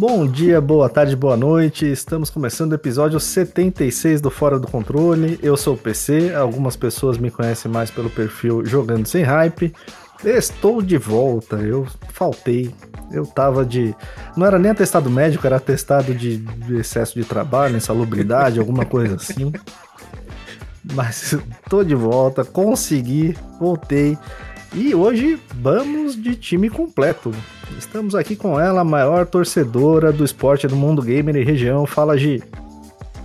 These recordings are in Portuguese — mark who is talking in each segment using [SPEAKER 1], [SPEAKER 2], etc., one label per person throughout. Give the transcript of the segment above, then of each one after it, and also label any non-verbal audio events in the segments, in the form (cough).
[SPEAKER 1] Bom dia, boa tarde, boa noite. Estamos começando o episódio 76 do Fora do Controle. Eu sou o PC, algumas pessoas me conhecem mais pelo perfil Jogando Sem Hype. Estou de volta, eu faltei. Eu tava de. Não era nem atestado médico, era atestado de excesso de trabalho, insalubridade, alguma coisa assim. Mas (laughs) tô de volta, consegui, voltei. E hoje vamos de time completo. Estamos aqui com ela, a maior torcedora do esporte do mundo gamer e região. Fala, Gi.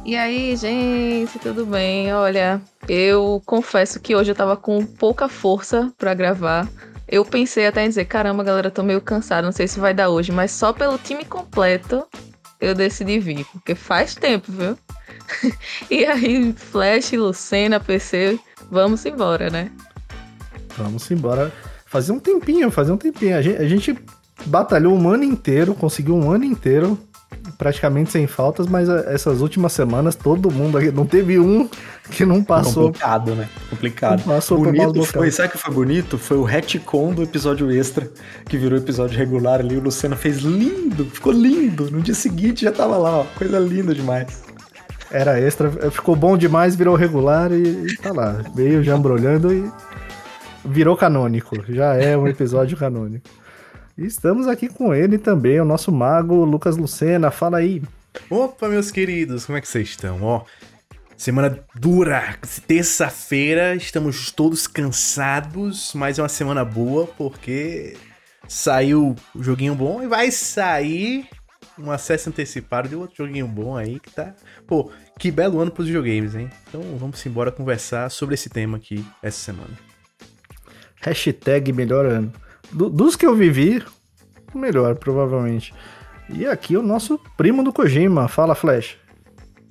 [SPEAKER 2] E aí, gente, tudo bem? Olha, eu confesso que hoje eu tava com pouca força para gravar. Eu pensei até em dizer, caramba, galera, tô meio cansado, não sei se vai dar hoje, mas só pelo time completo eu decidi vir, porque faz tempo, viu? (laughs) e aí, Flash, Lucena, PC, vamos embora, né?
[SPEAKER 1] Vamos embora. Fazia um tempinho, fazia um tempinho. A gente, a gente batalhou um ano inteiro, conseguiu um ano inteiro, praticamente sem faltas, mas essas últimas semanas todo mundo aqui, não teve um que não passou.
[SPEAKER 3] Complicado, né? Complicado. Não passou bonito foi, sabe o que foi bonito? Foi o retcon do episódio extra, que virou episódio regular ali. O Luciano fez lindo, ficou lindo. No dia seguinte já tava lá, ó, coisa linda demais.
[SPEAKER 1] Era extra, ficou bom demais, virou regular e, e tá lá. Veio já embrulhando e virou canônico. Já é um episódio canônico. E estamos aqui com ele também, o nosso mago Lucas Lucena. Fala aí.
[SPEAKER 4] Opa, meus queridos, como é que vocês estão? Ó, semana dura. Terça-feira, estamos todos cansados, mas é uma semana boa porque saiu o joguinho bom e vai sair um acesso antecipado de outro joguinho bom aí que tá. Pô, que belo ano pros videogames, hein? Então vamos embora conversar sobre esse tema aqui essa semana.
[SPEAKER 1] Hashtag melhor ano. Do, dos que eu vivi, o melhor, provavelmente. E aqui o nosso primo do Kojima. Fala, Flash.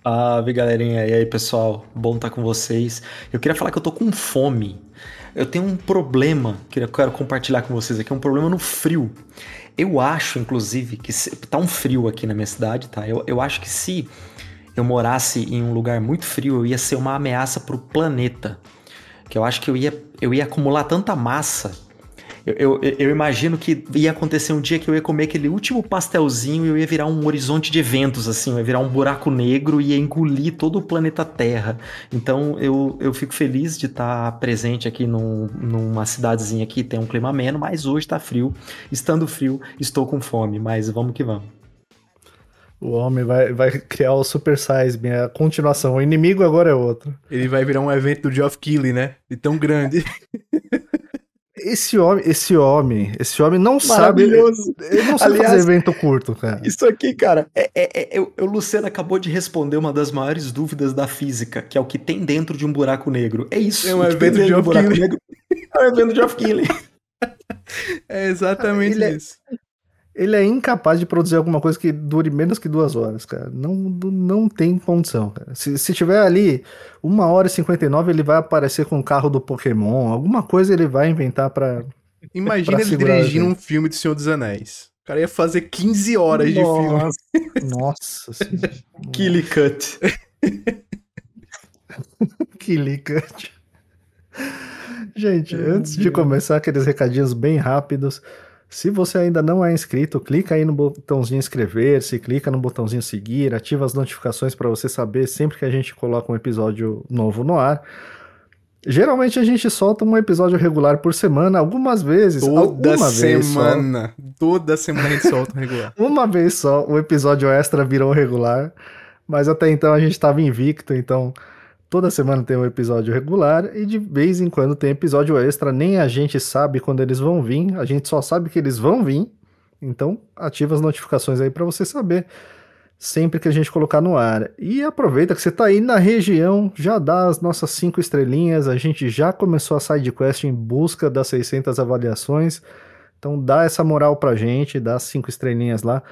[SPEAKER 3] Ave, galerinha. E aí, pessoal? Bom estar com vocês. Eu queria falar que eu tô com fome. Eu tenho um problema que eu quero compartilhar com vocês aqui, um problema no frio. Eu acho, inclusive, que se, tá um frio aqui na minha cidade, tá? Eu, eu acho que se eu morasse em um lugar muito frio, eu ia ser uma ameaça pro planeta. Que eu acho que eu ia, eu ia acumular tanta massa eu, eu, eu, imagino que ia acontecer um dia que eu ia comer aquele último pastelzinho e eu ia virar um horizonte de eventos, assim, eu ia virar um buraco negro e ia engolir todo o planeta Terra. Então eu, eu fico feliz de estar presente aqui num, numa cidadezinha que tem um clima ameno, mas hoje tá frio. Estando frio, estou com fome, mas vamos que vamos.
[SPEAKER 1] O homem vai, vai criar o Super Size Me, a continuação. O inimigo agora é outro.
[SPEAKER 4] Ele vai virar um evento do Geoff Keighley, né? De tão grande. (laughs)
[SPEAKER 1] esse homem, esse homem, esse homem não sabe. Ele não sabe Aliás, fazer evento curto, cara.
[SPEAKER 3] Isso aqui, cara, é, é, é, o Luciano acabou de responder uma das maiores dúvidas da física, que é o que tem dentro de um buraco negro. É isso.
[SPEAKER 4] É um evento de um buraco negro.
[SPEAKER 3] É um evento de Geoff Keighley. (laughs)
[SPEAKER 4] É exatamente
[SPEAKER 1] ele
[SPEAKER 4] é isso.
[SPEAKER 1] É, ele é incapaz de produzir alguma coisa que dure menos que duas horas, cara. Não, não tem condição, cara. Se, se tiver ali uma hora e 59, ele vai aparecer com o carro do Pokémon. Alguma coisa ele vai inventar pra.
[SPEAKER 4] Imagina pra ele dirigindo um filme de Senhor dos Anéis. O cara ia fazer 15 horas
[SPEAKER 1] Nossa.
[SPEAKER 4] de filme.
[SPEAKER 1] Nossa senhora.
[SPEAKER 3] Killy Cut. (laughs)
[SPEAKER 1] Killy Cut. Gente, antes de começar aqueles recadinhos bem rápidos, se você ainda não é inscrito, clica aí no botãozinho inscrever-se, clica no botãozinho seguir, ativa as notificações para você saber sempre que a gente coloca um episódio novo no ar. Geralmente a gente solta um episódio regular por semana, algumas vezes.
[SPEAKER 4] Toda
[SPEAKER 1] semana.
[SPEAKER 4] Vez Toda semana a gente solta um regular. (laughs)
[SPEAKER 1] uma vez só, o episódio extra virou regular. Mas até então a gente estava invicto, então Toda semana tem um episódio regular e de vez em quando tem episódio extra. Nem a gente sabe quando eles vão vir, a gente só sabe que eles vão vir. Então, ativa as notificações aí para você saber sempre que a gente colocar no ar. E aproveita que você está aí na região, já dá as nossas cinco estrelinhas. A gente já começou a sidequest em busca das 600 avaliações. Então, dá essa moral pra gente, dá as cinco estrelinhas lá.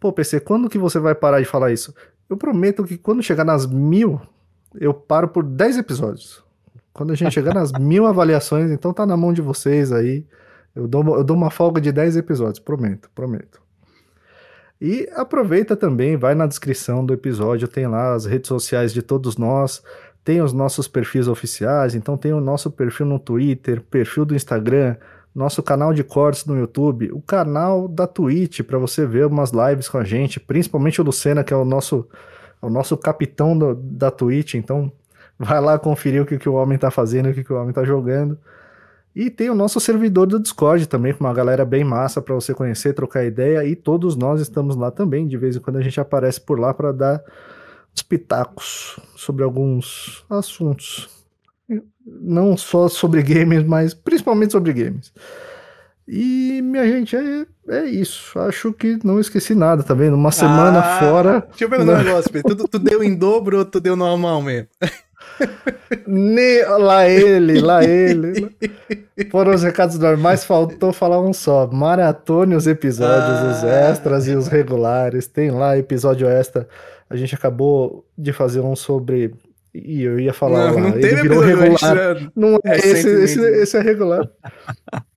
[SPEAKER 1] Pô, PC, quando que você vai parar de falar isso? Eu prometo que quando chegar nas mil eu paro por 10 episódios. Quando a gente chegar nas (laughs) mil avaliações, então tá na mão de vocês aí. Eu dou, eu dou uma folga de 10 episódios, prometo, prometo. E aproveita também, vai na descrição do episódio, tem lá as redes sociais de todos nós, tem os nossos perfis oficiais, então tem o nosso perfil no Twitter, perfil do Instagram, nosso canal de cortes no YouTube, o canal da Twitch para você ver umas lives com a gente, principalmente o Lucena, que é o nosso, o nosso capitão do, da Twitch, então vai lá conferir o que, que o homem tá fazendo, o que, que o homem tá jogando. E tem o nosso servidor do Discord também, com uma galera bem massa para você conhecer, trocar ideia, e todos nós estamos lá também, de vez em quando a gente aparece por lá para dar os pitacos sobre alguns assuntos. Não só sobre games, mas principalmente sobre games. E, minha gente, é, é isso. Acho que não esqueci nada, tá vendo? Uma semana ah, fora.
[SPEAKER 4] Deixa eu perguntar um negócio, tu, tu deu em dobro ou tu deu normal mesmo? (laughs)
[SPEAKER 1] Ne... Lá ele, lá ele. Foram os recados normais, faltou falar um só. Maratone os episódios, ah, os extras e os regulares. Tem lá episódio extra. A gente acabou de fazer um sobre. E eu ia falar
[SPEAKER 4] não,
[SPEAKER 1] lá.
[SPEAKER 4] Não ele virou regular. Extra
[SPEAKER 1] não é, esse, esse, esse é regular. (laughs)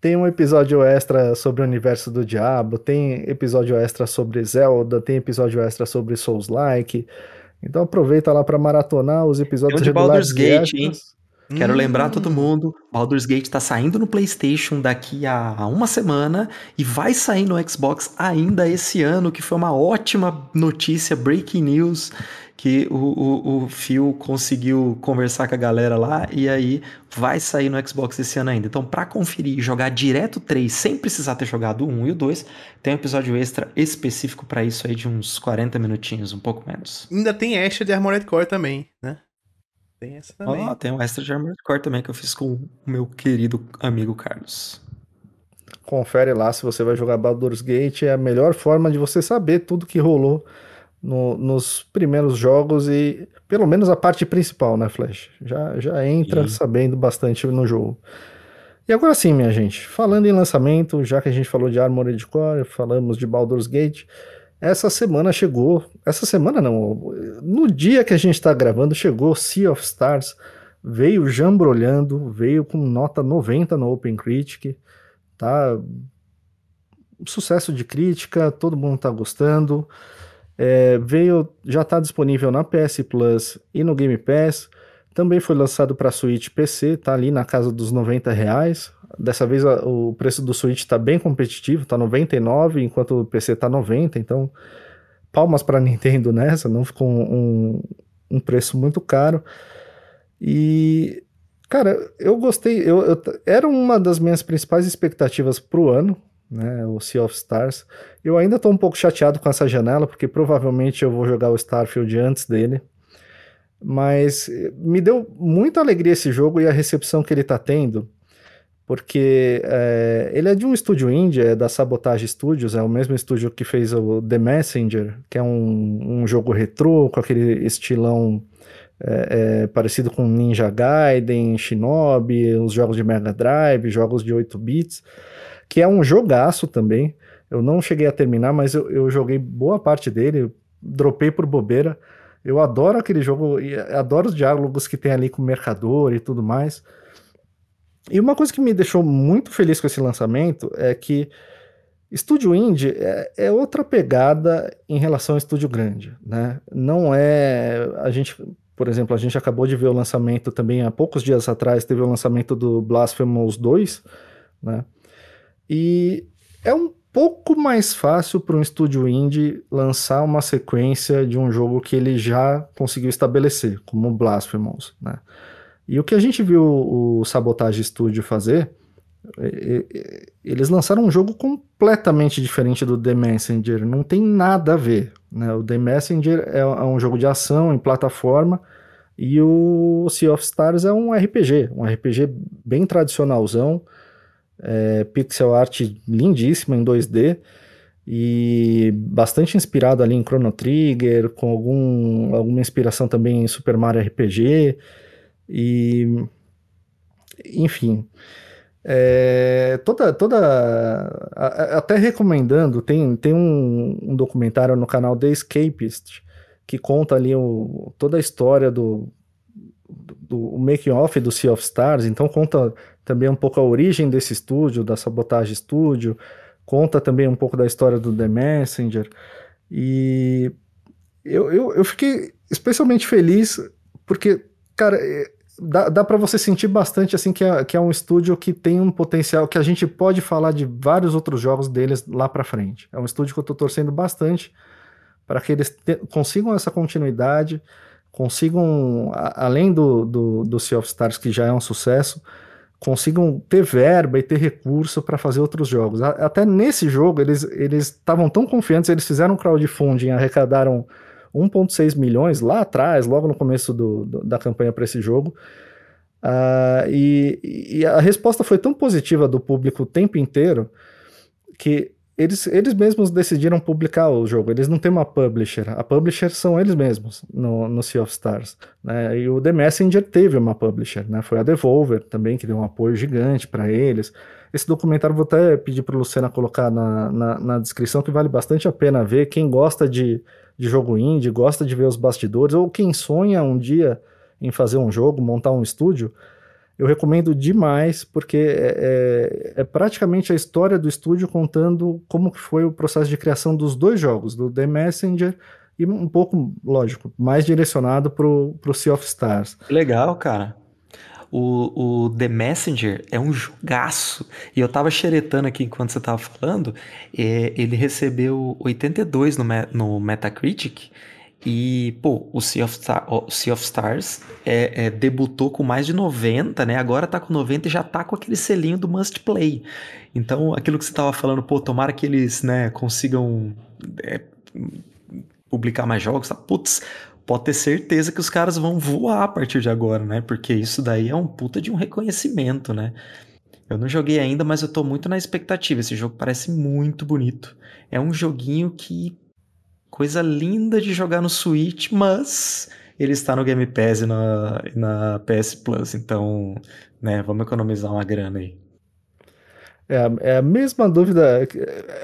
[SPEAKER 1] Tem um episódio extra sobre o universo do diabo, tem episódio extra sobre Zelda, tem episódio extra sobre Souls-like. Então aproveita lá para maratonar os episódios
[SPEAKER 3] de Baldur's Gate, hein? Quero hum. lembrar todo mundo, Baldur's Gate tá saindo no PlayStation daqui a uma semana e vai sair no Xbox ainda esse ano, que foi uma ótima notícia, breaking news que o, o, o Phil conseguiu conversar com a galera lá e aí vai sair no Xbox esse ano ainda. Então, para conferir e jogar direto 3 sem precisar ter jogado o 1 e o 2, tem um episódio extra específico para isso aí de uns 40 minutinhos, um pouco menos.
[SPEAKER 4] Ainda tem extra de Armored Core também, né?
[SPEAKER 3] Tem essa também. Oh, tem um extra de Armored Core também que eu fiz com o meu querido amigo Carlos.
[SPEAKER 1] Confere lá se você vai jogar Baldur's Gate, é a melhor forma de você saber tudo que rolou no, nos primeiros jogos e pelo menos a parte principal, né, Flash? Já, já entra sabendo bastante no jogo. E agora sim, minha gente, falando em lançamento, já que a gente falou de Armored Core, falamos de Baldur's Gate, essa semana chegou, essa semana não, no dia que a gente está gravando, chegou Sea of Stars, veio jambrolhando, veio com nota 90 no Open Critic, tá? Sucesso de crítica, todo mundo tá gostando. É, veio, já está disponível na PS Plus e no Game Pass. Também foi lançado para Switch PC, tá ali na casa dos 90 reais. Dessa vez a, o preço do Switch está bem competitivo, tá 99, enquanto o PC tá 90, então palmas para (laughs) Nintendo nessa, não ficou um, um, preço muito caro. E cara, eu gostei, eu, eu, era uma das minhas principais expectativas pro ano, né, o Sea of Stars. Eu ainda estou um pouco chateado com essa janela, porque provavelmente eu vou jogar o Starfield antes dele. Mas eh, me deu muita alegria esse jogo e a recepção que ele está tendo, porque é, ele é de um estúdio indie, é da Sabotage Studios, é o mesmo estúdio que fez o The Messenger, que é um, um jogo retrô, com aquele estilão é, é, parecido com Ninja Gaiden, Shinobi, os jogos de Mega Drive, jogos de 8 bits que é um jogaço também. Eu não cheguei a terminar, mas eu, eu joguei boa parte dele, dropei por bobeira. Eu adoro aquele jogo, e adoro os diálogos que tem ali com o mercador e tudo mais. E uma coisa que me deixou muito feliz com esse lançamento é que estúdio indie é, é, outra pegada em relação ao estúdio grande, né? Não é a gente, por exemplo, a gente acabou de ver o lançamento também há poucos dias atrás, teve o lançamento do Blasphemous 2, né? E é um pouco mais fácil para um estúdio indie lançar uma sequência de um jogo que ele já conseguiu estabelecer, como Blasphemous, né? E o que a gente viu o Sabotage Studio fazer, eles lançaram um jogo completamente diferente do The Messenger, não tem nada a ver, né? O The Messenger é, é um jogo de ação em plataforma e o Sea of Stars é um RPG, um RPG bem tradicionalzão, é, pixel art lindíssima em 2D e bastante inspirado ali em Chrono Trigger, com algum, alguma inspiração também em Super Mario RPG e enfim. É, toda toda até recomendando tem, tem um, um, documentário no canal The Escapist que conta ali o, toda a história do, do, do making off do Sea of Stars então conta também um pouco a origem desse estúdio, da Sabotage Studio, conta também um pouco da história do The Messenger. E eu, eu, eu fiquei especialmente feliz porque, cara, dá, dá para você sentir bastante assim que é, que é um estúdio que tem um potencial que a gente pode falar de vários outros jogos deles lá para frente. É um estúdio que eu tô torcendo bastante para que eles te, consigam essa continuidade, consigam, a, além do, do, do Sea of Stars, que já é um sucesso, consigam ter verba e ter recurso para fazer outros jogos. Até nesse jogo, eles estavam tão confiantes, eles fizeram um crowdfunding, arrecadaram 1,6 milhões lá atrás, logo no começo do, do, da campanha para esse jogo. Uh, e, e, a resposta foi tão positiva do público o tempo inteiro que eles, eles mesmos decidiram publicar o jogo. Eles não têm uma publisher. A publisher são eles mesmos no, no Sea of Stars. Né? E o The Messenger teve uma publisher. Né? Foi a Devolver também, que deu um apoio gigante para eles. Esse documentário vou até pedir para Luciana colocar na, na, na, descrição, que vale bastante a pena ver. Quem gosta de, de jogo indie, gosta de ver os bastidores, ou quem sonha um dia em fazer um jogo, montar um estúdio, eu recomendo demais, porque é, é, é, praticamente a história do estúdio contando como que foi o processo de criação dos dois jogos, do The Messenger e um pouco, lógico, mais direcionado pro, pro Sea of Stars.
[SPEAKER 3] Legal, cara. O, o The Messenger é um jogaço. E eu tava xeretando aqui enquanto você tava falando. É, ele recebeu 82 no, no Metacritic e, pô, o Sea of, Star, o sea of Stars é, é, debutou com mais de 90, né? Agora tá com 90 e já tá com aquele selinho do Must Play. Então, aquilo que você tava falando, pô, tomara que eles, né, consigam é, publicar mais jogos, tá? Putz, pode ter certeza que os caras vão voar a partir de agora, né? Porque isso daí é um puta de um reconhecimento, né? Eu não joguei ainda, mas eu tô muito na expectativa. Esse jogo parece muito bonito. É um joguinho que coisa linda de jogar no Switch, mas ele está no Game Pass e na, na PS Plus, então, né, vamos economizar uma grana aí.
[SPEAKER 1] É, é a mesma dúvida,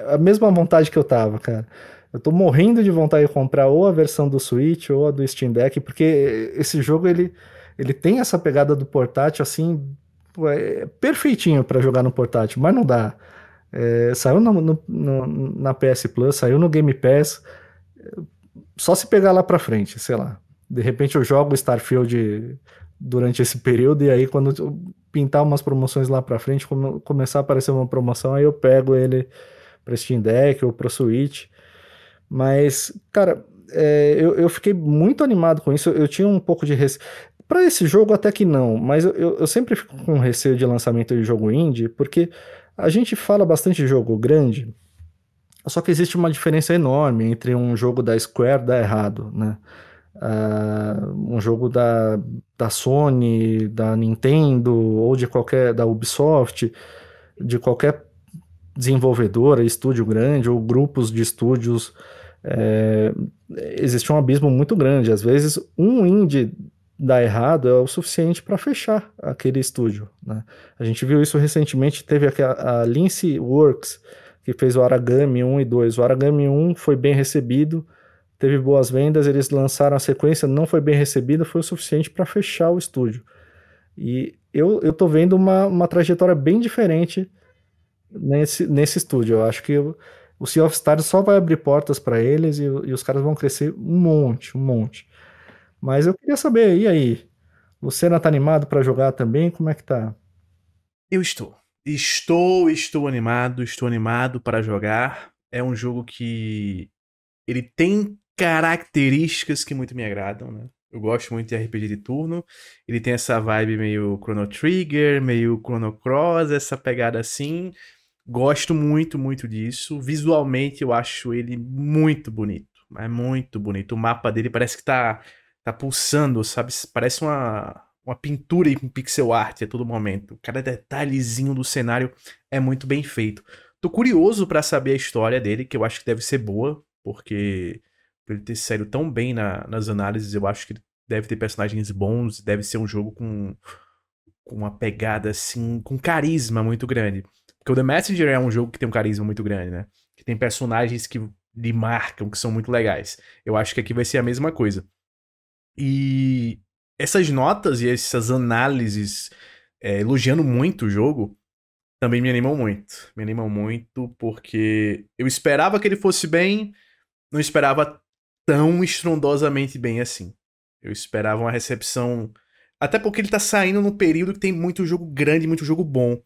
[SPEAKER 1] a mesma vontade que eu tava, cara. Eu tô morrendo de vontade de comprar ou a versão do Switch ou a do Steam Deck, porque esse jogo ele, ele tem essa pegada do portátil assim, é perfeitinho para jogar no portátil, mas não dá. É, saiu no, no, no, na PS Plus, saiu no Game Pass só se pegar lá pra frente, sei lá. De repente eu jogo Starfield durante esse período e aí quando pintar umas promoções lá pra frente, come, começar a aparecer uma promoção, aí eu pego ele pra Steam Deck ou pra Switch. Mas, cara, é, eu, eu fiquei muito animado com isso. Eu, eu tinha um pouco de receio. Para esse jogo, até que não, mas eu, eu sempre fico com receio de lançamento de jogo indie, porque a gente fala bastante de jogo grande, só que existe uma diferença enorme entre um jogo da Square dar errado, né? Uh, um jogo da, da Sony, da Nintendo ou de qualquer da Ubisoft, de qualquer desenvolvedora, estúdio grande ou grupos de estúdios, é, existe um abismo muito grande. Às vezes, um indie dar errado é o suficiente para fechar aquele estúdio. Né? A gente viu isso recentemente, teve a, a Lindsay Works, que fez o Aragami 1 e 2. O Aragami 1 foi bem recebido, teve boas vendas, eles lançaram a sequência, não foi bem recebida, foi o suficiente para fechar o estúdio. E eu, eu tô vendo uma, uma trajetória bem diferente nesse, nesse estúdio. Eu acho que o, o Sea of Stars só vai abrir portas para eles e, e, os caras vão crescer um monte, um monte. Mas eu queria saber, e aí? Não tá animado para jogar também? Como é que tá?
[SPEAKER 4] Eu estou. Estou, estou animado, estou animado para jogar. É um jogo que ele tem características que muito me agradam, né? Eu gosto muito de RPG de turno. Ele tem essa vibe meio Chrono Trigger, meio Chrono Cross, essa pegada assim. Gosto muito, muito disso. Visualmente eu acho ele muito bonito. É muito bonito. O mapa dele parece que tá, tá pulsando, sabe? Parece uma, uma pintura em pixel art a todo momento. Cada detalhezinho do cenário é muito bem feito. Tô curioso para saber a história dele, que eu acho que deve ser boa, porque por ele ter saído tão bem na, nas análises, eu acho que deve ter personagens bons, deve ser um jogo com, com uma pegada assim, com carisma muito grande. Porque o The Messenger é um jogo que tem um carisma muito grande, né? Que tem personagens que lhe marcam, que são muito legais. Eu acho que aqui vai ser a mesma coisa. E essas notas e essas análises é, elogiando muito o jogo também me animam muito. Me animam muito porque eu esperava que ele fosse bem, não esperava tão estrondosamente bem assim. Eu esperava uma recepção Até porque ele tá saindo num período que tem muito jogo grande, muito jogo bom.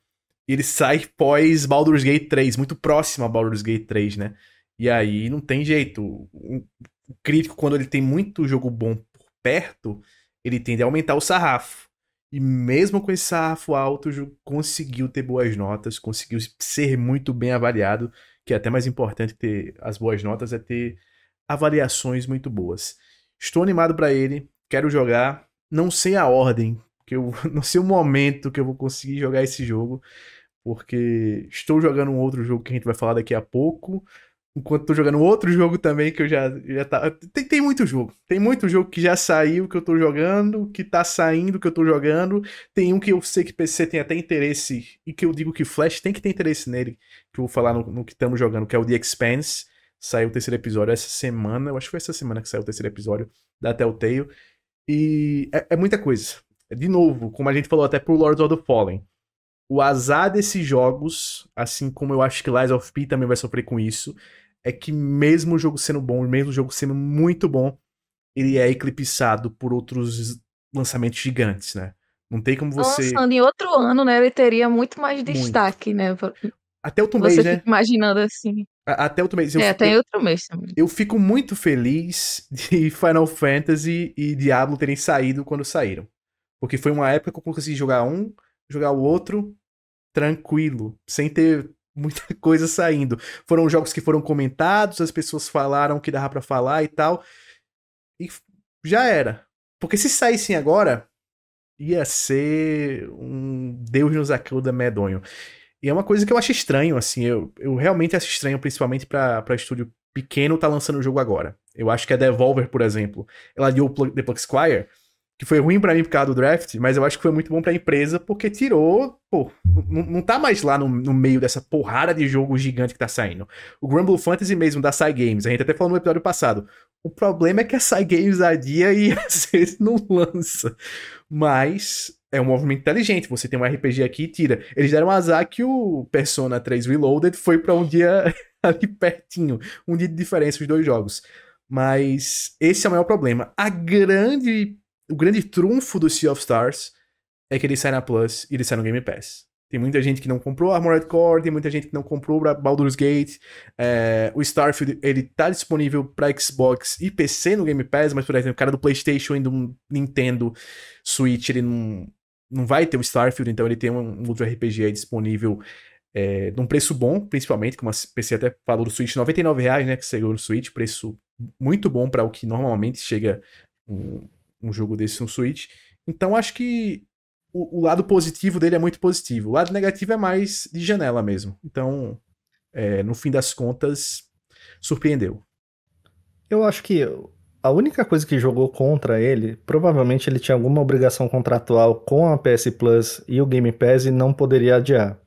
[SPEAKER 4] E ele sai pós Baldur's Gate 3, muito próximo a Baldur's Gate 3, né? E aí não tem jeito. O crítico, quando ele tem muito jogo bom por perto, ele tende a aumentar o sarrafo. E mesmo com esse sarrafo alto, o jogo conseguiu ter boas notas, conseguiu ser muito bem avaliado, que é até mais importante ter as boas notas é ter avaliações muito boas. Estou animado para ele, quero jogar, não sei a ordem, que eu (laughs) não sei o momento que eu vou conseguir jogar esse jogo, porque estou jogando um outro jogo que a gente vai falar daqui a pouco, enquanto tô jogando outro jogo também que eu já, já tá. Tem, tem muito jogo. Tem muito jogo que já saiu que eu tô jogando, que tá saindo que eu tô jogando. Tem um que eu sei que PC tem até interesse, e que eu digo que Flash tem que ter interesse nele, que eu vou falar no, no que estamos jogando, que é o The Expanse. Saiu o terceiro episódio essa semana, eu acho que foi essa semana que saiu o terceiro episódio da Telltale. E é, é muita coisa. De novo, como a gente falou até pro Lords of the Fallen. O azar desses jogos, assim como eu acho que Lies of P também vai sofrer com isso, é que mesmo o jogo sendo bom, mesmo o jogo sendo muito bom, ele é eclipsado por outros lançamentos gigantes, né? Não tem como você.
[SPEAKER 2] Lançando em outro ano, né? Ele teria muito mais destaque, muito. né?
[SPEAKER 4] Até outro mês, né?
[SPEAKER 2] imaginando assim.
[SPEAKER 4] até outro mês.
[SPEAKER 2] Eu, é, até outro mês também.
[SPEAKER 4] Eu fico muito feliz de (laughs) Final Fantasy e Diablo terem saído quando saíram. Porque foi uma época que eu consegui jogar um, jogar o outro tranquilo, sem ter muita (laughs) coisa saindo. Foram jogos que foram comentados, as pessoas falaram que dava para falar e tal. E já era. Porque se saíssem agora, ia ser um Deus nos acuda medonho. E é uma coisa que eu acho estranho, assim. Eu, eu realmente acho estranho, principalmente para estúdio pequeno, tá lançando o jogo agora. Eu acho que a Devolver, por exemplo, ela deu o The Plug Squire que foi ruim para mim por causa do draft, mas eu acho que foi muito bom pra empresa porque tirou, pô, não, tá mais lá no, no, meio dessa porrada de jogo gigante que tá saindo. O Grumble Fantasy mesmo da Sai Games, a gente até falou no episódio passado. O problema é que a Sai Games adia e (laughs) às vezes não lança. Mas é um movimento inteligente. Você tem um RPG aqui e tira. Eles deram azar que o Persona 3 Reloaded foi para um dia (laughs) ali pertinho, um dia de diferença os dois jogos. Mas esse é o maior problema. A grande o grande trunfo do Sea of Stars é que ele sai na Plus e ele sai no Game Pass. Tem muita gente que não comprou Armored Core, tem muita gente que não comprou Baldur's Gate. É, o Starfield, ele tá disponível para Xbox e PC no Game Pass, mas, por exemplo, o cara do PlayStation e do Nintendo Switch, ele não, não vai ter o Starfield, então ele tem um, outro RPG aí disponível é, num preço bom, principalmente, como a PC até falou do Switch, R$ reais, né, que chegou no Switch, preço muito bom para o que normalmente chega um, um jogo desse no Switch. Então acho que o, o, lado positivo dele é muito positivo. O lado negativo é mais de janela mesmo. Então, é, no fim das contas, surpreendeu.
[SPEAKER 1] Eu acho que a única coisa que jogou contra ele, provavelmente ele tinha alguma obrigação contratual com a PS Plus e o Game Pass e não poderia adiar.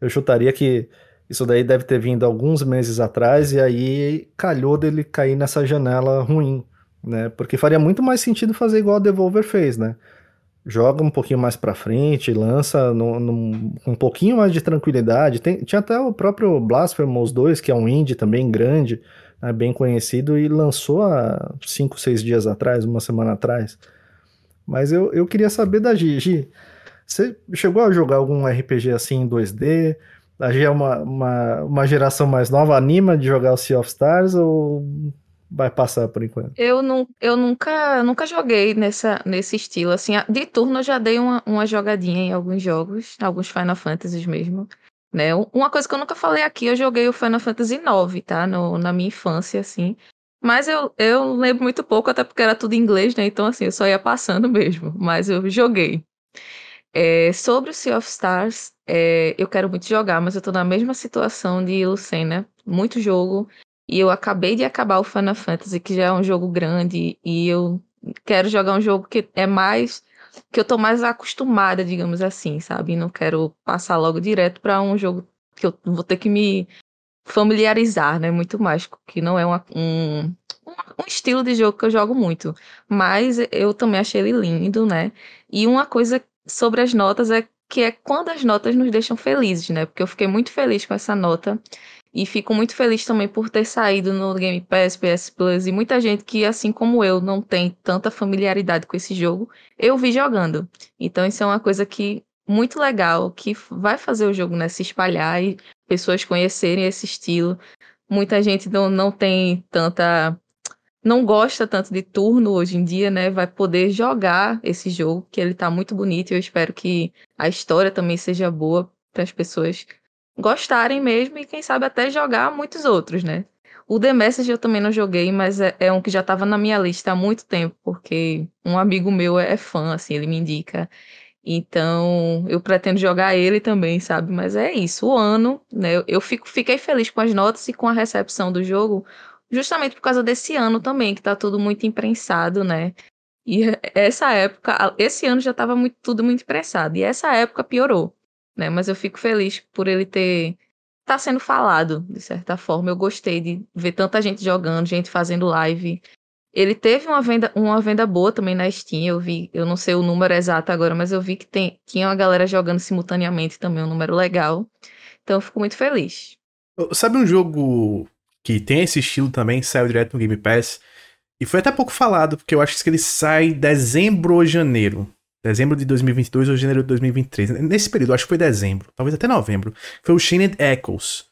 [SPEAKER 1] Eu chutaria que isso daí deve ter vindo alguns meses atrás e aí calhou dele cair nessa janela ruim né? Porque faria muito mais sentido fazer igual a Devolver fez, né? Joga um pouquinho mais para frente, lança com um pouquinho mais de tranquilidade. Tem, tinha até o próprio Blasphemous 2, que é um indie também grande, né, bem conhecido, e lançou há 5, 6 dias atrás, uma semana atrás. Mas eu, eu queria saber da Gigi. Você chegou a jogar algum RPG assim em 2D? A G é uma, uma, uma geração mais nova, anima de jogar o Sea of Stars ou vai passar por enquanto?
[SPEAKER 2] Eu, não, eu nunca, nunca joguei nessa, nesse estilo. Assim, de turno eu já dei uma, uma jogadinha em alguns jogos, alguns Final Fantasies mesmo. Né? Uma coisa que eu nunca falei aqui, eu joguei o Final Fantasy IX, tá? No, na minha infância, assim. Mas eu, eu lembro muito pouco, até porque era tudo em inglês, né? Então, assim, eu só ia passando mesmo. Mas eu joguei. É, sobre o Sea of Stars, é, eu quero muito jogar, mas eu tô na mesma situação de Lucena. Muito jogo, e eu acabei de acabar o Final Fantasy, que já é um jogo grande, e eu quero jogar um jogo que é mais. que eu tô mais acostumada, digamos assim, sabe? Não quero passar logo direto para um jogo que eu vou ter que me familiarizar, né? Muito mais, que não é uma, um, um estilo de jogo que eu jogo muito. Mas eu também achei ele lindo, né? E uma coisa sobre as notas é que é quando as notas nos deixam felizes, né? Porque eu fiquei muito feliz com essa nota. E fico muito feliz também por ter saído no Game Pass, PS Plus e muita gente que, assim como eu, não tem tanta familiaridade com esse jogo, eu vi jogando. Então isso é uma coisa que muito legal, que vai fazer o jogo né, se espalhar e pessoas conhecerem esse estilo. Muita gente não, não tem tanta. Não gosta tanto de turno hoje em dia, né? Vai poder jogar esse jogo, que ele tá muito bonito. E eu espero que a história também seja boa para as pessoas gostarem mesmo e quem sabe até jogar muitos outros, né? O The Message eu também não joguei, mas é, é um que já estava na minha lista há muito tempo, porque um amigo meu é fã, assim, ele me indica. Então, eu pretendo jogar ele também, sabe? Mas é isso, o ano, né? Eu, eu fico, fiquei feliz com as notas e com a recepção do jogo, justamente por causa desse ano também, que tá tudo muito imprensado, né? E essa época, esse ano já estava tudo muito imprensado, e essa época piorou né? Mas eu fico feliz por ele ter tá sendo falado de certa forma. Eu gostei de ver tanta gente jogando, gente fazendo live. Ele teve uma venda, uma venda boa também na Steam. Eu vi, eu não sei o número exato agora, mas eu vi que tem, tinha uma galera jogando simultaneamente também, um número legal. Então eu fico muito feliz.
[SPEAKER 4] Sabe um jogo que tem esse estilo também, saiu direto no Game Pass? E foi até pouco falado, porque eu acho que ele sai dezembro ou janeiro dezembro de 2022 ou janeiro de 2023. Nesse período, acho que foi dezembro, talvez até novembro. Foi o Chained Echoes,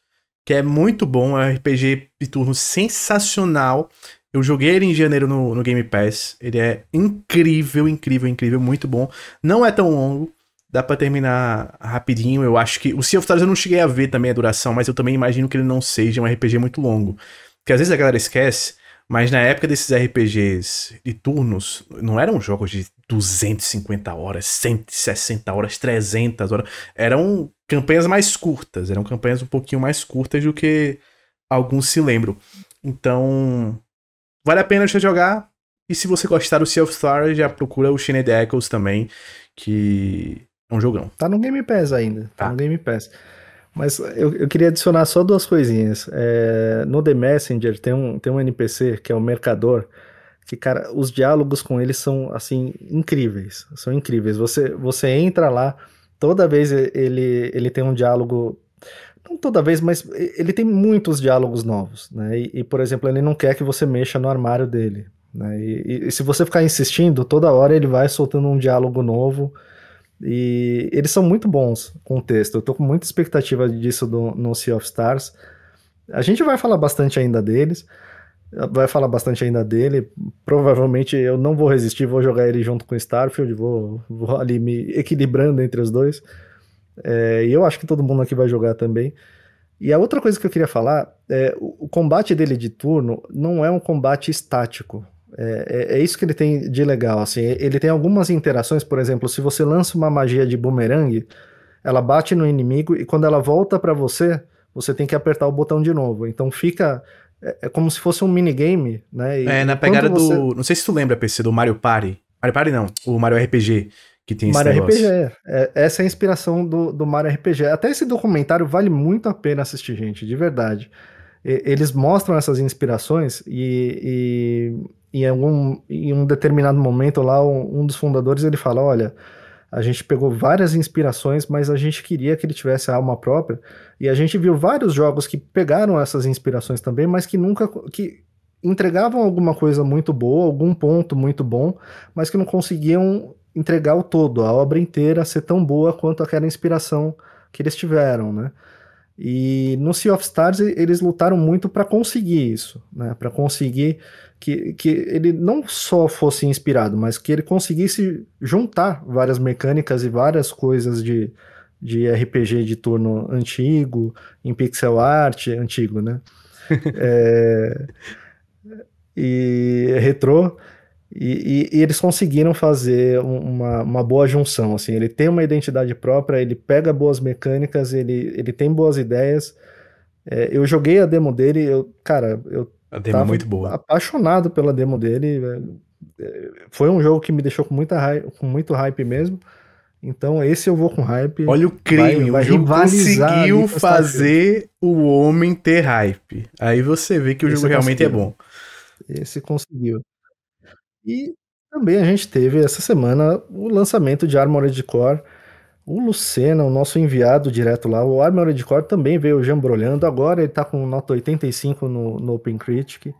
[SPEAKER 4] que é muito bom, é um RPG de turno sensacional. Eu joguei ele em janeiro no, no Game Pass. Ele é incrível, incrível, incrível, muito bom. Não é tão longo, dá para terminar rapidinho. Eu acho que o Sea of Stars eu não cheguei a ver também a duração, mas eu também imagino que ele não seja um RPG muito longo. Porque às vezes a galera esquece mas na época desses RPGs de turnos, não eram jogos de 250 horas, 160 horas, 300 horas. Eram campanhas mais curtas, eram campanhas um pouquinho mais curtas do que alguns se lembram. Então, vale a pena você jogar. E se você gostar do Sea of Stars, já procura o Shined Echoes também, que é um jogão.
[SPEAKER 1] Tá no Game Pass ainda, tá, tá no Game Pass. Mas eu, eu queria adicionar só duas coisinhas. É, no The Messenger tem um, tem um NPC que é o Mercador, que, cara, os diálogos com ele são, assim, incríveis. São incríveis. Você, você entra lá, toda vez ele, ele tem um diálogo. Não toda vez, mas ele tem muitos diálogos novos, né? E, e por exemplo, ele não quer que você mexa no armário dele. Né? E, e se você ficar insistindo, toda hora ele vai soltando um diálogo novo e eles são muito bons com o texto. Eu tô com muita expectativa disso do, no Sea of Stars. A gente vai falar bastante ainda deles. Vai falar bastante ainda dele. Provavelmente eu não vou resistir, vou jogar ele junto com Starfield, vou, vou ali me equilibrando entre os dois. É, e eu acho que todo mundo aqui vai jogar também. E a outra coisa que eu queria falar é o combate dele de turno não é um combate estático. É, é, é, isso que ele tem de legal, assim, ele tem algumas interações, por exemplo, se você lança uma magia de boomerang, ela bate no inimigo e quando ela volta para você, você tem que apertar o botão de novo. Então fica é, é como se fosse um minigame, né?
[SPEAKER 4] E é, na pegada você... do, não sei se tu lembra, PC, do Mario Party. Mario Party não, o Mario RPG que tem
[SPEAKER 1] Mario esse negócio. RPG, é. é. Essa é a inspiração do, do Mario RPG. Até esse documentário vale muito a pena assistir, gente, de verdade. E, eles mostram essas inspirações e, e em, algum, em um determinado momento lá, um, um dos fundadores ele fala, olha, a gente pegou várias inspirações, mas a gente queria que ele tivesse a alma própria, e a gente viu vários jogos que pegaram essas inspirações também, mas que nunca que entregavam alguma coisa muito boa, algum ponto muito bom, mas que não conseguiam entregar o todo, a obra inteira ser tão boa quanto aquela inspiração que eles tiveram, né? E no Sea of Stars eles lutaram muito para conseguir isso, né? Para conseguir que, que ele não só fosse inspirado, mas que ele conseguisse juntar várias mecânicas e várias coisas de, de RPG de turno antigo, em pixel art antigo, né? (laughs) é, e retrô. E, e, e, eles conseguiram fazer uma, uma boa junção, assim, ele tem uma identidade própria, ele pega boas mecânicas, ele, ele tem boas ideias. É, eu joguei a demo dele, eu, cara, eu
[SPEAKER 4] a demo é muito boa.
[SPEAKER 1] apaixonado pela demo dele. É, foi um jogo que me deixou com, muita com muito hype mesmo. Então esse eu vou com hype.
[SPEAKER 4] Olha o crime, vai, vai o jogo conseguiu fazer o homem ter hype. Aí você vê que o esse jogo realmente é bom.
[SPEAKER 1] Esse conseguiu. E também a gente teve essa semana o lançamento de Armored Core O Lucena, o nosso enviado direto lá, o Armored Core também veio jambrolhando. Agora ele tá com nota 85 no, no Open Critic.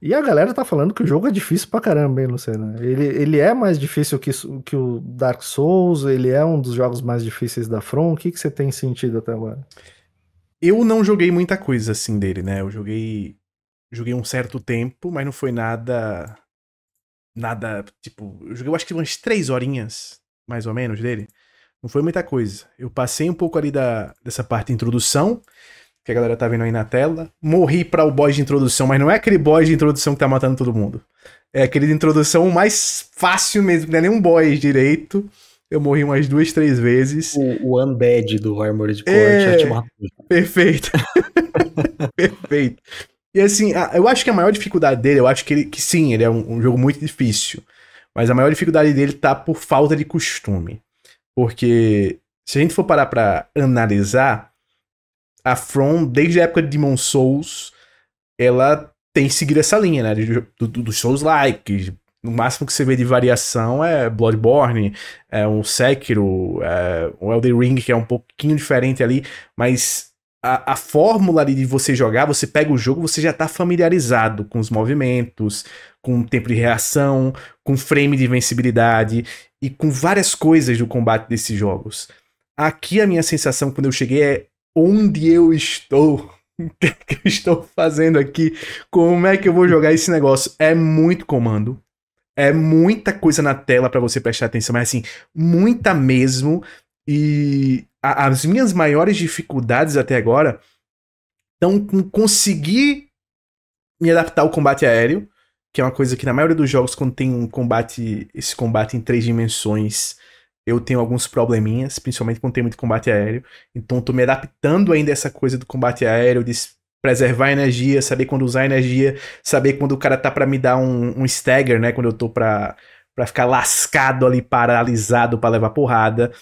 [SPEAKER 1] E a galera tá falando que o jogo é difícil pra caramba, hein, Lucena? Ele, ele é mais difícil que, que o Dark Souls, ele é um dos jogos mais difíceis da From. O que, que você tem sentido até agora?
[SPEAKER 4] Eu não joguei muita coisa assim dele, né? Eu joguei. Joguei um certo tempo, mas não foi nada. Nada. Tipo. Eu joguei, eu acho que umas três horinhas, mais ou menos, dele. Não foi muita coisa. Eu passei um pouco ali da, dessa parte de introdução que a galera tá vendo aí na tela. Morri para o boss de introdução, mas não é aquele boss de introdução que tá matando todo mundo. É aquele de introdução mais fácil mesmo, não é nem um boss direito. Eu morri umas duas, três vezes.
[SPEAKER 3] O, o Undead do Armored Core é... te matou.
[SPEAKER 4] Perfeito. (laughs) Perfeito. E assim, eu acho que a maior dificuldade dele, eu acho que ele, que sim, ele é um, um jogo muito difícil. Mas a maior dificuldade dele tá por falta de costume. Porque se a gente for parar pra analisar, a From, desde a época de Demon Souls, ela tem seguido essa linha, né? Do, do, dos Souls-like. No máximo que você vê de variação é Bloodborne, é um Sekiro, é um Elden Ring, que é um pouquinho diferente ali, mas a, a fórmula de você jogar, você pega o jogo, você já tá familiarizado com os movimentos, com o tempo de reação, com frame de invencibilidade e com várias coisas do combate desses jogos. Aqui a minha sensação quando eu cheguei é onde eu estou? (laughs) O que, eu estou fazendo aqui? Como é que eu vou jogar esse negócio? É muito comando. É muita coisa na tela para você prestar atenção, mas assim, muita mesmo. E a, as minhas maiores dificuldades até agora estão com conseguir me adaptar ao combate aéreo, que é uma coisa que na maioria dos jogos, quando tem um combate, esse combate em três dimensões, eu tenho alguns probleminhas, principalmente quando tem muito combate aéreo. Então tô me adaptando ainda a essa coisa do combate aéreo, de preservar energia, saber quando usar energia, saber quando o cara tá para me dar um, um stagger, né? Quando eu tô pra, pra ficar lascado ali, paralisado para levar porrada.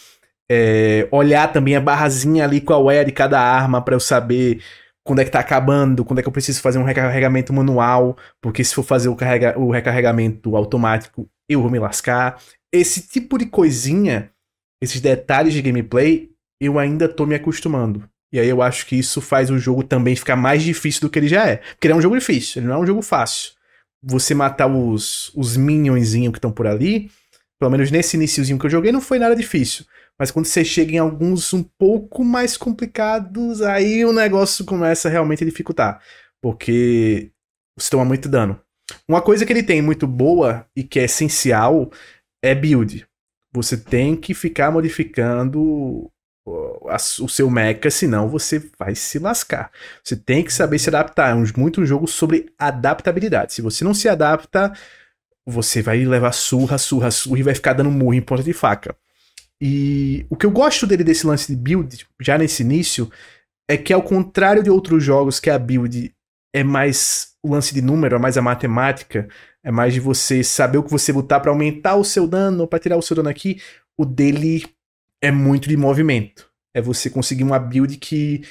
[SPEAKER 4] É, olhar também a barrazinha ali qual é de cada arma para eu saber quando é que tá acabando, quando é que eu preciso fazer um recarregamento manual, porque se for fazer o, carrega, o recarregamento automático, eu vou me lascar esse tipo de coisinha, esses detalhes de gameplay, eu ainda tô me acostumando. E aí eu acho que isso faz o jogo também ficar mais difícil do que ele já é. Porque ele é um jogo difícil, ele não é um jogo fácil. Você matar os, os minionzinhos que estão por ali, pelo menos nesse iníciozinho que eu joguei, não foi nada difícil. Mas quando você chega em alguns um pouco mais complicados, aí o negócio começa realmente a dificultar. Porque você toma muito dano. Uma coisa que ele tem muito boa e que é essencial é build. Você tem que ficar modificando o seu mecha, senão você vai se lascar. Você tem que saber se adaptar. É um, muito um jogo sobre adaptabilidade. Se você não se adapta, você vai levar surra, surra, surra e vai ficar dando murro em ponta de faca. E o que eu gosto dele desse lance de build, já nesse início, é que ao contrário de outros jogos que a build é mais o lance de número, é mais a matemática, é mais de você saber o que você lutar para aumentar o seu dano para tirar o seu dano aqui. O dele é muito de movimento. É você conseguir uma build que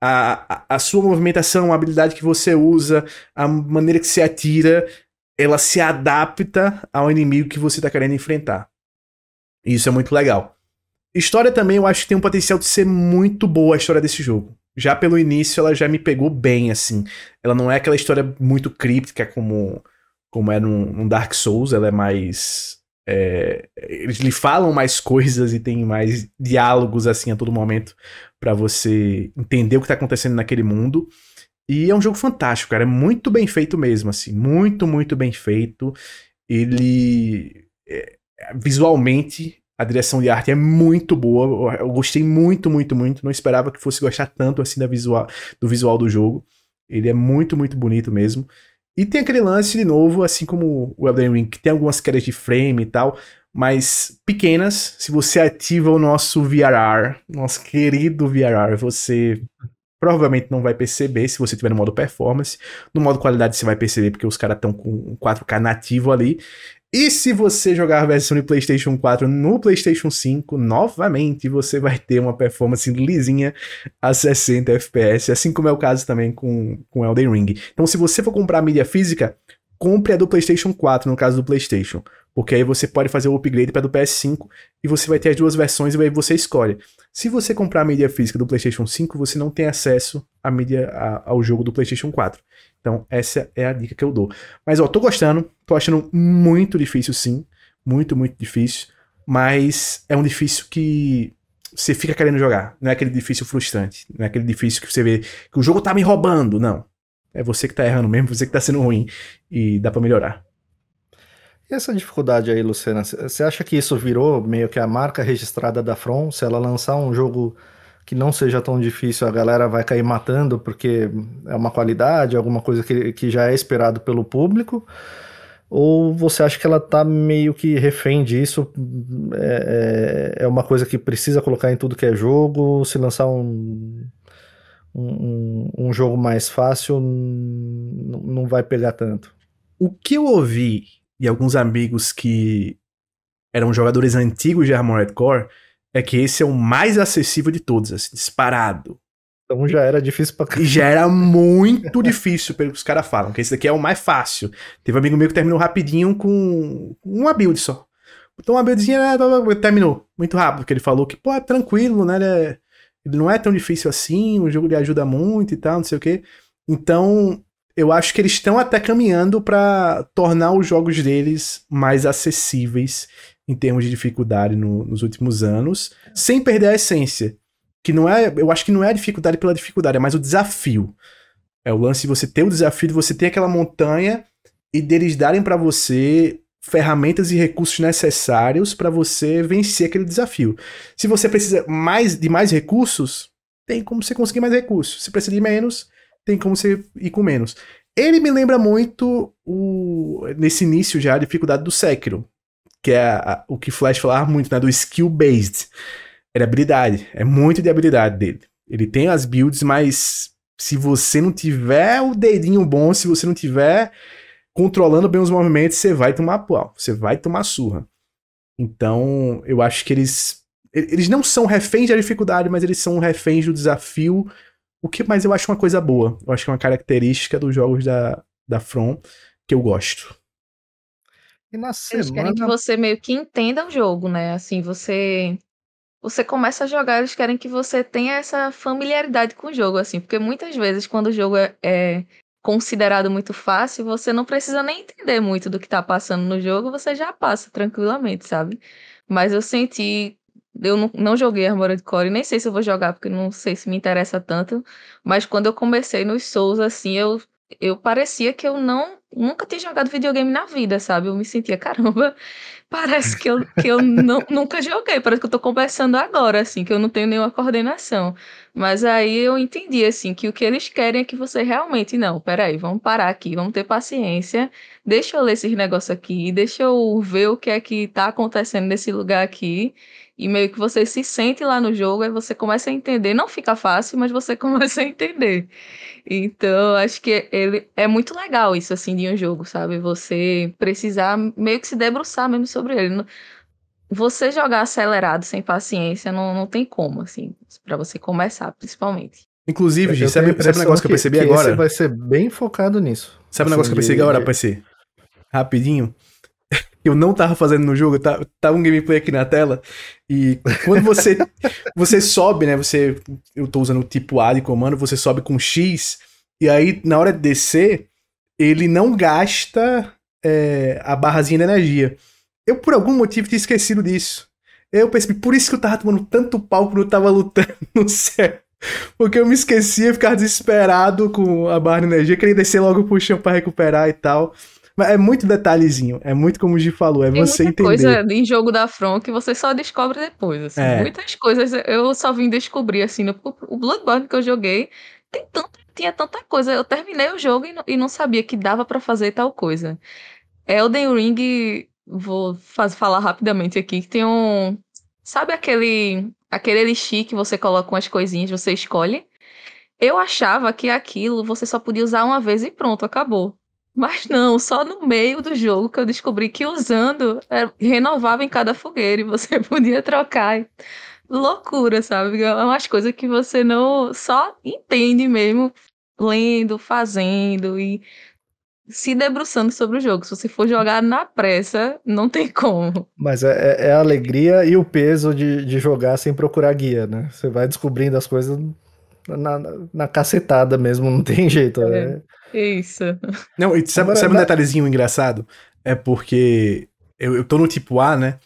[SPEAKER 4] a, a, a sua movimentação, a habilidade que você usa, a maneira que você atira, ela se adapta ao inimigo que você tá querendo enfrentar. E isso é muito legal. História também eu acho que tem um potencial de ser muito boa a história desse jogo. Já pelo início ela já me pegou bem, assim. Ela não é aquela história muito críptica como como é num, num Dark Souls, ela é mais. É, eles lhe falam mais coisas e tem mais diálogos assim a todo momento para você entender o que tá acontecendo naquele mundo. E é um jogo fantástico, cara. É muito bem feito mesmo, assim. Muito, muito bem feito. Ele. É, visualmente, a direção de arte é muito boa. Eu gostei muito, muito, muito. Não esperava que fosse gostar tanto assim da visual, do visual do jogo. Ele é muito, muito bonito mesmo. E tem aquele lance, de novo, assim como o Elden Ring, que tem algumas quedas de frame e tal, mas pequenas. Se você ativa o nosso VRR, nosso querido VRR, você provavelmente não vai perceber se você tiver no modo performance. No modo qualidade você vai perceber porque os caras estão com 4K nativo ali. E se você jogar a versão de PlayStation 4 no PlayStation 5, novamente você vai ter uma performance lisinha a 60 FPS, assim como é o caso também com, com Elden Ring. Então, se você for comprar mídia física, compre a do PlayStation 4 no caso do PlayStation, Porque aí você pode fazer o upgrade para do PS5 e você vai ter as duas versões e aí você escolhe. Se você comprar a mídia física do PlayStation 5, você não tem acesso à mídia, a, ao jogo do PlayStation 4. Então, essa é a dica que eu dou. Mas, ó, tô gostando, tô achando muito difícil, sim. Muito, muito difícil. Mas é um difícil que você fica querendo jogar. Não é aquele difícil frustrante. Não é aquele difícil que você vê que o jogo tá me roubando. Não. É você que tá errando mesmo, você que tá sendo ruim. E dá para melhorar.
[SPEAKER 1] E essa dificuldade aí, Luciana, você acha que isso virou meio que a marca registrada da From? Se ela lançar um jogo que não seja tão difícil, a galera vai cair matando porque é uma qualidade, alguma coisa que, que já é esperado pelo público? Ou você acha que ela tá meio que refém disso? É, é, é uma coisa que precisa colocar em tudo que é jogo? Se lançar um, um, um jogo mais fácil, não vai pegar tanto?
[SPEAKER 4] O que eu ouvi e alguns amigos que eram jogadores antigos de Armored Core, é que esse é o mais acessível de todos, assim, disparado.
[SPEAKER 1] Então já era difícil pra
[SPEAKER 4] caramba. E já era muito difícil, pelo que os caras falam, que esse daqui é o mais fácil. Teve um amigo meu que terminou rapidinho com uma build só. Então uma buildzinha né, terminou muito rápido, porque ele falou que, pô, é tranquilo, né? Ele, é, ele não é tão difícil assim, o jogo lhe ajuda muito e tal, não sei o quê. Então, eu acho que eles estão até caminhando para tornar os jogos deles mais acessíveis em termos de dificuldade no, nos últimos anos, sem perder a essência. Que não é, eu acho que não é a dificuldade pela dificuldade, é mais o desafio. É o lance de você ter o desafio de você ter aquela montanha e deles darem para você ferramentas e recursos necessários para você vencer aquele desafio. Se você precisa mais de mais recursos, tem como você conseguir mais recursos. Se precisa de menos, tem como você ir com menos. Ele me lembra muito o nesse início já a dificuldade do Sekiro, que é a, o que Flash falava muito, né, do skill based. Era habilidade, é muito de habilidade dele. Ele tem as builds, mas se você não tiver o dedinho bom, se você não tiver controlando bem os movimentos, você vai tomar pau, você vai tomar surra. Então, eu acho que eles eles não são reféns da dificuldade, mas eles são reféns do desafio o que mais eu acho uma coisa boa. Eu acho que é uma característica dos jogos da, da From que eu gosto.
[SPEAKER 2] E na semana... Eles querem que você meio que entenda o jogo, né? Assim, você você começa a jogar, eles querem que você tenha essa familiaridade com o jogo, assim, porque muitas vezes quando o jogo é, é considerado muito fácil, você não precisa nem entender muito do que tá passando no jogo, você já passa tranquilamente, sabe? Mas eu senti eu não, não joguei Armored Core, nem sei se eu vou jogar, porque não sei se me interessa tanto. Mas quando eu comecei nos Souls, assim, eu, eu parecia que eu não nunca tinha jogado videogame na vida, sabe? Eu me sentia, caramba, parece que eu, que eu não, (laughs) nunca joguei, parece que eu tô conversando agora, assim, que eu não tenho nenhuma coordenação. Mas aí eu entendi, assim, que o que eles querem é que você realmente, não, peraí, vamos parar aqui, vamos ter paciência, deixa eu ler esses negócios aqui, deixa eu ver o que é que tá acontecendo nesse lugar aqui, e meio que você se sente lá no jogo, aí você começa a entender. Não fica fácil, mas você (laughs) começa a entender. Então, acho que ele é muito legal isso, assim, de um jogo, sabe? Você precisar meio que se debruçar mesmo sobre ele. Você jogar acelerado, sem paciência, não, não tem como, assim, para você começar, principalmente.
[SPEAKER 4] Inclusive, Gi, sabe, sabe um negócio que, que eu percebi que agora? Você
[SPEAKER 1] vai ser bem focado nisso.
[SPEAKER 4] Sabe um negócio que eu percebi agora, PC? Rapidinho eu não tava fazendo no jogo, tá, tava um gameplay aqui na tela, e quando você (laughs) você sobe, né, você, eu tô usando o tipo A de comando, você sobe com X, e aí na hora de descer, ele não gasta é, a barrazinha de energia. Eu por algum motivo tinha esquecido disso. Eu percebi, por isso que eu tava tomando tanto pau quando eu tava lutando (laughs) no céu. Porque eu me esquecia, ficava desesperado com a barra de energia, queria descer logo pro chão pra recuperar e tal. Mas é muito detalhezinho, é muito como o Gi falou, é Tem você muita entender.
[SPEAKER 2] coisa em jogo da From que você só descobre depois, assim. É. Muitas coisas eu só vim descobrir, assim, no o Bloodborne que eu joguei, tem tanto, tinha tanta coisa. Eu terminei o jogo e não, e não sabia que dava para fazer tal coisa. Elden Ring, vou faz, falar rapidamente aqui, que tem um... Sabe aquele, aquele elixir que você coloca umas coisinhas, você escolhe? Eu achava que aquilo você só podia usar uma vez e pronto, acabou. Mas não, só no meio do jogo que eu descobri que usando é, renovava em cada fogueira e você (laughs) podia trocar. Loucura, sabe? É umas coisas que você não só entende mesmo lendo, fazendo e se debruçando sobre o jogo. Se você for jogar na pressa, não tem (laughs) como.
[SPEAKER 1] Mas é, é, é a alegria e o peso de, de jogar sem procurar guia, né? Você vai descobrindo as coisas na, na cacetada mesmo, não tem jeito. É,
[SPEAKER 2] é isso.
[SPEAKER 4] Não, e sabe, sabe um detalhezinho engraçado? É porque eu, eu tô no tipo A, né?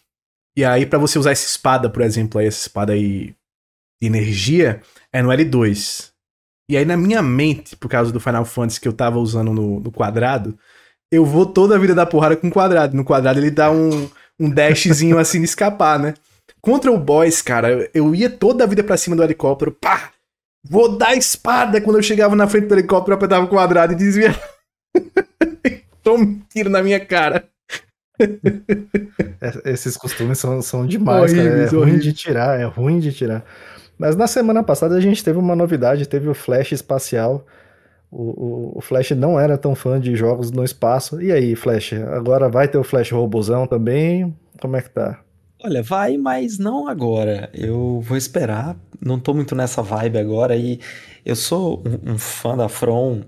[SPEAKER 4] E aí, para você usar essa espada, por exemplo, aí, essa espada aí de energia, é no L2. E aí, na minha mente, por causa do Final Fantasy que eu tava usando no, no quadrado, eu vou toda a vida dar porrada com o quadrado. No quadrado ele dá um, um dashzinho assim de escapar, né? Contra o boss, cara, eu ia toda a vida pra cima do helicóptero, pá! Vou dar espada quando eu chegava na frente do helicóptero, eu apertava o quadrado e dizia. (laughs) Toma um tiro na minha cara.
[SPEAKER 1] É, esses costumes são, são demais, horríveis, cara. É ruim de tirar, é ruim de tirar. Mas na semana passada a gente teve uma novidade, teve o Flash espacial. O, o, o, Flash não era tão fã de jogos no espaço. E aí, Flash? Agora vai ter o Flash robozão também? Como é que tá?
[SPEAKER 3] Olha, vai, mas não agora. Eu vou esperar. Não tô muito nessa vibe agora. E eu sou um, um fã da From.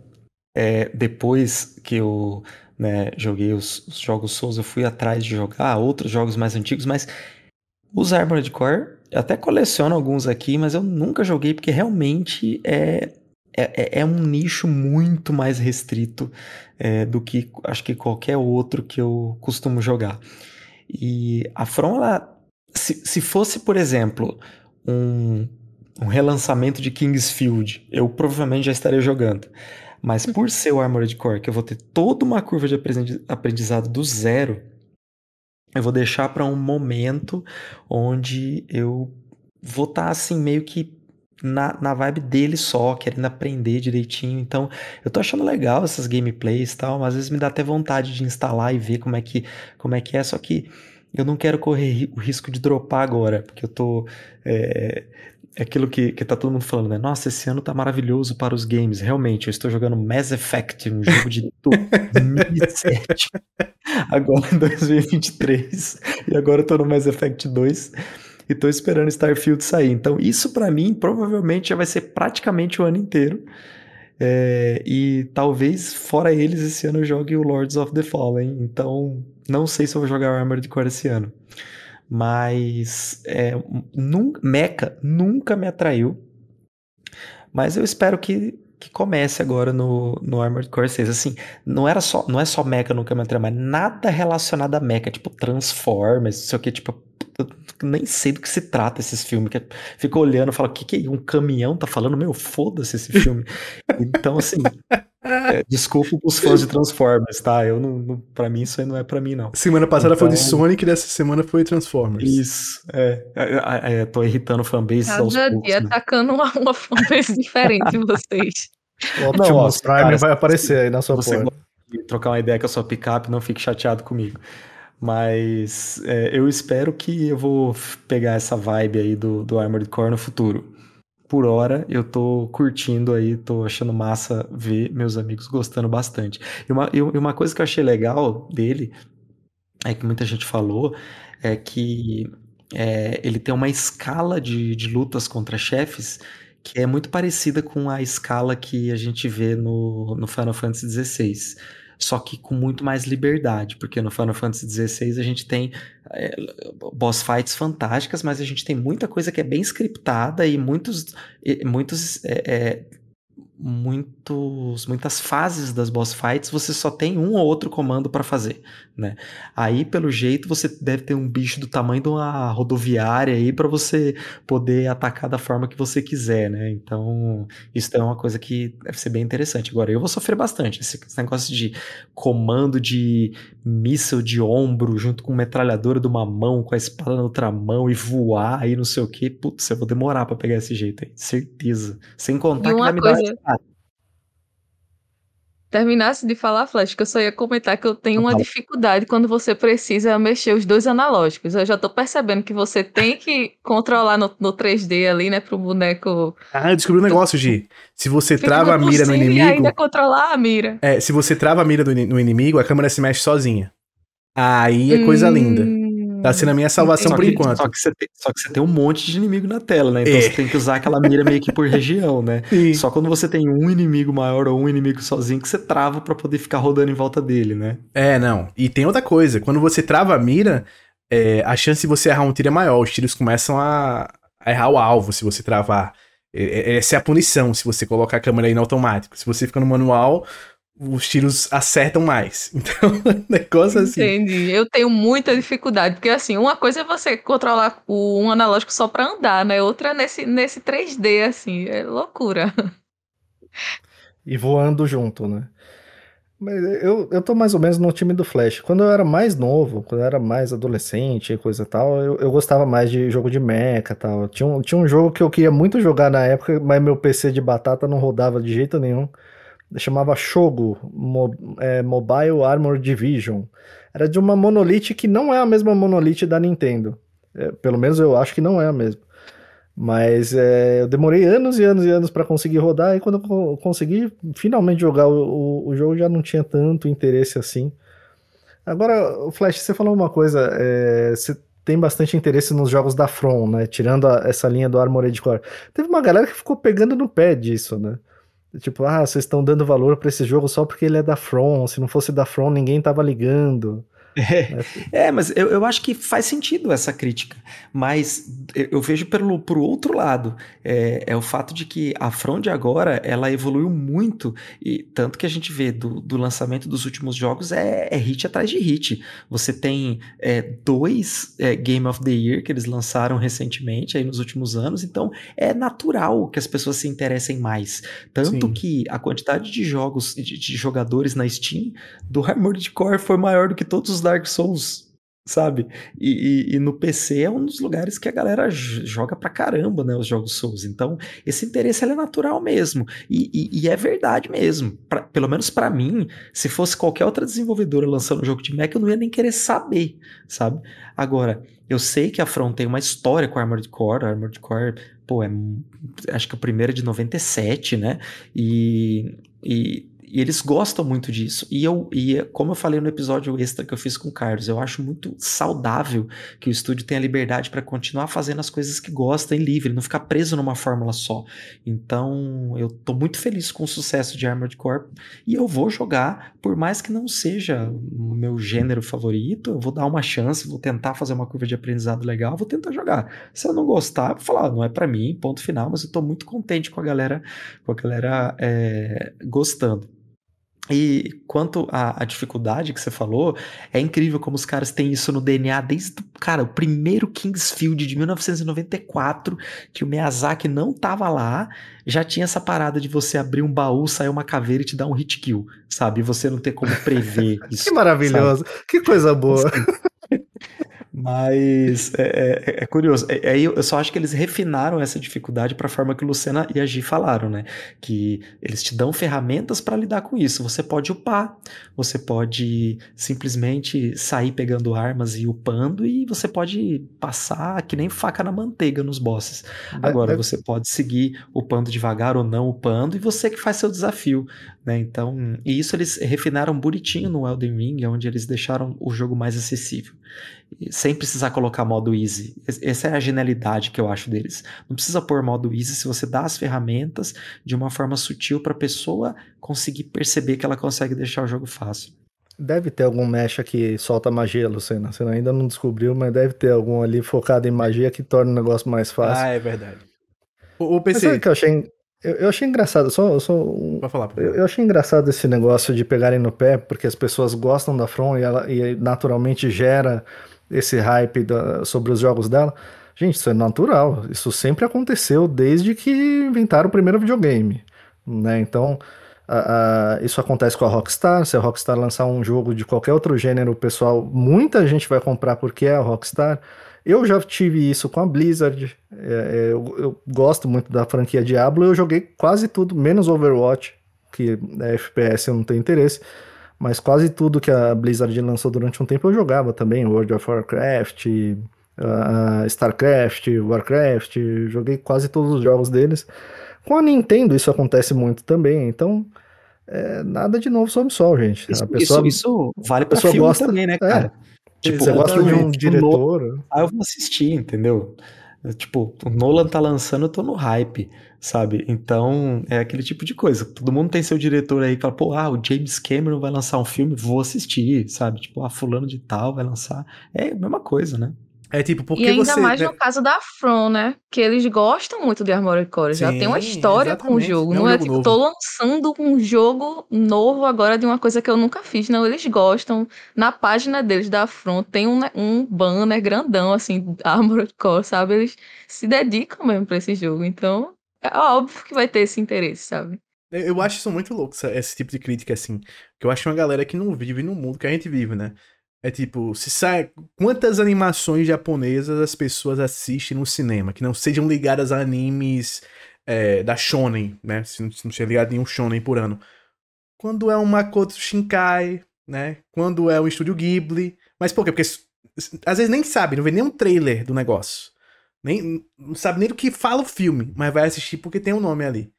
[SPEAKER 3] É, depois que eu né, joguei os, os, jogos Souls, eu fui atrás de jogar outros jogos mais antigos, mas os Armored Core, eu até coleciono alguns aqui, mas eu nunca joguei porque realmente é, é, é, é um nicho muito mais restrito é, do que acho que qualquer outro que eu costumo jogar. E a From, ela, se, se fosse, por exemplo, um, um relançamento de Kingsfield, eu provavelmente já estaria jogando. Mas por ser o Armored Core, que eu vou ter toda uma curva de aprendizado do zero, eu vou deixar para um momento onde eu vou estar tá, assim meio que na, na vibe dele só, querendo aprender direitinho. Então, eu tô achando legal essas gameplays e tal, mas às vezes me dá até vontade de instalar e ver como é que, como é, que é, só que eu não quero correr o risco de dropar agora, porque eu tô é, é aquilo que, que tá todo mundo falando, né? Nossa, esse ano tá maravilhoso para os games. Realmente, eu estou jogando Mass Effect, um jogo de 2007, (laughs) agora em 2023, e agora eu tô no Mass Effect 2 e tô esperando Starfield sair. Então, isso para mim provavelmente já vai ser praticamente o ano inteiro. É, e talvez, fora eles, esse ano eu jogue o Lords of the Fallen. Então, não sei se eu vou jogar Armored Core esse ano. Mas é, nunca, Mecha nunca me atraiu. Mas eu espero que, que comece agora no, no Armored Core 6. Assim, não, era só, não é só Mecha nunca me atraiu, mas nada relacionado a Mecha, tipo Transformers, não sei o que, tipo, nem sei do que se trata esses filmes. Que fica olhando e fala, o que, que é? Um caminhão tá falando? Meu, foda-se esse filme. então, assim, (laughs) é, desculpa os fãs de Transformers, tá? Eu não, não, pra mim, isso aí não é pra mim, não.
[SPEAKER 4] Semana passada então... foi de então Sonic, dessa semana foi Transformers.
[SPEAKER 3] Isso, é. é, é, é tô irritando fanbase
[SPEAKER 2] aos poucos. Cada dia né? atacando uma, uma fanbase (laughs) diferente em vocês.
[SPEAKER 1] O Optimus Prime vai aparecer aí na sua porta.
[SPEAKER 3] Trocar uma ideia com a sua picape, não fique chateado comigo. Mas é, eu espero que eu vou pegar essa vibe aí do, do Armored Core no futuro. Por hora, eu tô curtindo aí, tô achando massa ver meus amigos gostando bastante. E uma, e uma coisa que eu achei legal dele, é que muita gente falou, é que é, ele tem uma escala de, de lutas contra chefes que é muito parecida com a escala que a gente vê no, no Final Fantasy XVI só que com muito mais liberdade, porque no Final Fantasy XVI a gente tem é, boss fights fantásticas, mas a gente tem muita coisa que é bem scriptada e muitos, muitos é, é, muitos, muitas fases das boss fights você só tem um ou outro comando para fazer, né? Aí, pelo jeito, você deve ter um bicho do tamanho de uma rodoviária aí para você poder atacar da forma que você quiser, né? Então, isso é uma coisa que deve ser bem interessante. Agora, eu vou sofrer bastante esse, esse negócio de comando de míssil de ombro junto com metralhadora de uma mão, com a espada na outra mão e voar aí não sei o que. Putz, eu vou demorar para pegar esse jeito aí, certeza. Sem contar que vai me
[SPEAKER 2] coisa... dar terminasse de falar, Flash, que eu só ia comentar que eu tenho uma dificuldade quando você precisa mexer os dois analógicos. Eu já tô percebendo que você tem que controlar no, no 3D ali, né, pro boneco.
[SPEAKER 4] Ah, eu descobri um negócio, Gi. Se você trava a mira no inimigo. E
[SPEAKER 2] ainda controlar a mira.
[SPEAKER 4] É, se você trava a mira no inimigo, a câmera se mexe sozinha. Aí é coisa hum... linda. Tá sendo a minha salvação
[SPEAKER 3] Só
[SPEAKER 4] por
[SPEAKER 3] que,
[SPEAKER 4] enquanto.
[SPEAKER 3] só, que você tem, só que você tem um monte de inimigo na tela, né? Então
[SPEAKER 4] É.
[SPEAKER 3] você tem que usar aquela mira meio que por (laughs) região, né?
[SPEAKER 4] Sim.
[SPEAKER 3] Só quando você tem um inimigo maior ou um inimigo sozinho que você trava pra poder ficar rodando em volta dele, né?
[SPEAKER 4] É, não. E tem outra coisa. Quando você trava a mira, é, a chance de você errar um tiro é maior. Os tiros começam a, a errar o alvo se você travar. É, é- essa é a punição se você colocar a câmera aí no automático. Se você fica no manual, os tiros acertam mais. (laughs) Então, negócio assim.
[SPEAKER 2] Entendi. Eu tenho muita dificuldade, porque assim, uma coisa é você controlar o, um analógico só pra andar, né? Outra é nesse, nesse 3D, assim, é loucura.
[SPEAKER 1] E voando junto, né? Mas eu, eu tô mais ou menos no time do Flash. Quando eu era mais novo, quando eu era mais adolescente e coisa e tal, eu, eu gostava mais de jogo de mecha e tal. Tinha um, tinha um jogo que eu queria muito jogar na época, mas meu PC de batata não rodava de jeito nenhum. Chamava Shogo Mo- é, Mobile Armor Division. Era de uma Monolith que não é a mesma Monolith da Nintendo. É, pelo menos eu acho que não é a mesma. Mas é, eu demorei anos e anos e anos para conseguir rodar, e quando eu co- consegui finalmente jogar o, o, o jogo, já não tinha tanto interesse assim. Agora, Flash, você falou uma coisa, é, você tem bastante interesse nos jogos da From, né? Tirando a- essa linha do Armored Core. Teve uma galera que ficou pegando no pé disso, né? Tipo, ah, vocês estão dando valor para esse jogo só porque ele é da From. Se não fosse da From, ninguém tava ligando.
[SPEAKER 3] É, mas eu, eu acho que faz sentido essa crítica. Mas eu, vejo pelo pro outro lado. É, é o fato de que a Front agora ela evoluiu muito. E tanto que a gente vê do, do lançamento dos últimos jogos é, é hit atrás de hit. Você tem é, dois é, Game of the Year que eles lançaram recentemente, aí nos últimos anos. Então é natural que as pessoas se interessem mais. Tanto
[SPEAKER 4] Sim.
[SPEAKER 3] que a quantidade de jogos, de, de jogadores na Steam do Armored Core foi maior do que todos os Dark Souls, sabe? E, e- e no PC é um dos lugares que a galera joga pra caramba, né? Os jogos Souls. Então, esse interesse é natural mesmo. E, e- é verdade mesmo. Pra- pelo menos pra mim, se fosse qualquer outra desenvolvedora lançando um jogo de Mac, eu não ia nem querer saber, sabe? Agora, eu sei que a From tem uma história com Armored Core. Armored Core, pô, é, acho que o primeiro é de 97, né? E, e, eles gostam muito disso. E eu, e como eu falei no episódio extra que eu fiz com o Carlos, eu acho muito saudável que o estúdio tenha liberdade para continuar fazendo as coisas que gosta e livre, não ficar preso numa fórmula só. Então, eu tô muito feliz com o sucesso de Armored Core e eu vou jogar, por mais que não seja o meu gênero favorito, eu vou dar uma chance, vou tentar fazer uma curva de aprendizado legal, vou tentar jogar. Se eu não gostar, vou falar, "Ah, não é para mim, ponto final, mas eu tô muito contente com a galera, com a galera é, gostando. E quanto à, à dificuldade que você falou, é incrível como os caras têm isso no DNA desde, cara, o primeiro Kingsfield de 1994, que o Miyazaki não tava lá, já tinha essa parada de você abrir um baú, sair uma caveira e te dar um hit kill, sabe? E você não ter como prever (laughs) isso.
[SPEAKER 1] Que maravilhoso, que coisa boa.
[SPEAKER 3] Mas é, é- é curioso. É- Aí eu só acho que eles refinaram essa dificuldade para a forma que o Lucena e a Gi falaram, né? Que eles te dão ferramentas para lidar com isso. Você pode upar, você pode simplesmente sair pegando armas e upando, e você pode passar que nem faca na manteiga nos bosses. Agora, você pode seguir upando devagar ou não upando, e você que faz seu desafio, né? Então, e isso eles refinaram bonitinho no Elden Ring, onde eles deixaram o jogo mais acessível. Sem precisar colocar modo easy. Es- Essa é a genialidade que eu acho deles. Não precisa pôr modo easy se você dá as ferramentas de uma forma sutil para a pessoa conseguir perceber que ela consegue deixar o jogo fácil.
[SPEAKER 1] Deve ter algum mecha que solta magia, Lucena. Você ainda não descobriu, mas deve ter algum ali focado em magia que torna o negócio mais fácil.
[SPEAKER 4] Ah, é verdade. O, o
[SPEAKER 1] Mas sabe
[SPEAKER 4] PC,
[SPEAKER 1] o que eu achei? Eu, eu achei engraçado, só, só um-
[SPEAKER 4] falar.
[SPEAKER 1] eu, eu achei engraçado esse negócio de pegarem no pé, porque as pessoas gostam da From e, ela, e naturalmente gera esse hype da- sobre os jogos dela. Gente, isso é natural. Isso sempre aconteceu desde que inventaram o primeiro videogame. Né? Então, a- a- isso acontece com a Rockstar. Se a Rockstar lançar um jogo de qualquer outro gênero, o pessoal, muita gente vai comprar porque é a Rockstar. Eu já tive isso com a Blizzard. É, é, eu, eu gosto muito da franquia Diablo. Eu joguei quase tudo, menos Overwatch, que é FPS eu não tenho interesse. Mas quase tudo que a Blizzard lançou durante um tempo eu jogava também. World of Warcraft, uh, StarCraft, Warcraft. Joguei quase todos os jogos deles. Com a Nintendo isso acontece muito também. Então, é, nada de novo sob o sol, gente.
[SPEAKER 3] Isso,
[SPEAKER 1] a pessoa,
[SPEAKER 3] isso, isso vale para
[SPEAKER 1] pessoa
[SPEAKER 3] filme
[SPEAKER 1] gosta-
[SPEAKER 3] também, né,
[SPEAKER 1] é. Tipo, você gosta de um diretor?
[SPEAKER 3] Ah, eu vou assistir, entendeu? Tipo, o Nolan tá lançando, eu tô no hype, sabe? Então, é aquele tipo de coisa. Todo mundo tem seu diretor aí que fala, pô, ah, o James Cameron vai lançar um filme, vou assistir, sabe? Tipo, ah, fulano de tal vai lançar. É a mesma coisa, né?
[SPEAKER 4] É tipo, porque
[SPEAKER 2] e ainda
[SPEAKER 4] você...
[SPEAKER 2] mais no caso da From, né? Que eles gostam muito de Armored Core. já tem uma história com o jogo.
[SPEAKER 4] É um
[SPEAKER 2] não é
[SPEAKER 4] jogo
[SPEAKER 2] tipo, tô lançando um jogo novo agora de uma coisa que eu nunca fiz. Não, eles gostam. Na página deles da From tem um, um banner grandão, assim, (laughs) Armored Core, sabe? Eles se dedicam mesmo pra esse jogo. Então, é óbvio que vai ter esse interesse, sabe?
[SPEAKER 4] Eu acho isso muito louco, esse tipo de crítica, assim. Que eu acho uma galera que não vive no mundo que a gente vive, né? É tipo, se sai. Quantas animações japonesas as pessoas assistem no cinema que não sejam ligadas a animes é, da Shonen, né? Se não, se não tiver ligado nenhum Shonen por ano. Quando é um Makoto Shinkai, né? Quando é um estúdio Ghibli. Mas por quê? Porque às vezes nem sabe, não vê nem um trailer do negócio. Nem, não sabe nem do que fala o filme, mas vai assistir porque tem um nome ali.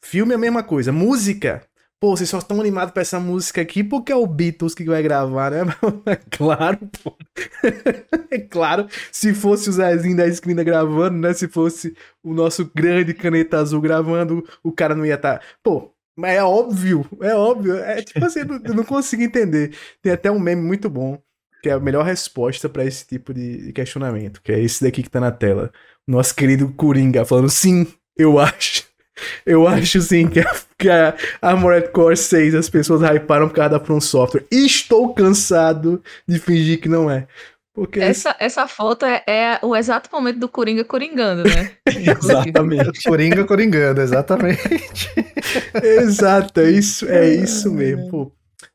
[SPEAKER 4] Filme é a mesma coisa. Música. Pô, vocês só estão animados pra essa música aqui porque é o Beatles que vai gravar, né? (laughs) É claro, pô. (laughs) É claro. Se fosse o Zezinho da esquina gravando, né? Se fosse o nosso grande caneta azul gravando, o cara não ia estar. Pô, mas é óbvio. É óbvio. É tipo assim, eu não- consigo entender. Tem até um meme muito bom, que é a melhor resposta pra esse tipo de questionamento, que é esse daqui que tá na tela. Nosso querido Coringa falando: sim, eu acho. Eu acho sim que a, que a Armored Core 6 as pessoas hyparam por causa da From Software. Estou cansado de fingir que não é. Porque
[SPEAKER 2] Essa, essa foto é, é o exato momento do Coringa coringando, né? (laughs)
[SPEAKER 3] Exatamente.
[SPEAKER 1] Coringa coringando, exatamente.
[SPEAKER 4] Exato, é isso, é isso mesmo. Pô.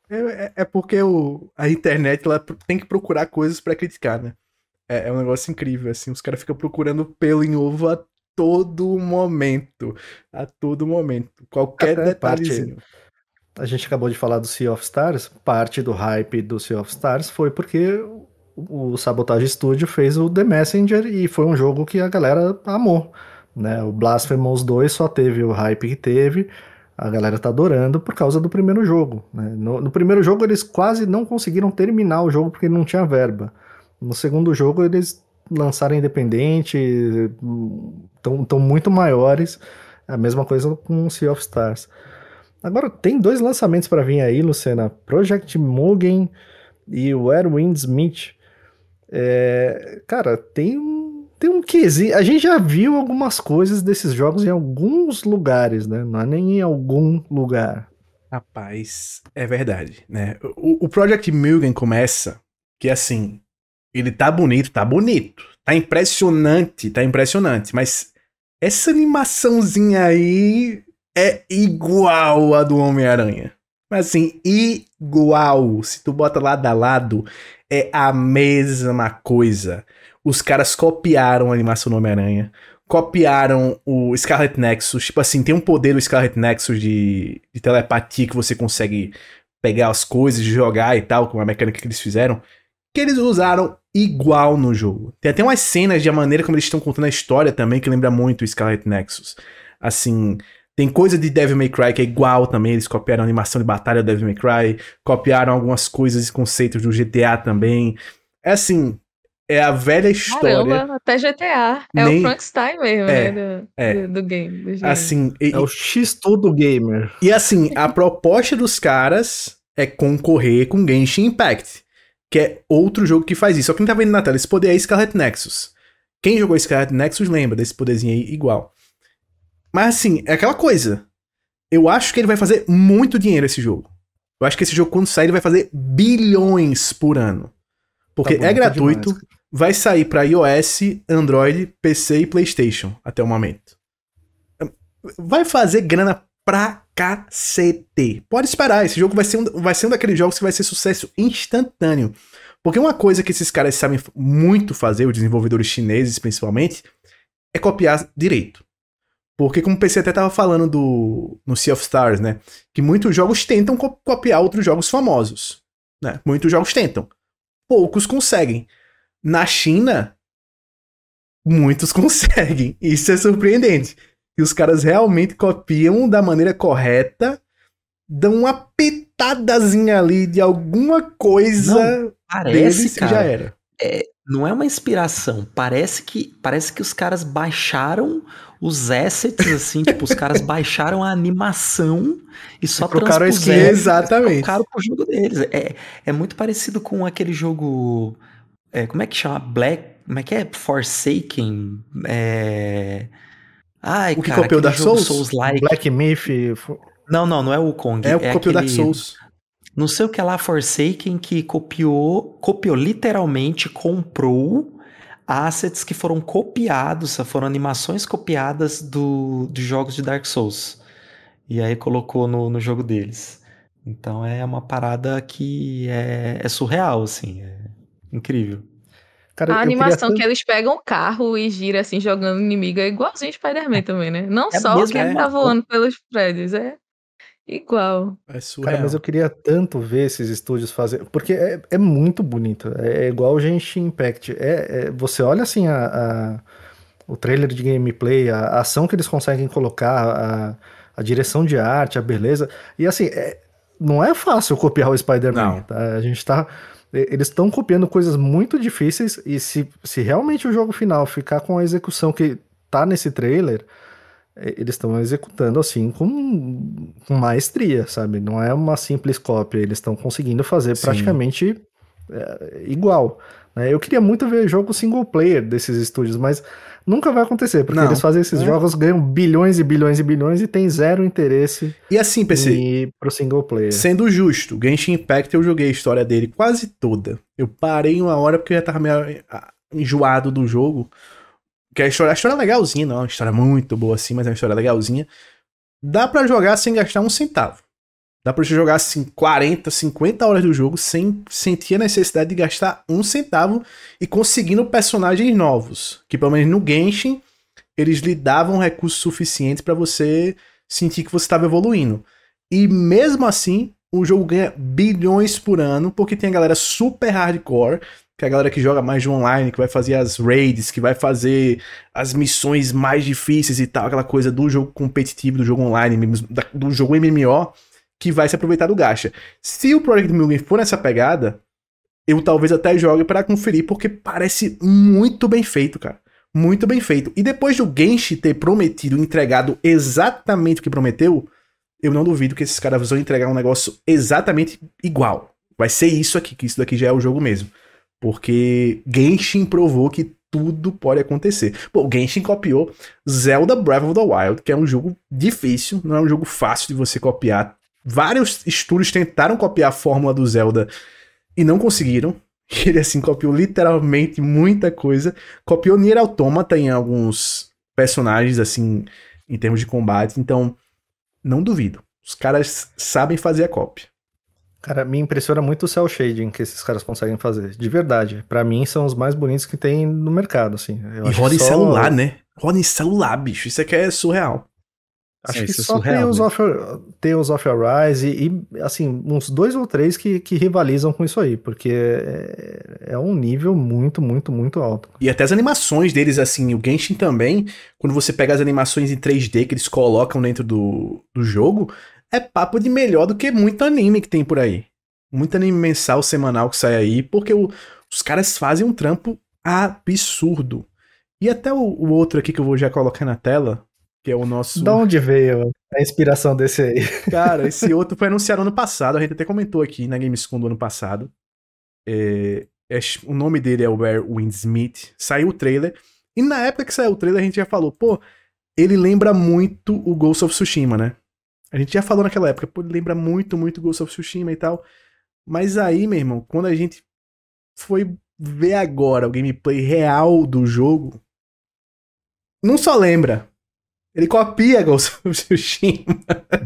[SPEAKER 4] É, é- é porque o, a internet ela tem que procurar coisas pra criticar, né? É, é um negócio incrível, assim. Os caras ficam procurando pelo em ovo a todo momento. A todo momento. Qualquer
[SPEAKER 1] Até parte-
[SPEAKER 4] detalhezinho.
[SPEAKER 1] A gente acabou de falar do Sea of Stars. Parte do hype do Sea of Stars foi porque o o Sabotage Studio fez o The Messenger e foi um jogo que a galera amou. Né? O Blasphemous 2 só teve o hype que teve. A galera tá adorando por causa do primeiro jogo. né? No, no primeiro jogo eles quase não conseguiram terminar o jogo porque não tinha verba. No segundo jogo eles lançaram independente, estão muito maiores. A mesma coisa com Sea of Stars. Agora, tem dois lançamentos para vir aí, Luciana: Project Mugen e o Erwin Smith. É, cara, tem um, tem um quesinho. A gente já viu algumas coisas desses jogos em alguns lugares, né? Não é nem em algum lugar.
[SPEAKER 4] Rapaz, é verdade, né? O, o Project Mugen começa que assim, ele tá bonito, tá bonito, tá impressionante, tá impressionante, mas essa animaçãozinha aí é igual a do Homem-Aranha. Mas assim, igual. Se tu bota lado a lado, é a mesma coisa. Os caras copiaram a animação do Homem-Aranha copiaram o Scarlet Nexus. Tipo assim, tem um poder do Scarlet Nexus de, de telepatia que você consegue pegar as coisas, jogar e tal, com a mecânica que eles fizeram, que eles usaram igual no jogo. Tem até umas cenas de a maneira como eles estão contando a história também que lembra muito o Scarlet Nexus. Assim, tem coisa de Devil May Cry que é igual também, eles copiaram a animação de batalha do Devil May Cry, copiaram algumas coisas e conceitos do GTA também. É assim, é a velha história.
[SPEAKER 2] Caramba, até GTA. É
[SPEAKER 4] Nem-
[SPEAKER 2] o Frankenstein mesmo,
[SPEAKER 4] É,
[SPEAKER 2] né? Do,
[SPEAKER 4] é.
[SPEAKER 2] do, do game. do.
[SPEAKER 4] Assim, e,
[SPEAKER 1] É o X tudo gamer.
[SPEAKER 4] E assim, a proposta dos caras é concorrer com Genshin Impact, que é outro jogo que faz isso. Só quem tá vendo na tela, esse poder é Scarlet Nexus. Quem jogou Scarlet Nexus lembra desse poderzinho aí igual. Mas assim, é aquela coisa. Eu acho que ele vai fazer muito dinheiro esse jogo. Eu acho que esse jogo, quando sair, ele vai fazer bilhões por ano. Porque
[SPEAKER 1] Tá
[SPEAKER 4] é
[SPEAKER 1] bonito
[SPEAKER 4] gratuito,
[SPEAKER 1] demais.
[SPEAKER 4] vai sair pra iOS, Android, PC e PlayStation até o momento. Vai fazer grana pra cacete. Pode esperar, esse jogo vai ser, um, vai ser um daqueles jogos que vai ser sucesso instantâneo. Porque uma coisa que esses caras sabem muito fazer, os desenvolvedores chineses principalmente, é copiar direito. Porque como o PC até tava falando do, no Sea of Stars, né? Que muitos jogos tentam co- copiar outros jogos famosos. Né? Muitos jogos tentam. Poucos conseguem. Na China, muitos (laughs) conseguem. Isso é surpreendente. E os caras realmente copiam da maneira correta, dão uma pitadazinha ali de alguma coisa.
[SPEAKER 3] Parece,
[SPEAKER 4] deles
[SPEAKER 3] cara,
[SPEAKER 4] e já era.
[SPEAKER 3] É, não é uma inspiração. Parece que, parece que os caras baixaram os assets, assim, (laughs) tipo, os caras baixaram a animação e só
[SPEAKER 1] trocaram a skin,
[SPEAKER 3] transpuseram,
[SPEAKER 4] exatamente.
[SPEAKER 3] trocaram pro jogo deles. É, é muito parecido com aquele jogo. é, como é que chama? Black. Como é que é? Forsaken. É. Ai,
[SPEAKER 4] O que
[SPEAKER 3] cara,
[SPEAKER 4] copiou Dark
[SPEAKER 3] jogo
[SPEAKER 4] Souls?
[SPEAKER 3] Souls-like.
[SPEAKER 1] Black Myth.
[SPEAKER 3] Não, não, não é o Kong.
[SPEAKER 4] É o que copiou Dark
[SPEAKER 3] aquele-
[SPEAKER 4] Souls.
[SPEAKER 3] não sei o que lá, Forsaken, que copiou, copiou literalmente, comprou assets que foram copiados, foram animações copiadas do, dos jogos de Dark Souls. E aí colocou no, no jogo deles. Então é uma parada que é, é surreal, assim, é incrível.
[SPEAKER 1] Cara,
[SPEAKER 2] A
[SPEAKER 1] queria
[SPEAKER 2] animação
[SPEAKER 1] tanto-
[SPEAKER 2] que eles pegam o carro e gira assim, jogando inimigo, é igualzinho Spider-Man também, né? Não
[SPEAKER 3] É
[SPEAKER 2] só
[SPEAKER 3] mesmo,
[SPEAKER 2] que ele
[SPEAKER 3] é.
[SPEAKER 2] tá voando pelos prédios, é igual.
[SPEAKER 4] É surreal.
[SPEAKER 1] Cara, mas eu queria tanto ver esses estúdios fazer. Porque é, é muito bonito. É, é igual o Genshin Impact. É, é- você olha assim a, a- o trailer de gameplay, a, a ação que eles conseguem colocar, a, a direção de arte, a beleza. E assim, é- não é fácil copiar o Spider-Man.
[SPEAKER 4] Não.
[SPEAKER 1] tá? A gente tá. Eles estão copiando coisas muito difíceis. E se, se realmente o jogo final ficar com a execução que tá nesse trailer. Eles estão executando assim com, com maestria, sabe? Não é uma simples cópia, eles estão conseguindo fazer
[SPEAKER 4] Sim.
[SPEAKER 1] praticamente é, igual. né? Eu queria muito ver jogo single player desses estúdios, mas nunca vai acontecer, porque
[SPEAKER 4] Não.
[SPEAKER 1] eles fazem esses
[SPEAKER 4] É.
[SPEAKER 1] jogos, ganham bilhões e bilhões e bilhões e tem zero interesse
[SPEAKER 4] E assim, PC,
[SPEAKER 1] em ir pro single player.
[SPEAKER 4] Sendo justo, Genshin Impact eu joguei a história dele quase toda. Eu parei uma hora porque eu já tava meio ah, enjoado do jogo. Que a história, a história é legalzinha, não é uma história muito boa assim, mas é uma história legalzinha. Dá pra jogar sem gastar um centavo. Dá pra você jogar assim 40, 50 horas do jogo sem sentir a necessidade de gastar um centavo e conseguindo personagens novos. Que pelo menos no Genshin eles lhe davam recursos suficientes pra você sentir que você estava evoluindo. E mesmo assim, o jogo ganha bilhões por ano, porque tem a galera super hardcore, que é a galera que joga mais de online, que vai fazer as raids, que vai fazer as missões mais difíceis e tal, aquela coisa do jogo competitivo, do jogo online, do jogo MMO, que vai se aproveitar do gacha. Se o Project Mugen for nessa pegada, eu talvez até jogue para conferir, porque parece muito bem feito, cara. Muito bem feito. E depois do Genshin ter prometido, entregado exatamente o que prometeu, eu não duvido que esses caras vão entregar um negócio exatamente igual. Vai ser isso aqui, que isso daqui já é o jogo mesmo. Porque Genshin provou que tudo pode acontecer. Pô, Genshin copiou Zelda Breath of the Wild, que é um jogo difícil, não é um jogo fácil de você copiar. Vários estúdios tentaram copiar a fórmula do Zelda e não conseguiram. (laughs) Ele, assim, copiou literalmente muita coisa. Copiou Nier Automata em alguns personagens, assim, em termos de combate. Então, não duvido. Os caras sabem fazer a cópia.
[SPEAKER 1] Cara, me impressiona muito o cel shading que esses caras conseguem fazer. De verdade. Pra mim, são os mais bonitos que tem no mercado, assim. Eu
[SPEAKER 4] e roda em
[SPEAKER 1] só-
[SPEAKER 4] celular, né? Roda em celular, bicho. Isso aqui é surreal.
[SPEAKER 1] Acho
[SPEAKER 3] É,
[SPEAKER 1] que
[SPEAKER 3] isso é
[SPEAKER 1] só
[SPEAKER 3] surreal,
[SPEAKER 1] Tales
[SPEAKER 3] né?
[SPEAKER 1] of, Tales of Arise e, e, assim, uns dois ou três que, que rivalizam com isso aí, porque é, é um nível muito, muito, muito alto.
[SPEAKER 4] E até as animações deles, assim, o Genshin também, quando você pega as animações em 3D que eles colocam dentro do, do jogo, é papo de melhor do que muito anime que tem por aí. Muito anime mensal, semanal que sai aí, porque o- os caras fazem um trampo absurdo. E até o, o outro aqui que eu vou já colocar na tela, que é o nosso.
[SPEAKER 1] Da onde veio a inspiração desse aí? (laughs)
[SPEAKER 4] Cara, esse outro foi anunciado ano passado, a gente até comentou aqui na Gamescom do ano passado. É, é- o nome dele é Where Windsmith. Saiu o trailer. E na época que saiu o trailer, a gente já falou, pô, ele lembra muito o Ghost of Tsushima, né? A gente já falou naquela época, pô, ele lembra muito, muito o Ghost of Tsushima e tal. Mas aí, meu irmão, quando a gente foi ver agora o gameplay real do jogo, não só lembra. Ele copia Tsushima.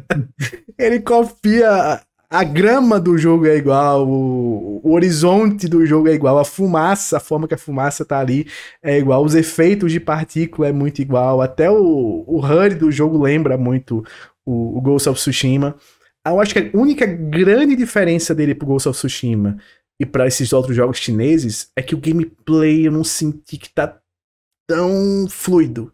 [SPEAKER 4] (laughs) ele copia. a- grama do jogo é igual, o, o horizonte do jogo é igual, a fumaça, a forma que a fumaça tá ali é igual, os efeitos de partícula é muito igual, até o, o HUD do jogo lembra muito o, o Ghost of Tsushima. Eu acho que a única grande diferença dele pro Ghost of Tsushima e para esses outros jogos chineses é que o gameplay eu não senti que tá tão fluido,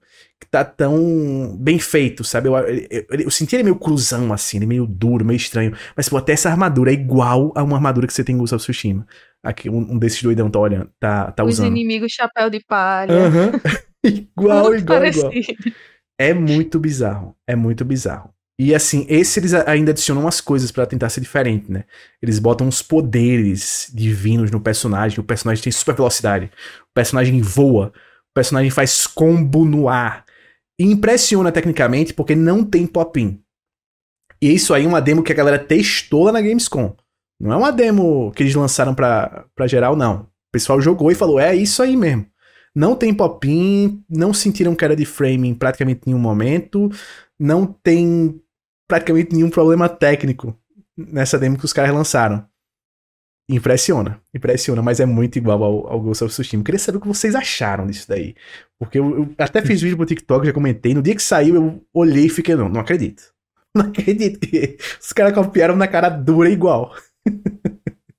[SPEAKER 4] tá tão bem feito, sabe? Eu, eu, eu- eu senti ele meio cruzão, assim, ele meio duro, meio estranho. Mas, pô, até essa armadura é igual a uma armadura que você tem em Ghost of Tsushima. aqui, um, um desses doidão tá olhando, tá, tá
[SPEAKER 2] Os
[SPEAKER 4] usando.
[SPEAKER 2] inimigos chapéu de palha.
[SPEAKER 4] Aham. (laughs) (laughs) igual,
[SPEAKER 2] Muito
[SPEAKER 4] igual, igual.
[SPEAKER 2] parecido.
[SPEAKER 4] É muito bizarro. É muito bizarro. E assim, esse eles ainda adicionam umas coisas pra tentar ser diferente, né? Eles botam uns poderes divinos no personagem. O personagem tem super velocidade. O personagem voa. O personagem faz combo no ar. E impressiona tecnicamente porque não tem pop-in. E isso aí é uma demo que a galera testou lá na Gamescom. Não é uma demo que eles lançaram pra, pra geral, não. O pessoal jogou e falou: é isso aí mesmo. Não tem pop-in, não sentiram queda de frame em praticamente nenhum momento, não tem praticamente nenhum problema técnico nessa demo que os caras lançaram. Impressiona, impressiona, mas é muito igual ao, ao Ghost of Tsushima. Queria saber o que vocês acharam disso daí. Porque eu, eu até fiz vídeo pro TikTok, já comentei. No dia que saiu, eu olhei e fiquei, não, não acredito. (laughs) Não acredito que os caras copiaram na cara dura igual.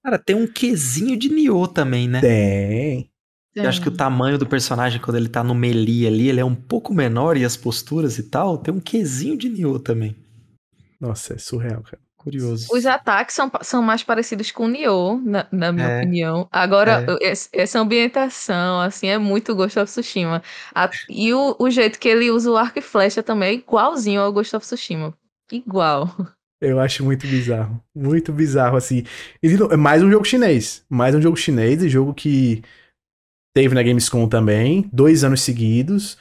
[SPEAKER 3] Cara, tem um quesinho de Nioh também, né?
[SPEAKER 4] Tem.
[SPEAKER 3] Eu acho que o tamanho do personagem, quando ele tá no melee ali, ele é um pouco menor e as posturas e tal, tem um quesinho de Nioh também.
[SPEAKER 4] Nossa, é surreal, cara.
[SPEAKER 3] Curioso.
[SPEAKER 2] Os ataques são, são mais parecidos com o Nioh, na, na minha
[SPEAKER 3] É.
[SPEAKER 2] opinião. Agora, esse- essa ambientação, assim, é muito Ghost of Tsushima. A- e o, o jeito que ele usa o arco e flecha também é igualzinho ao Ghost of Tsushima. Igual.
[SPEAKER 4] Eu acho muito bizarro. Muito bizarro, assim. É mais um jogo chinês. Mais um jogo chinês, e jogo que teve na Gamescom também, dois anos seguidos.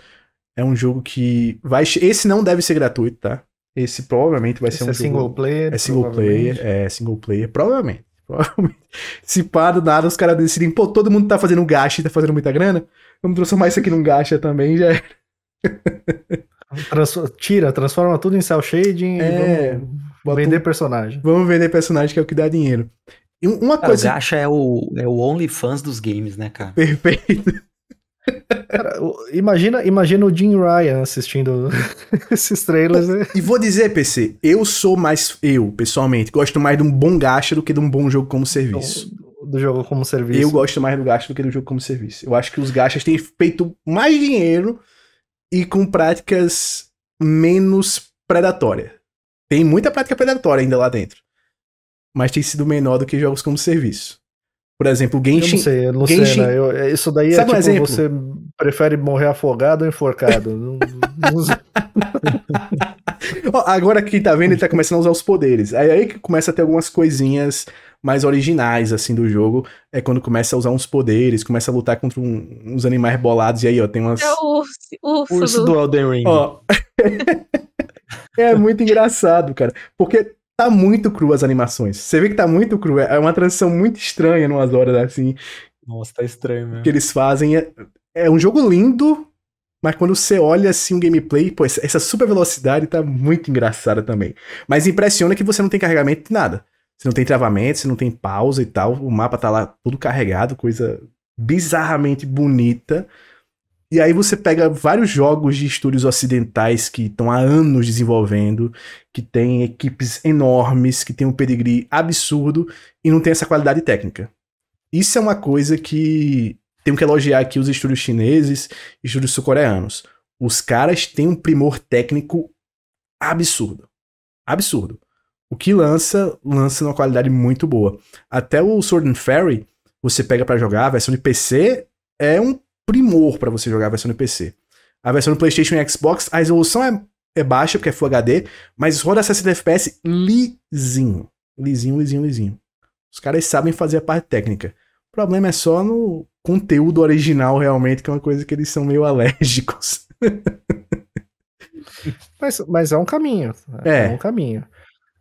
[SPEAKER 4] É um jogo que vai. Esse não deve ser gratuito, tá? Esse provavelmente vai ser
[SPEAKER 1] Esse
[SPEAKER 4] um
[SPEAKER 1] é single
[SPEAKER 4] jogo.
[SPEAKER 1] player.
[SPEAKER 4] É single player, é single player, provavelmente. (laughs) Provavelmente. Se pá, do nada, os caras decidem, pô, todo mundo tá fazendo gacha e tá fazendo muita grana. Vamos transformar isso aqui num gacha também, já é.
[SPEAKER 1] Trans- tira, transforma tudo em cell shading
[SPEAKER 4] É,
[SPEAKER 1] e vamos vender
[SPEAKER 4] um-
[SPEAKER 1] personagem.
[SPEAKER 4] Vamos vender personagem que é o que dá dinheiro. E um- uma
[SPEAKER 3] Cara, o
[SPEAKER 4] coisa
[SPEAKER 3] Gacha é o, é o OnlyFans dos games, né, cara?
[SPEAKER 4] perfeita. (laughs)
[SPEAKER 1] Cara, imagina, imagina o Jim Ryan assistindo (laughs) esses trailers. né?
[SPEAKER 4] E vou dizer, PC, eu sou mais, eu, pessoalmente, gosto mais de um bom gacha do que de um bom jogo como serviço.
[SPEAKER 1] Do, do jogo como serviço.
[SPEAKER 4] Eu gosto mais do gacha do que do jogo como serviço. Eu acho que os gachas têm feito mais dinheiro e com práticas menos predatórias. Tem muita prática predatória ainda lá dentro. Mas tem sido menor do que jogos como serviço. Por exemplo, o
[SPEAKER 1] Eu
[SPEAKER 4] Genshin.
[SPEAKER 1] não sei, Lucena,
[SPEAKER 4] Genshin-
[SPEAKER 1] eu- é- isso daí é
[SPEAKER 4] Sabe um
[SPEAKER 1] tipo,
[SPEAKER 4] exemplo?
[SPEAKER 1] você prefere morrer afogado ou enforcado. (laughs)
[SPEAKER 4] Agora quem tá vendo, ele tá começando a usar os poderes. Aí aí que começa a ter algumas coisinhas mais originais, assim, do jogo. É quando começa a usar uns poderes, começa a lutar contra um- uns animais bolados. E aí, ó, tem umas.
[SPEAKER 2] É o urso, urso,
[SPEAKER 3] Urso
[SPEAKER 2] do...
[SPEAKER 3] do Elden Ring.
[SPEAKER 4] Ó. (laughs) é muito engraçado, cara. Porque tá muito cru as animações. Você vê que tá muito cru. É uma transição muito estranha numas horas, assim,
[SPEAKER 3] Nossa, tá estranho mesmo.
[SPEAKER 4] que eles fazem. É, um jogo lindo. Mas quando você olha assim o gameplay, pô, essa super velocidade tá muito engraçada também. Mas impressiona que você não tem carregamento de nada. Você não tem travamento, você não tem pausa e tal. O mapa tá lá tudo carregado, coisa bizarramente bonita. E aí você pega vários jogos de estúdios ocidentais que estão há anos desenvolvendo, que tem equipes enormes, que tem um pedigree absurdo e não tem essa qualidade técnica. Isso é uma coisa que tenho que elogiar aqui os estúdios chineses e estúdios sul-coreanos. Os caras têm um primor técnico absurdo. Absurdo. O que lança, lança numa qualidade muito boa. Até o Sword and Fairy, você pega pra jogar, a versão de PC é um primor pra você jogar a versão de PC. A versão do PlayStation e Xbox, a resolução é, é baixa, porque é Full HD, mas roda a 60 FPS lisinho. Lisinho, lisinho, lisinho. Os caras sabem fazer a parte técnica. O problema é só no conteúdo original, realmente, que é uma coisa que eles são meio alérgicos. (laughs)
[SPEAKER 1] Mas, mas é um caminho.
[SPEAKER 4] É.
[SPEAKER 1] É, um caminho.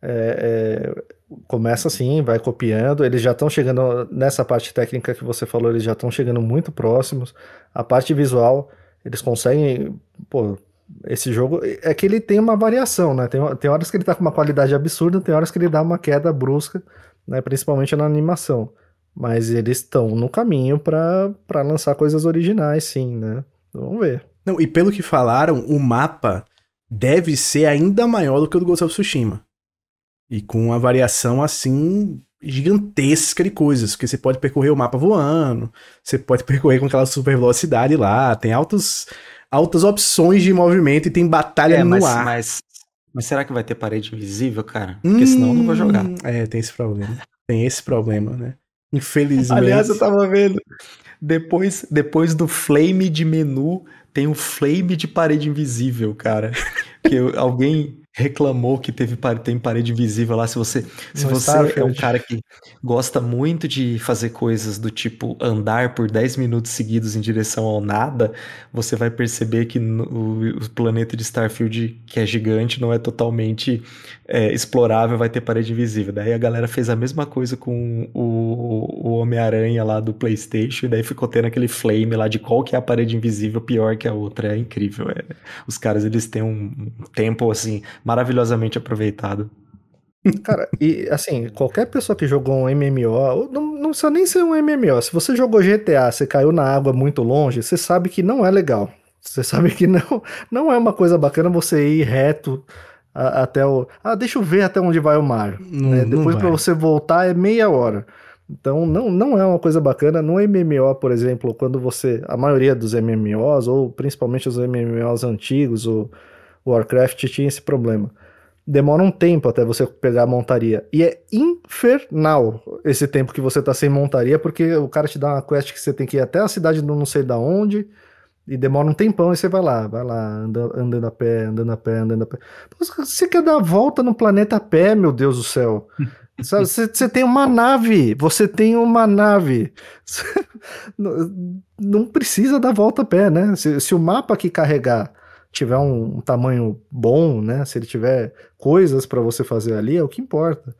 [SPEAKER 1] É, é, começa assim, vai copiando. Eles já estão chegando nessa parte técnica que você falou, eles já estão chegando muito próximos. A parte visual, eles conseguem. Pô, esse jogo. É que ele tem uma variação, né? Tem, tem horas que ele tá com uma qualidade absurda, tem horas que ele dá uma queda brusca, né? Principalmente na animação. Mas eles estão no caminho para lançar coisas originais, sim, né? Vamos ver.
[SPEAKER 4] Não, e pelo que falaram, o mapa deve ser ainda maior do que o do Ghost of Tsushima. E com uma variação assim gigantesca de coisas, porque você pode percorrer o mapa voando, você pode (laughs) percorrer com aquela super velocidade lá, tem altos, altas opções de movimento e tem batalha
[SPEAKER 3] É,
[SPEAKER 4] no
[SPEAKER 3] mas,
[SPEAKER 4] ar.
[SPEAKER 3] mas, mas será que vai ter parede invisível, cara? Porque senão eu não vou jogar.
[SPEAKER 4] Hum, É, tem esse problema. Tem esse problema, né? Infelizmente.
[SPEAKER 3] Aliás, eu tava vendo. Depois, depois do flame de menu, tem o flame de parede invisível, cara. que alguém reclamou que teve tem parede invisível lá. Se você, se
[SPEAKER 1] No
[SPEAKER 3] você é um
[SPEAKER 1] Starfield.
[SPEAKER 3] cara que gosta muito de fazer coisas do tipo andar por 10 minutos seguidos em direção ao nada, você vai perceber que no- o, o planeta de Starfield, que é gigante, não é totalmente é, explorável, vai ter parede invisível. Daí a galera fez a mesma coisa com o, o Homem-Aranha lá do PlayStation, e daí ficou tendo aquele flame lá de qual que é a parede invisível pior que a outra. É incrível. é. Os caras eles têm um tempo assim maravilhosamente aproveitado.
[SPEAKER 1] Cara, e assim, qualquer pessoa que jogou um MMO, ou não, não precisa nem ser um MMO, se você jogou GTA, você caiu na água muito longe, você sabe que não é legal. Você sabe que não, não é uma coisa bacana você ir reto a- até o. Ah, deixa eu ver até onde vai o mar.
[SPEAKER 4] Não,
[SPEAKER 1] né?
[SPEAKER 4] não
[SPEAKER 1] Depois
[SPEAKER 4] vai.
[SPEAKER 1] pra você voltar é meia hora. Então não, não é uma coisa bacana. No MMO, por exemplo, quando você. A maioria dos MMOs, ou principalmente os MMOs antigos, o Warcraft tinha esse problema. Demora um tempo até você pegar a montaria. E é infernal esse tempo que você tá sem montaria, porque o cara te dá uma quest que você tem que ir até a cidade do não sei da onde. E demora um tempão e você vai lá, vai lá, anda, andando a pé, andando a pé, andando a pé. Você quer dar a volta no planeta a pé, meu Deus do céu. (laughs) Sabe, Você, você tem uma nave, você tem uma nave. (laughs) Não- Não precisa dar volta a pé, né? Se, se o mapa que carregar tiver um, um tamanho bom, né? Se ele tiver coisas pra você fazer ali, é o que importa.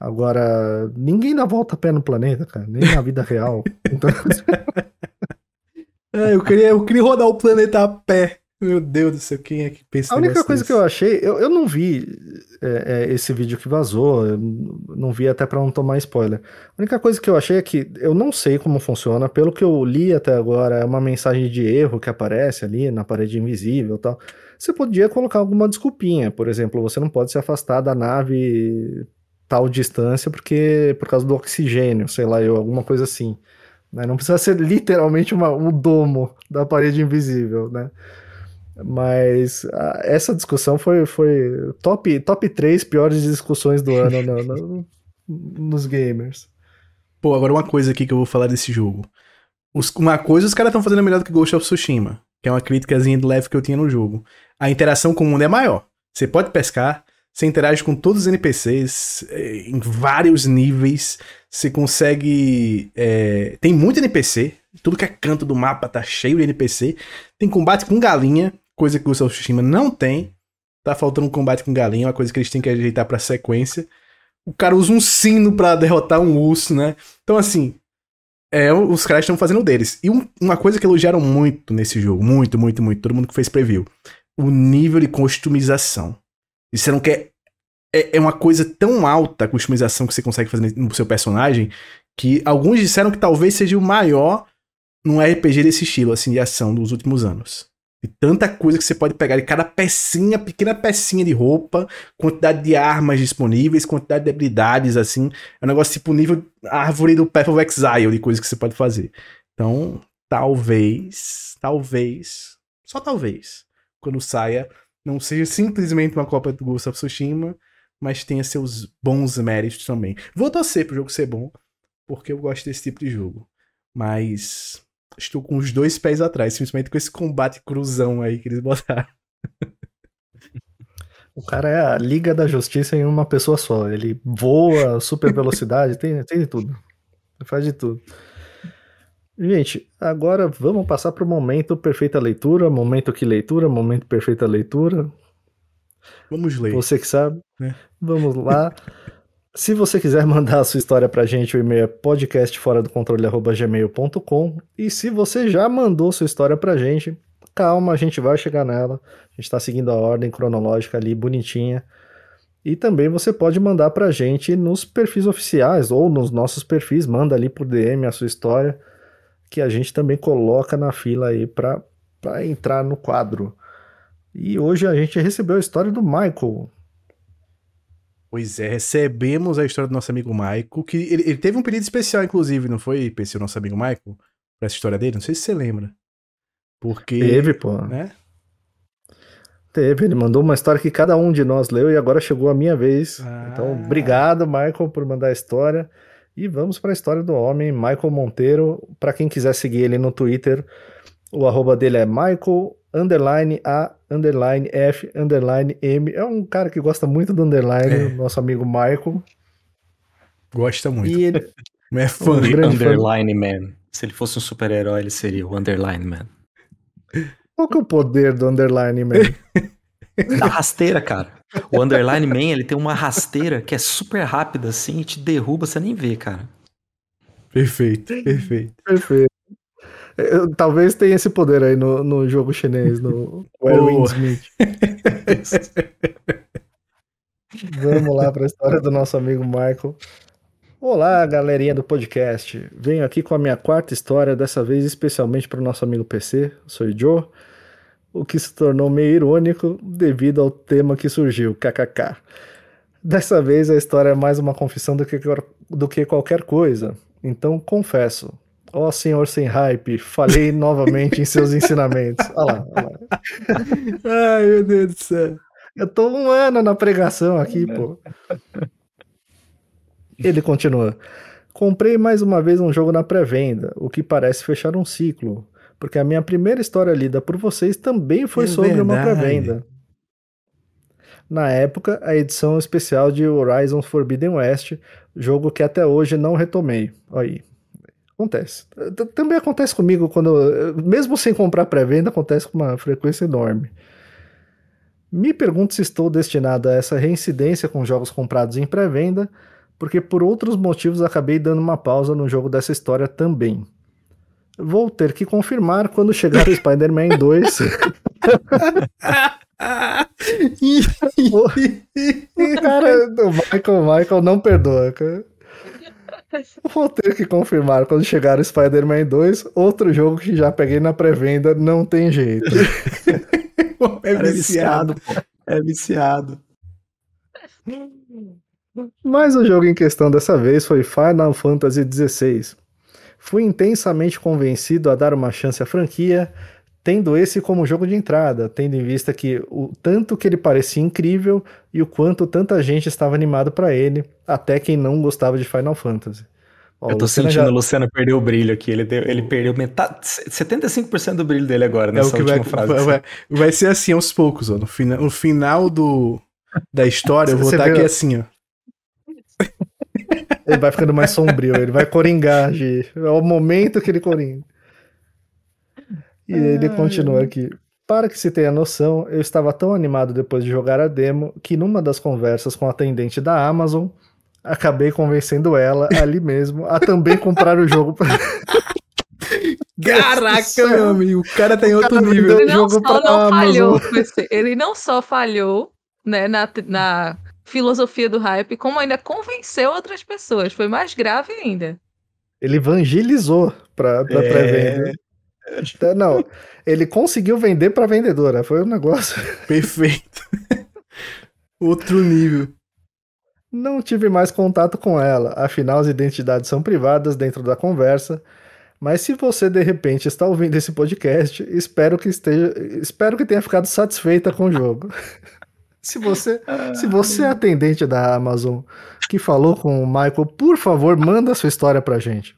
[SPEAKER 1] Agora, ninguém dá volta a pé no planeta, cara, nem na vida real. (laughs) Então,
[SPEAKER 4] É, eu, queria, eu queria rodar o planeta a pé. Meu Deus do céu, quem é que pensa
[SPEAKER 1] A única coisa
[SPEAKER 4] desse?
[SPEAKER 1] que eu achei, eu, eu não vi é, é, esse vídeo que vazou, eu não vi até pra não tomar spoiler. A única coisa que eu achei é que eu não sei como funciona, pelo que eu li até agora, é uma mensagem de erro que aparece ali na parede invisível tal. Você podia colocar alguma desculpinha, por exemplo, você não pode se afastar da nave tal distância porque por causa do oxigênio, sei lá, eu, alguma coisa assim. né? Não precisa ser literalmente uma, um domo da parede invisível, né? Mas ah, essa discussão foi, foi top, top 3 piores discussões do ano no- no- nos gamers.
[SPEAKER 4] Pô, agora uma coisa aqui que eu vou falar desse jogo. Os- uma coisa os caras estão fazendo melhor do que Ghost of Tsushima, que é uma críticazinha de leve que eu tinha no jogo. A interação com o mundo é maior. Você pode pescar, você interage com todos os NPCs eh, em vários níveis. Você consegue. eh, tem muito NPC. Tudo que é canto do mapa tá cheio de NPC. Tem combate com galinha, coisa que o Ghost of Tsushima não tem. Tá faltando um combate com galinha, uma coisa que eles têm que ajeitar pra sequência. O cara usa um sino pra derrotar um urso, né? Então, assim, é, os caras estão fazendo deles. E um- uma coisa que elogiaram muito nesse jogo, muito, muito, muito, todo mundo que fez preview, o nível de customização. Disseram que é, é, é uma coisa tão alta a customização que você consegue fazer no seu personagem, que alguns disseram que talvez seja o maior num RPG desse estilo, assim, de ação dos últimos anos. E tanta coisa que você pode pegar de cada pecinha, pequena pecinha de roupa, quantidade de armas disponíveis, quantidade de habilidades, assim. É um negócio tipo nível árvore do Path of Exile, de coisas que você pode fazer. Então, talvez, talvez, só talvez, quando saia, não seja simplesmente uma cópia do Ghost of Tsushima, mas tenha seus bons méritos também. Vou torcer pro jogo ser bom, porque eu gosto desse tipo de jogo. Mas estou com os dois pés atrás, simplesmente com esse combate cruzão aí que eles botaram.
[SPEAKER 1] O cara é a Liga da Justiça em uma pessoa só. Ele voa, super velocidade, tem, tem de tudo. Ele faz de tudo. Gente, agora vamos passar para o momento perfeita leitura, momento que leitura, momento perfeita leitura.
[SPEAKER 4] Vamos ler.
[SPEAKER 1] Você que sabe.
[SPEAKER 4] É.
[SPEAKER 1] Vamos lá. Se você quiser (laughs) mandar a sua história pra gente, o e-mail é podcastforadocontrole.gmail.com E se você já mandou sua história pra gente, calma, a gente vai chegar nela. A gente tá seguindo a ordem cronológica ali, bonitinha. E também você pode mandar pra gente nos perfis oficiais ou nos nossos perfis, manda ali por DM a sua história, que a gente também coloca na fila aí pra, pra entrar no quadro. E hoje a gente recebeu a história do Michael.
[SPEAKER 4] Pois é, recebemos a história do nosso amigo Maico, que ele, ele teve um pedido especial, inclusive, não foi, PC, o nosso amigo Maico? Pra essa história dele? Não sei se você lembra. Porque.
[SPEAKER 1] Teve, pô.
[SPEAKER 4] Né?
[SPEAKER 1] Teve. Ele mandou uma história que cada um de nós leu e agora chegou a minha vez.
[SPEAKER 4] Ah.
[SPEAKER 1] Então, obrigado, Michael, por mandar a história. E vamos para a história do homem, Michael Monteiro. Para quem quiser seguir ele no Twitter, o arroba dele é Michael underline A underline F underline M. É um cara que gosta muito do underline,
[SPEAKER 4] É.
[SPEAKER 1] nosso amigo Michael.
[SPEAKER 4] Gosta muito.
[SPEAKER 1] E ele, (laughs)
[SPEAKER 4] É fã.
[SPEAKER 1] Um grande fã.
[SPEAKER 3] Underline Man. Se ele fosse um super-herói, ele seria o Underline Man.
[SPEAKER 1] qual que é o poder do underline, man? (laughs)
[SPEAKER 3] Da rasteira, cara. O Underline Man, ele tem uma rasteira que é super rápida assim e te derruba, você nem vê, cara.
[SPEAKER 4] Perfeito, perfeito.
[SPEAKER 1] Perfeito. Eu- talvez tenha esse poder aí no, no jogo chinês, no (laughs) Meet. (laughs) Vamos lá para a história do nosso amigo Michael. Olá, galerinha do podcast. Venho aqui com a minha quarta história, dessa vez especialmente para o nosso amigo PC, sou o Joe, o que se tornou meio irônico devido ao tema que surgiu, kkk. Dessa vez a história é mais uma confissão do que, do que qualquer coisa, então confesso. Ó senhor sem hype, falhei novamente em seus ensinamentos. Olha lá, olha lá.
[SPEAKER 4] Ai, meu Deus do céu.
[SPEAKER 1] Eu tô um ano na pregação aqui, pô. Ele continua. Comprei mais uma vez um jogo na pré-venda, o que parece fechar um ciclo, porque a minha primeira história lida por vocês também foi
[SPEAKER 4] É
[SPEAKER 1] sobre uma
[SPEAKER 4] verdade.
[SPEAKER 1] pré-venda. Na época, a edição especial de Horizon Forbidden West, jogo que até hoje não retomei. Olha aí. Acontece. Também acontece comigo quando, mesmo sem comprar pré-venda, acontece com uma frequência enorme. Me pergunto se estou destinado a essa reincidência com jogos comprados em pré-venda, porque por outros motivos acabei dando uma pausa no jogo dessa história também. Vou ter que confirmar quando chegar o (laughs) Spider-Man 2. o (laughs) (laughs) cara, o Michael, Michael não perdoa, cara. Vou ter que confirmar quando chegar o Spider-Man 2, outro jogo que já peguei na pré-venda, não tem jeito. (laughs)
[SPEAKER 4] É
[SPEAKER 3] é
[SPEAKER 4] viciado.
[SPEAKER 3] viciado, pô. É viciado.
[SPEAKER 1] Mas o jogo em questão dessa vez foi Final Fantasy XVI. Fui intensamente convencido a dar uma chance à franquia, tendo esse como jogo de entrada, tendo em vista que o tanto que ele parecia incrível e o quanto tanta gente estava animado para ele, até quem não gostava de Final Fantasy. Ó,
[SPEAKER 3] Eu
[SPEAKER 1] o
[SPEAKER 3] tô
[SPEAKER 1] Luciano
[SPEAKER 3] sentindo
[SPEAKER 1] já-
[SPEAKER 3] o Luciano perder o brilho aqui. Ele, deu- ele perdeu metade. 75% do brilho dele agora,
[SPEAKER 4] É o
[SPEAKER 3] nessa
[SPEAKER 4] vai,
[SPEAKER 3] última frase.
[SPEAKER 4] vai, vai- vai ser assim aos poucos, ó. No, fina, no final do, da história, eu vou estar
[SPEAKER 1] vê-
[SPEAKER 4] aqui assim, ó.
[SPEAKER 1] Ele vai ficando mais sombrio, ele vai coringar, Gi. É o momento que ele coringa. E ele continua aqui. Para que se tenha noção, eu estava tão animado depois de jogar a demo que numa das conversas com a atendente da Amazon, acabei convencendo ela ali mesmo a também comprar o jogo. (laughs)
[SPEAKER 4] Caraca, meu amigo, o cara tá em outro
[SPEAKER 1] cara
[SPEAKER 4] nível.
[SPEAKER 2] Ele não
[SPEAKER 1] jogo
[SPEAKER 2] só não falhou, PC, ele não só falhou né, na, na filosofia do hype, como ainda convenceu outras pessoas. Foi mais grave ainda.
[SPEAKER 1] Ele evangelizou para pra
[SPEAKER 3] É.
[SPEAKER 1] pré-venda. Então, Não, ele conseguiu vender para vendedora. Foi um negócio. (laughs)
[SPEAKER 4] Perfeito. outro nível.
[SPEAKER 1] Não tive mais contato com ela, afinal as identidades são privadas dentro da conversa. Mas se você de repente está ouvindo esse podcast, espero que esteja, espero que tenha ficado satisfeita com o jogo. (laughs) se você, se você é atendente da Amazon que falou com o Michael, por favor, manda sua história pra gente.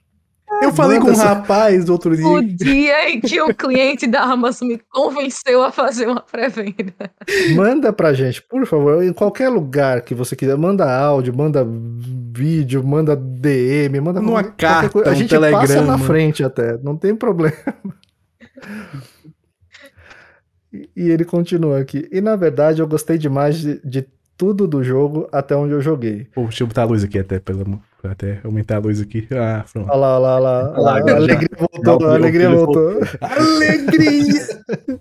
[SPEAKER 4] Eu falei com um
[SPEAKER 1] essa-
[SPEAKER 4] rapaz do outro
[SPEAKER 2] O
[SPEAKER 4] dia.
[SPEAKER 2] dia em que o cliente da Amazon me convenceu a fazer uma pré-venda.
[SPEAKER 1] Manda pra gente, por favor, em qualquer lugar que você quiser. Manda áudio, manda vídeo, manda DM, manda
[SPEAKER 4] Numa
[SPEAKER 1] qualquer
[SPEAKER 4] carta,
[SPEAKER 1] coisa. A
[SPEAKER 4] um
[SPEAKER 1] gente passa
[SPEAKER 4] telegrama.
[SPEAKER 1] na frente até, não tem problema. E- E ele continua aqui. E na verdade eu gostei demais de, de tudo do jogo até onde eu joguei.
[SPEAKER 4] Pô, deixa eu botar a luz aqui até, pelo amor. Pra Até aumentar a luz aqui. Ah, pronto.
[SPEAKER 1] Olha lá, olha lá, olha lá. A
[SPEAKER 3] já-
[SPEAKER 1] alegria voltou, a alegria voltou.
[SPEAKER 4] Alegria! (laughs)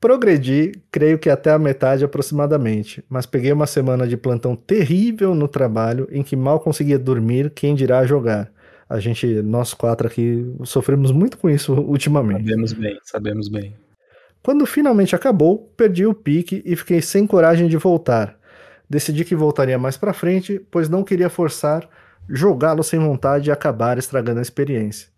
[SPEAKER 1] Progredi, creio que até a metade aproximadamente, mas peguei uma semana de plantão terrível no trabalho em que mal conseguia dormir, quem dirá jogar. A gente, nós quatro aqui, sofremos muito com isso ultimamente.
[SPEAKER 3] Sabemos bem, sabemos bem.
[SPEAKER 1] Quando finalmente acabou, perdi o pique e fiquei sem coragem de voltar. Decidi que voltaria mais pra frente, pois não queria forçar, jogá-lo sem vontade e acabar estragando a experiência.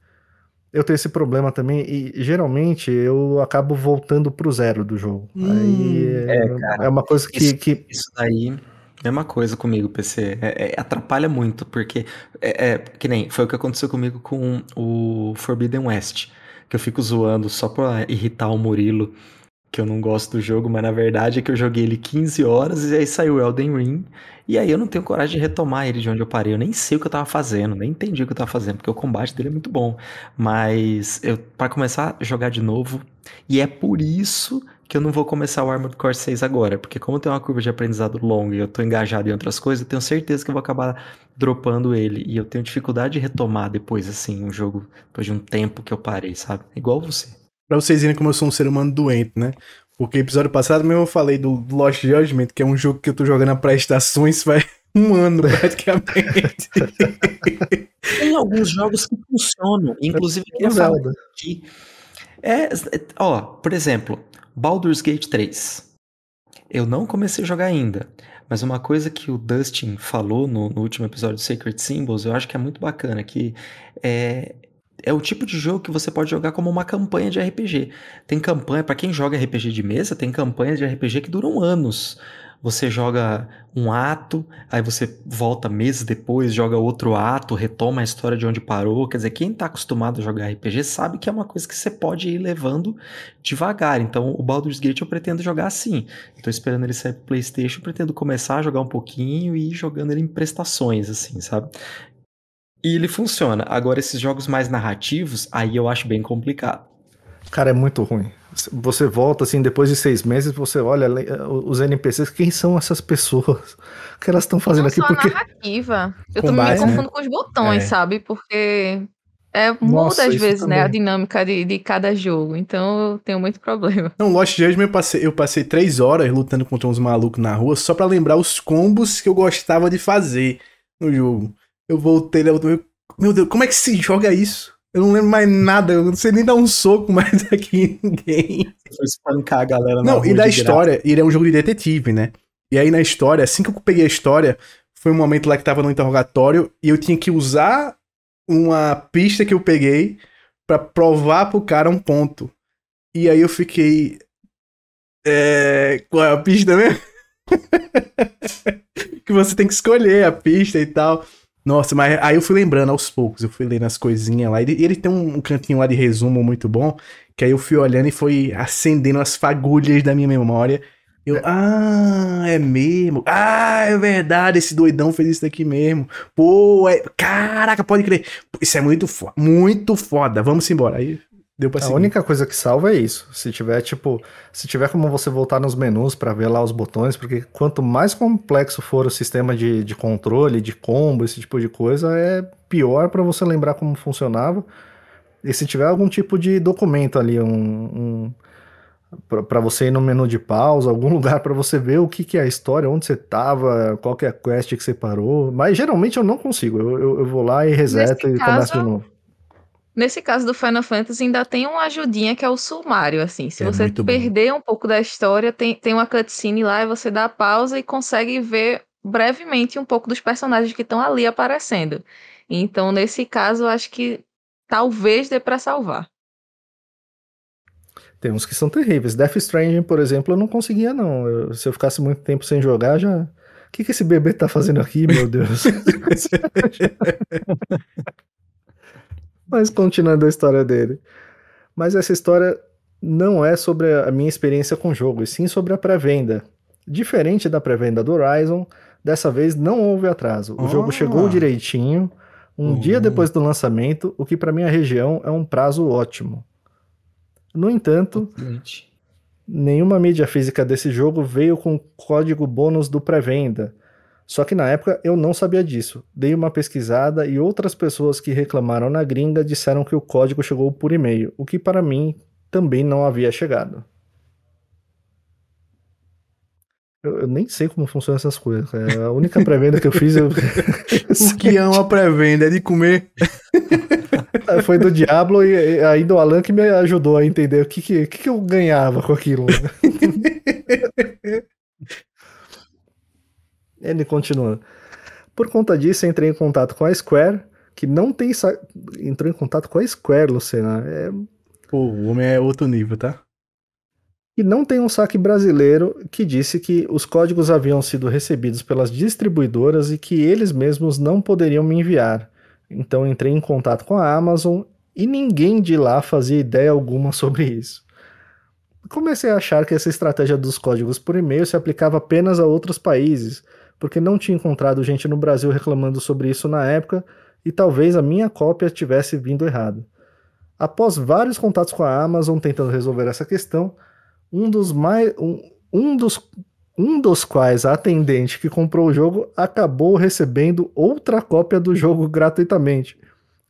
[SPEAKER 1] Eu tenho esse problema também e geralmente eu acabo voltando pro zero do jogo.
[SPEAKER 4] Hum,
[SPEAKER 1] Aí é,
[SPEAKER 3] é, cara.
[SPEAKER 1] é uma coisa que,
[SPEAKER 3] Isso-
[SPEAKER 1] que
[SPEAKER 3] Isso daí, Mesma coisa comigo, PC. É, é, atrapalha muito, porque é, é, que nem foi o que aconteceu comigo com o Forbidden West, que eu fico zoando só pra irritar o Murilo, que eu não gosto do jogo, mas na verdade é que eu joguei ele 15 horas e aí saiu Elden Ring, e aí eu não tenho coragem de retomar ele de onde eu parei. Eu nem sei o que eu tava fazendo, nem entendi o que eu tava fazendo, porque o combate dele é muito bom. Mas eu para começar a jogar de novo, e é por isso que eu não vou começar o Armored Core 6 agora, porque como tem uma curva de aprendizado longa e eu tô engajado em outras coisas, eu tenho certeza que eu vou acabar dropando ele. E eu tenho dificuldade de retomar depois, assim, um jogo, depois de um tempo que eu parei, sabe? Igual você.
[SPEAKER 4] Pra vocês verem como eu sou um ser humano doente, né? Porque episódio passado mesmo eu falei do Lost Judgment, que é um jogo que eu tô jogando a prestações faz um ano praticamente. (laughs)
[SPEAKER 3] tem alguns jogos que funcionam, inclusive eu queria falar aqui. É, ó, por exemplo, Baldur's Gate 3. Eu não comecei a jogar ainda, mas uma coisa que o Dustin falou no, no último episódio do Sacred Symbols, eu acho que é muito bacana, que é, é o tipo de jogo que você pode jogar como uma campanha de RPG. Tem campanha, para quem joga RPG de mesa, tem campanhas de RPG que duram anos você joga um ato, aí você volta meses depois, joga outro ato, retoma a história de onde parou. Quer dizer, quem está acostumado a jogar RPG sabe que é uma coisa que você pode ir levando devagar. Então, o Baldur's Gate eu pretendo jogar assim. Estou esperando ele sair pro PlayStation, pretendo começar a jogar um pouquinho e ir jogando ele em prestações, assim, sabe? E ele funciona. Agora, esses jogos mais narrativos, aí eu acho bem complicado.
[SPEAKER 1] Cara, é muito ruim. Você volta assim, depois de seis meses, você olha os NPCs, quem são essas pessoas? O (laughs) que elas estão fazendo
[SPEAKER 2] Não
[SPEAKER 1] aqui?
[SPEAKER 2] Só
[SPEAKER 1] Porque...
[SPEAKER 2] a narrativa. Eu também me confundo né? com os botões, é. sabe? Porque é, muda às vezes, também. né, a dinâmica de, de cada jogo. Então eu tenho muito problema.
[SPEAKER 4] Não, Lost Judgment eu passei, eu passei três horas lutando contra uns malucos na rua só para lembrar os combos que eu gostava de fazer no jogo. Eu voltei, meu Deus, como é que se joga isso? Eu não lembro mais nada, eu não sei nem dar um soco mais (laughs) aqui em ninguém.
[SPEAKER 3] Foi espancar a galera
[SPEAKER 4] Não, e da história, ele é um jogo de detetive, né? E aí na história, assim que eu peguei a história, foi um momento lá que tava no interrogatório e eu tinha que usar uma pista que eu peguei para provar pro cara um ponto. E aí eu fiquei. É. Qual é a pista mesmo? (laughs) que você tem que escolher a pista e tal. Nossa, mas aí eu fui lembrando aos poucos, eu fui lendo as coisinhas lá. E ele, ele tem um cantinho lá de resumo muito bom, que aí eu fui olhando e foi acendendo as fagulhas da minha memória. Eu, é. ah, é mesmo. Ah, é verdade, esse doidão fez isso daqui mesmo. Pô, é, caraca, pode crer. Isso é muito foda, muito foda. Vamos embora. Aí Deu pra
[SPEAKER 1] a única coisa que salva é isso. Se tiver, tipo, se tiver como você voltar nos menus para ver lá os botões, porque quanto mais complexo for o sistema de, de controle, de combo, esse tipo de coisa, é pior para você lembrar como funcionava. E se tiver algum tipo de documento ali, um, um para você ir no menu de pausa, algum (laughs) lugar para você ver o que, que é a história, onde você tava, qual que é a quest que você parou. Mas geralmente eu não consigo. Eu, eu, eu vou lá e reseto Nesse e caso... começo de novo.
[SPEAKER 2] Nesse caso do Final Fantasy ainda tem uma ajudinha que é o sumário, assim. Se é você perder bom. um pouco da história, tem, tem uma cutscene lá e você dá a pausa e consegue ver brevemente um pouco dos personagens que estão ali aparecendo. Então, nesse caso, eu acho que talvez dê para salvar.
[SPEAKER 1] Tem uns que são terríveis. Death Stranding, por exemplo, eu não conseguia, não. Eu, se eu ficasse muito tempo sem jogar, já. O que, que esse bebê tá fazendo aqui, meu Deus? (laughs) (laughs) Mas continuando a história dele. Mas essa história não é sobre a minha experiência com o jogo, e sim sobre a pré-venda. Diferente da pré-venda do Horizon, dessa vez não houve atraso. O jogo chegou ah. direitinho, um uhum. dia depois do lançamento, o que para minha região é um prazo ótimo. No entanto, nenhuma mídia física desse jogo veio com código bônus do pré-venda, só que na época eu não sabia disso. Dei uma pesquisada e outras pessoas que reclamaram na gringa disseram que o código chegou por e-mail, o que para mim também não havia chegado. Eu, eu nem sei como funcionam essas coisas. É a única pré-venda que eu fiz. Eu... (laughs)
[SPEAKER 4] o que é uma pré-venda? É de comer. (laughs)
[SPEAKER 1] Foi do Diablo e ainda o Alan que me ajudou a entender o que, que, que eu ganhava com aquilo. (laughs) Ele continua. Por conta disso, entrei em contato com a Square, que não tem. Sa... Entrou em contato com a Square, Lucena. É...
[SPEAKER 4] Pô, o homem é outro nível, tá?
[SPEAKER 1] E não tem um saque brasileiro que disse que os códigos haviam sido recebidos pelas distribuidoras e que eles mesmos não poderiam me enviar. Então entrei em contato com a Amazon e ninguém de lá fazia ideia alguma sobre isso. Comecei a achar que essa estratégia dos códigos por e-mail se aplicava apenas a outros países, porque não tinha encontrado gente no Brasil reclamando sobre isso na época e talvez a minha cópia tivesse vindo errado. Após vários contatos com a Amazon tentando resolver essa questão, um dos mais um, um dos um dos quais a atendente que comprou o jogo acabou recebendo outra cópia do jogo gratuitamente,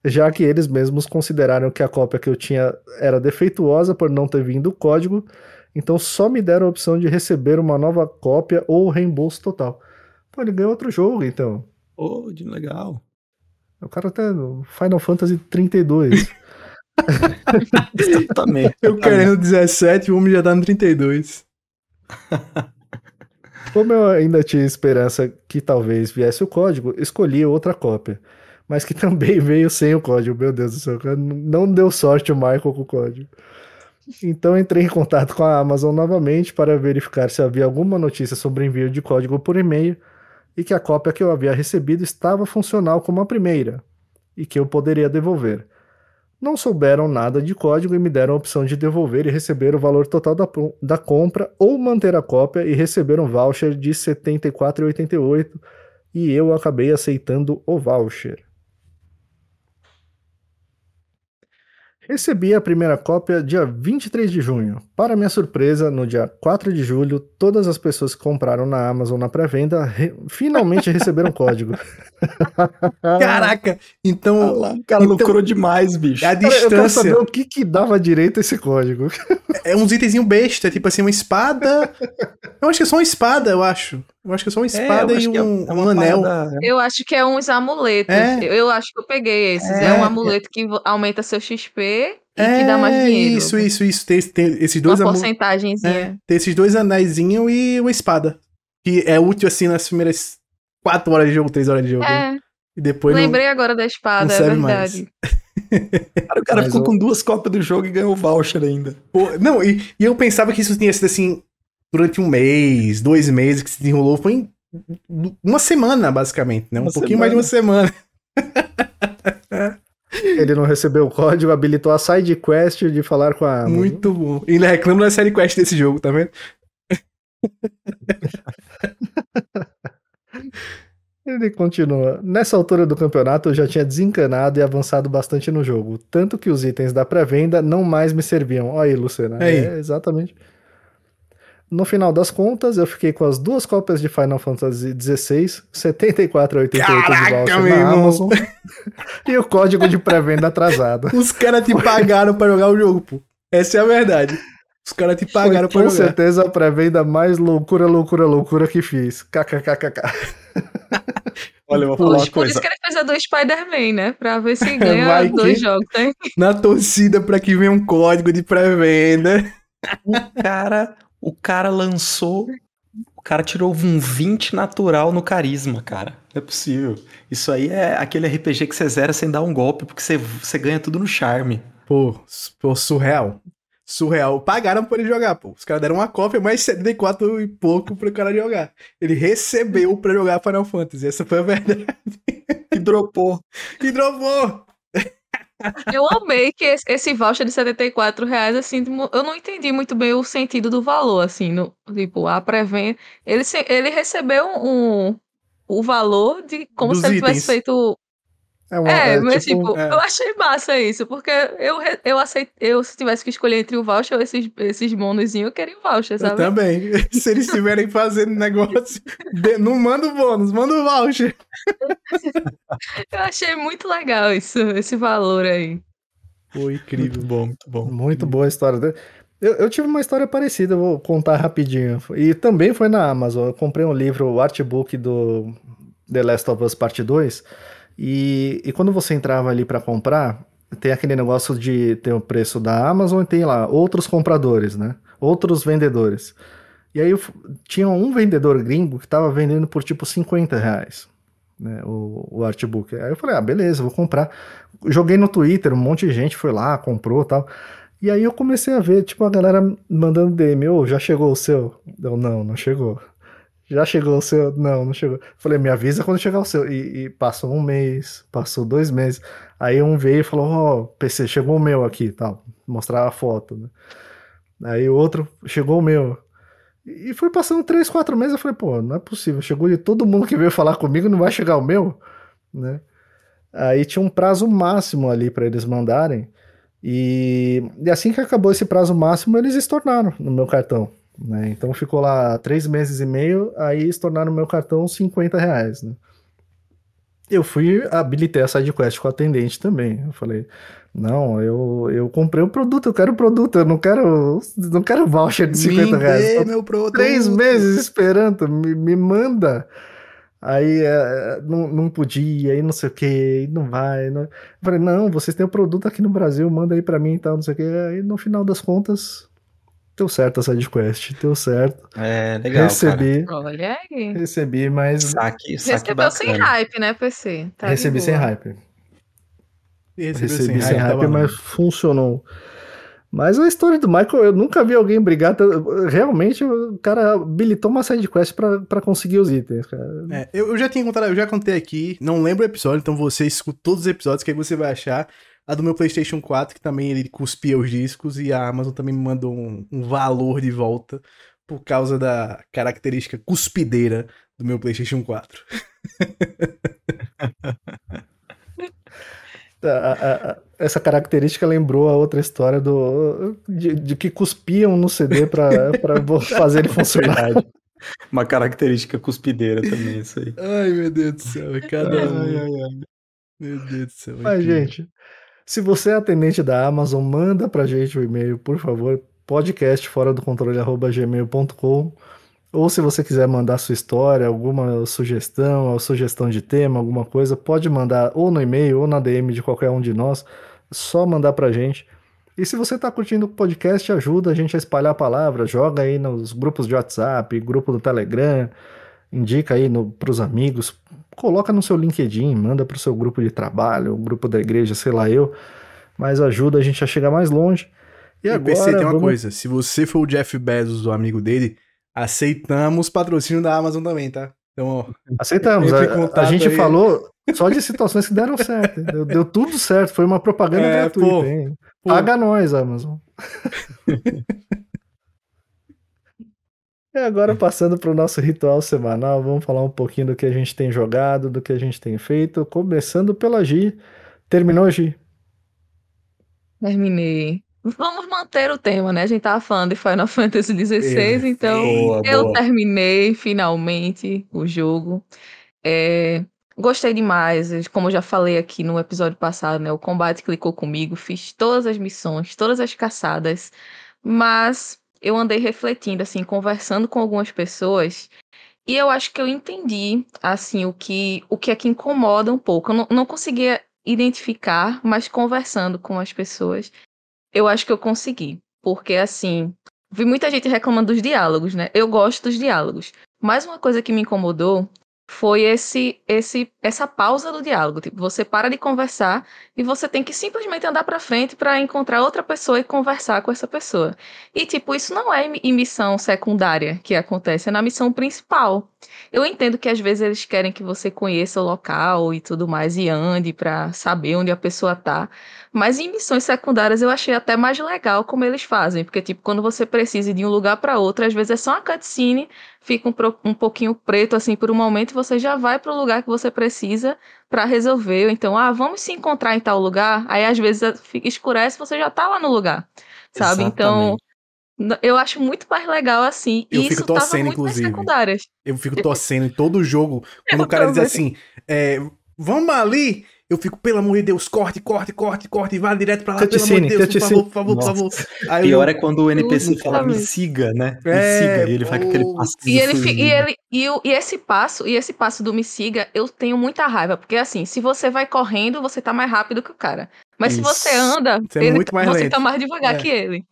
[SPEAKER 1] já que eles mesmos consideraram que a cópia que eu tinha era defeituosa por não ter vindo o código, então só me deram a opção de receber uma nova cópia ou reembolso total. Pô, ele ganhou outro jogo, então.
[SPEAKER 3] Pô, de legal.
[SPEAKER 1] O cara tá no Final Fantasy 32.
[SPEAKER 3] Exatamente. (laughs) (laughs)
[SPEAKER 4] Eu querendo 17, o homem já tá no 32. (laughs)
[SPEAKER 1] Como eu ainda tinha esperança que talvez viesse o código, escolhi outra cópia. Mas que também veio sem o código. Meu Deus do céu, não deu sorte o Michael com o código. Então entrei em contato com a Amazon novamente para verificar se havia alguma notícia sobre envio de código por e-mail e que a cópia que eu havia recebido estava funcional como a primeira e que eu poderia devolver. Não souberam nada de código e me deram a opção de devolver e receber o valor total da, da compra ou manter a cópia e receber um voucher de R$ 74,88 e eu acabei aceitando o voucher. Recebi a primeira cópia dia 23 de junho. Para minha surpresa, no dia 4 de julho, todas as pessoas que compraram na Amazon na pré-venda re finalmente receberam código. (laughs)
[SPEAKER 4] Caraca! Então.
[SPEAKER 3] Ah lá, o cara
[SPEAKER 4] então,
[SPEAKER 3] lucrou demais, bicho.
[SPEAKER 4] A
[SPEAKER 1] Cara, eu quero
[SPEAKER 4] distância.
[SPEAKER 1] saber o que, que dava direito a esse código.
[SPEAKER 4] É uns itenzinhos besta, tipo assim, uma espada. (laughs) Eu acho que é só uma espada, eu acho. Eu acho que é só uma espada
[SPEAKER 3] eu
[SPEAKER 4] e
[SPEAKER 3] acho que é-
[SPEAKER 4] um,
[SPEAKER 3] é
[SPEAKER 4] um
[SPEAKER 3] uma
[SPEAKER 4] anel.
[SPEAKER 3] parada-
[SPEAKER 2] Eu acho que é uns amuletos.
[SPEAKER 4] É.
[SPEAKER 2] Eu, eu acho que eu peguei esses. É,
[SPEAKER 4] É.
[SPEAKER 2] um amuleto que aumenta seu XP e que dá mais dinheiro.
[SPEAKER 4] É, Isso, isso, isso. Tem, tem esses
[SPEAKER 2] Uma
[SPEAKER 4] dois amu-
[SPEAKER 2] porcentagemzinha.
[SPEAKER 4] é, Tem esses dois anéisinhos e uma espada. Que é útil assim nas primeiras 4 horas de jogo, 3 horas de jogo.
[SPEAKER 2] É,
[SPEAKER 4] E depois não-
[SPEAKER 2] lembrei agora da espada,
[SPEAKER 4] não
[SPEAKER 2] é verdade. (laughs) (laughs)
[SPEAKER 3] Cara, o cara
[SPEAKER 1] Mas
[SPEAKER 3] ficou
[SPEAKER 1] o-
[SPEAKER 3] com duas cópias do jogo e ganhou o voucher ainda.
[SPEAKER 4] Pô, não, e, e eu pensava que isso tinha sido assim durante um mês, dois meses que se desenrolou. Foi em uma semana, basicamente, né? Um
[SPEAKER 3] Uma
[SPEAKER 4] pouquinho mais de uma semana. (laughs)
[SPEAKER 1] Ele não recebeu o código, habilitou a side quest de falar com a.
[SPEAKER 4] Muito bom. E ainda reclamo da série quest desse jogo, tá vendo? (laughs)
[SPEAKER 1] Ele continua. Nessa altura do campeonato eu já tinha desencanado e avançado bastante no jogo. Tanto que os itens da pré-venda não mais me serviam. Olha aí, Luciana.
[SPEAKER 4] Aí.
[SPEAKER 1] É, exatamente. No final das contas, eu fiquei com as duas cópias de Final Fantasy XVI, 74,88 de
[SPEAKER 4] Caraca,
[SPEAKER 1] voucher
[SPEAKER 4] meu
[SPEAKER 1] na. Amazon e o código de pré-venda atrasado. (laughs)
[SPEAKER 4] Os caras te pagaram pra jogar o jogo, pô. Essa é a verdade. Os caras te pagaram
[SPEAKER 1] Foi
[SPEAKER 4] pra
[SPEAKER 1] com
[SPEAKER 4] jogar.
[SPEAKER 1] certeza a pré-venda mais loucura, loucura, loucura que fiz. KKKKK. (laughs)
[SPEAKER 3] Olha, eu vou falar
[SPEAKER 2] Por,
[SPEAKER 3] uma
[SPEAKER 2] por
[SPEAKER 3] coisa.
[SPEAKER 2] isso que ele fez a do Spider-Man, né? Pra ver se (laughs) ganha
[SPEAKER 4] Vai
[SPEAKER 2] dois
[SPEAKER 4] que-
[SPEAKER 2] jogos, né?
[SPEAKER 4] Na torcida pra que venha um código de pré-venda.
[SPEAKER 3] O cara, o cara lançou. O cara tirou um 20 natural no carisma, cara. Não é possível. Isso aí é aquele RPG que você zera sem dar um golpe, porque você, você ganha tudo no charme.
[SPEAKER 4] Pô, pô, surreal. Surreal. Pagaram pra ele jogar, pô. Os caras deram uma cópia, mais 74 e pouco pro cara jogar. Ele recebeu pra jogar Final Fantasy. Essa foi a verdade.
[SPEAKER 3] E dropou.
[SPEAKER 4] E dropou.
[SPEAKER 2] Eu amei que esse, esse voucher de 74 reais, assim, eu não entendi muito bem o sentido do valor, assim, no, tipo, a pré-venda. Ele, ele recebeu um, o valor de como
[SPEAKER 4] Dos
[SPEAKER 2] se ele tivesse
[SPEAKER 4] itens.
[SPEAKER 2] feito.
[SPEAKER 1] É, uma,
[SPEAKER 2] É,
[SPEAKER 1] é
[SPEAKER 2] mas tipo,
[SPEAKER 4] é.
[SPEAKER 2] eu achei massa isso, porque eu, eu aceito, eu se tivesse que escolher entre o voucher ou esses, esses bônusinhos, eu queria o voucher,
[SPEAKER 4] Eu
[SPEAKER 2] sabe?
[SPEAKER 4] também. (laughs) Se eles estiverem fazendo negócio, de- não manda o bônus, manda o voucher. (laughs)
[SPEAKER 2] Eu achei muito legal isso, esse valor aí.
[SPEAKER 4] Pô, incrível.
[SPEAKER 3] bom, muito bom.
[SPEAKER 1] Muito boa a história dele. Eu, eu tive uma história parecida, eu vou contar rapidinho. E também foi na Amazon. Eu comprei um livro, o artbook do The Last of Us Parte 2. E, e quando você entrava ali para comprar, tem aquele negócio de ter o preço da Amazon e tem lá outros compradores, né? Outros vendedores. E aí tinha um vendedor gringo que tava vendendo por tipo 50 reais. Né, o, o artbook. Aí eu falei, ah, beleza, vou comprar. Joguei no Twitter, um monte de gente foi lá, comprou tal. E aí eu comecei a ver, tipo, a galera mandando DM, ô, já chegou o seu? Eu, não, não chegou. Já chegou o seu? Não, não chegou. Falei, me avisa quando chegar o seu. E, e passou um mês, passou dois meses. Aí um veio e falou, ó, oh, PC, chegou o meu aqui, tal. Mostrar a foto, né? Aí o outro, chegou o meu. E foi passando três, quatro meses, eu falei, pô, não é possível. Chegou de todo mundo que veio falar comigo, não vai chegar o meu, né? Aí tinha um prazo máximo ali para eles mandarem. E, e, assim que acabou esse prazo máximo, eles estornaram no meu cartão. Né? Então ficou lá três meses e meio, aí estornaram no meu cartão 50 reais. Né? Eu fui, habilitei a SideQuest com o atendente também. Eu falei, não, eu, eu comprei o produto, eu quero o produto, eu não quero, não quero voucher de 50 me reais.
[SPEAKER 4] meu produto.
[SPEAKER 1] Três meses esperando, me, me manda. Aí é, não, não podia, aí não sei o que, não vai. Não... Eu falei, não, vocês têm o produto aqui no Brasil, manda aí pra mim e tal, não sei o que. Aí no final das contas, deu certo a sidequest, deu certo.
[SPEAKER 3] É, legal.
[SPEAKER 1] Recebi.
[SPEAKER 2] Cara. Olha aí.
[SPEAKER 1] Recebi, mas.
[SPEAKER 3] Saque, saque
[SPEAKER 2] Recebeu
[SPEAKER 3] bacana.
[SPEAKER 2] sem hype, né, PC? Tá
[SPEAKER 1] Recebi sem hype.
[SPEAKER 4] Recebeu
[SPEAKER 1] Recebi sem hype, mas funcionou. Mas a história do Michael, eu nunca vi alguém brigar. Realmente, o cara habilitou uma sidequest pra, pra conseguir os itens, cara.
[SPEAKER 4] É, eu, eu já tinha contado, eu já contei aqui, não lembro o episódio, então você escuta todos os episódios que aí você vai achar. A do meu PlayStation 4, que também ele cuspia os discos, e a Amazon também me mandou um, um valor de volta por causa da característica cuspideira do meu PlayStation 4. (laughs)
[SPEAKER 1] A- a- a- essa característica lembrou a outra história do de, de que cuspiam no CD vo- (laughs) fazer ele funcionar.
[SPEAKER 3] Verdade. Uma característica cuspideira também, isso aí.
[SPEAKER 4] Ai, meu Deus do céu, é cada um. Meu Deus do céu. é
[SPEAKER 1] Mas, gente, se você é atendente da Amazon, manda pra gente o e-mail, por favor, podcast fora do controle arroba gmail.com. Ou se você quiser mandar sua história, alguma sugestão, ou sugestão de tema, alguma coisa, pode mandar ou no e-mail ou na DM de qualquer um de nós. Só mandar pra gente. E se você tá curtindo o podcast, ajuda a gente a espalhar a palavra, joga aí nos grupos de WhatsApp, grupo do Telegram, indica aí no, pros amigos, coloca no seu LinkedIn, manda pro seu grupo de trabalho, o grupo da igreja, sei lá eu, mas ajuda a gente a chegar mais longe. E,
[SPEAKER 4] E
[SPEAKER 1] agora,
[SPEAKER 4] PC tem uma
[SPEAKER 1] vamos-
[SPEAKER 4] coisa, se você for o Jeff Bezos, o amigo dele, aceitamos patrocínio da Amazon também, tá? Então, ó,
[SPEAKER 1] Aceitamos. A, a gente
[SPEAKER 4] aí.
[SPEAKER 1] falou só de situações que deram certo. Deu, deu tudo certo. Foi uma propaganda
[SPEAKER 4] É,
[SPEAKER 1] gratuita.
[SPEAKER 4] pô.
[SPEAKER 1] hein?
[SPEAKER 4] pô,
[SPEAKER 1] Paga nós, Amazon. (laughs) e agora, passando para o nosso ritual semanal, vamos falar um pouquinho do que a gente tem jogado, do que a gente tem feito. Começando pela Gi. Terminou, Gi?
[SPEAKER 2] Terminei. Vamos manter o tema, né? A gente tava falando de Final (laughs) Fantasy XVI, então
[SPEAKER 3] Boa,
[SPEAKER 2] eu
[SPEAKER 3] boa.
[SPEAKER 2] terminei finalmente o jogo. É, gostei demais, como eu já falei aqui no episódio passado, né? O combate clicou comigo, fiz todas as missões, todas as caçadas, mas eu andei refletindo, assim, conversando com algumas pessoas. E eu acho que eu entendi, assim, o que, o que é que incomoda um pouco. Eu não, não conseguia identificar, mas conversando com as pessoas, eu acho que eu consegui. Porque, assim, vi muita gente reclamando dos diálogos, né? Eu gosto dos diálogos. Mas uma coisa que me incomodou foi esse, esse, essa pausa do diálogo. Tipo, você para de conversar e você tem que simplesmente andar pra frente pra encontrar outra pessoa e conversar com essa pessoa. E, tipo, isso não é em missão secundária que acontece, é na missão principal. Eu entendo que às vezes eles querem que você conheça o local e tudo mais e ande pra saber onde a pessoa tá. Mas em missões secundárias eu achei até mais legal como eles fazem, porque tipo, quando você precisa ir de um lugar pra outro, às vezes é só uma cutscene, fica um, um pouquinho preto assim por um momento e você já vai pro lugar que você precisa pra resolver. Ou então, ah, vamos se encontrar em tal lugar. Aí às vezes escurece, e você já tá lá no lugar. Sabe? Então,
[SPEAKER 3] Exatamente.
[SPEAKER 2] n- eu acho muito mais legal assim.
[SPEAKER 4] Eu
[SPEAKER 2] e
[SPEAKER 4] fico
[SPEAKER 2] isso
[SPEAKER 4] torcendo, inclusive. eu fico torcendo em todo jogo. Quando (laughs) o cara diz assim, é, vamos ali, eu fico, pelo amor de Deus, corte, corte, corte, corte, e vai direto pra lá, pelo amor de Deus, por favor, por favor, por favor. Aí eu-
[SPEAKER 3] Pior é quando o NPC
[SPEAKER 2] Tudo,
[SPEAKER 3] fala, me siga, né? Me
[SPEAKER 4] É,
[SPEAKER 3] siga. E ele com aquele passo.
[SPEAKER 2] E ele, fi- e ele e, e esse passo, e esse passo do me siga, eu tenho muita raiva, porque assim, se você vai correndo, você tá mais rápido que o cara. Mas se você
[SPEAKER 3] Isso.
[SPEAKER 2] anda,
[SPEAKER 4] Você é
[SPEAKER 2] ele-
[SPEAKER 4] muito mais
[SPEAKER 2] você
[SPEAKER 4] lento.
[SPEAKER 2] tá mais devagar
[SPEAKER 4] É.
[SPEAKER 2] que ele.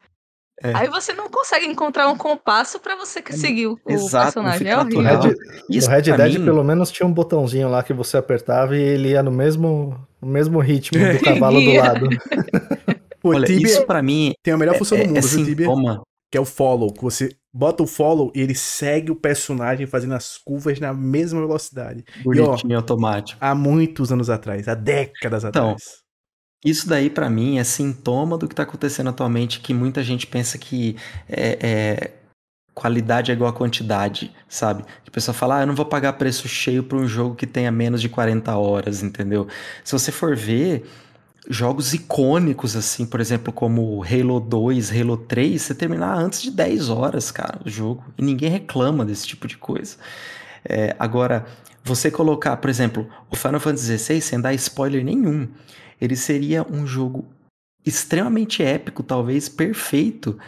[SPEAKER 3] É.
[SPEAKER 2] Aí você não consegue encontrar um compasso pra você seguir o, o
[SPEAKER 3] Exato, não
[SPEAKER 2] personagem. É horrível.
[SPEAKER 3] natural.
[SPEAKER 1] Red,
[SPEAKER 3] Isso
[SPEAKER 1] no Red Dead,
[SPEAKER 3] mim-
[SPEAKER 1] pelo menos, tinha um botãozinho lá que você apertava e ele ia no mesmo, no mesmo ritmo do (laughs) cavalo do lado. (laughs)
[SPEAKER 4] Pô,
[SPEAKER 3] Olha,
[SPEAKER 4] Tibia
[SPEAKER 3] isso pra mim
[SPEAKER 4] tem a melhor
[SPEAKER 3] é,
[SPEAKER 4] função do
[SPEAKER 3] é,
[SPEAKER 4] mundo,
[SPEAKER 3] é
[SPEAKER 4] viu, Tibia? Que é o follow, que você bota o follow e ele segue o personagem fazendo as curvas na mesma velocidade.
[SPEAKER 3] Bonitinho e automático.
[SPEAKER 4] Há muitos anos atrás, há décadas
[SPEAKER 3] Então,
[SPEAKER 4] atrás.
[SPEAKER 3] Isso daí, pra mim, é sintoma do que tá acontecendo atualmente, que muita gente pensa que é, é, qualidade é igual a quantidade, sabe? A pessoa fala, ah, eu não vou pagar preço cheio pra um jogo que tenha menos de 40 horas, entendeu? Se você for ver jogos icônicos, assim, por exemplo, como Halo 2, Halo 3, você terminar antes de 10 horas, cara, o jogo. E ninguém reclama desse tipo de coisa. É, agora, você colocar, por exemplo, o Final Fantasy XVI sem dar spoiler nenhum, ele seria um jogo extremamente épico, talvez perfeito,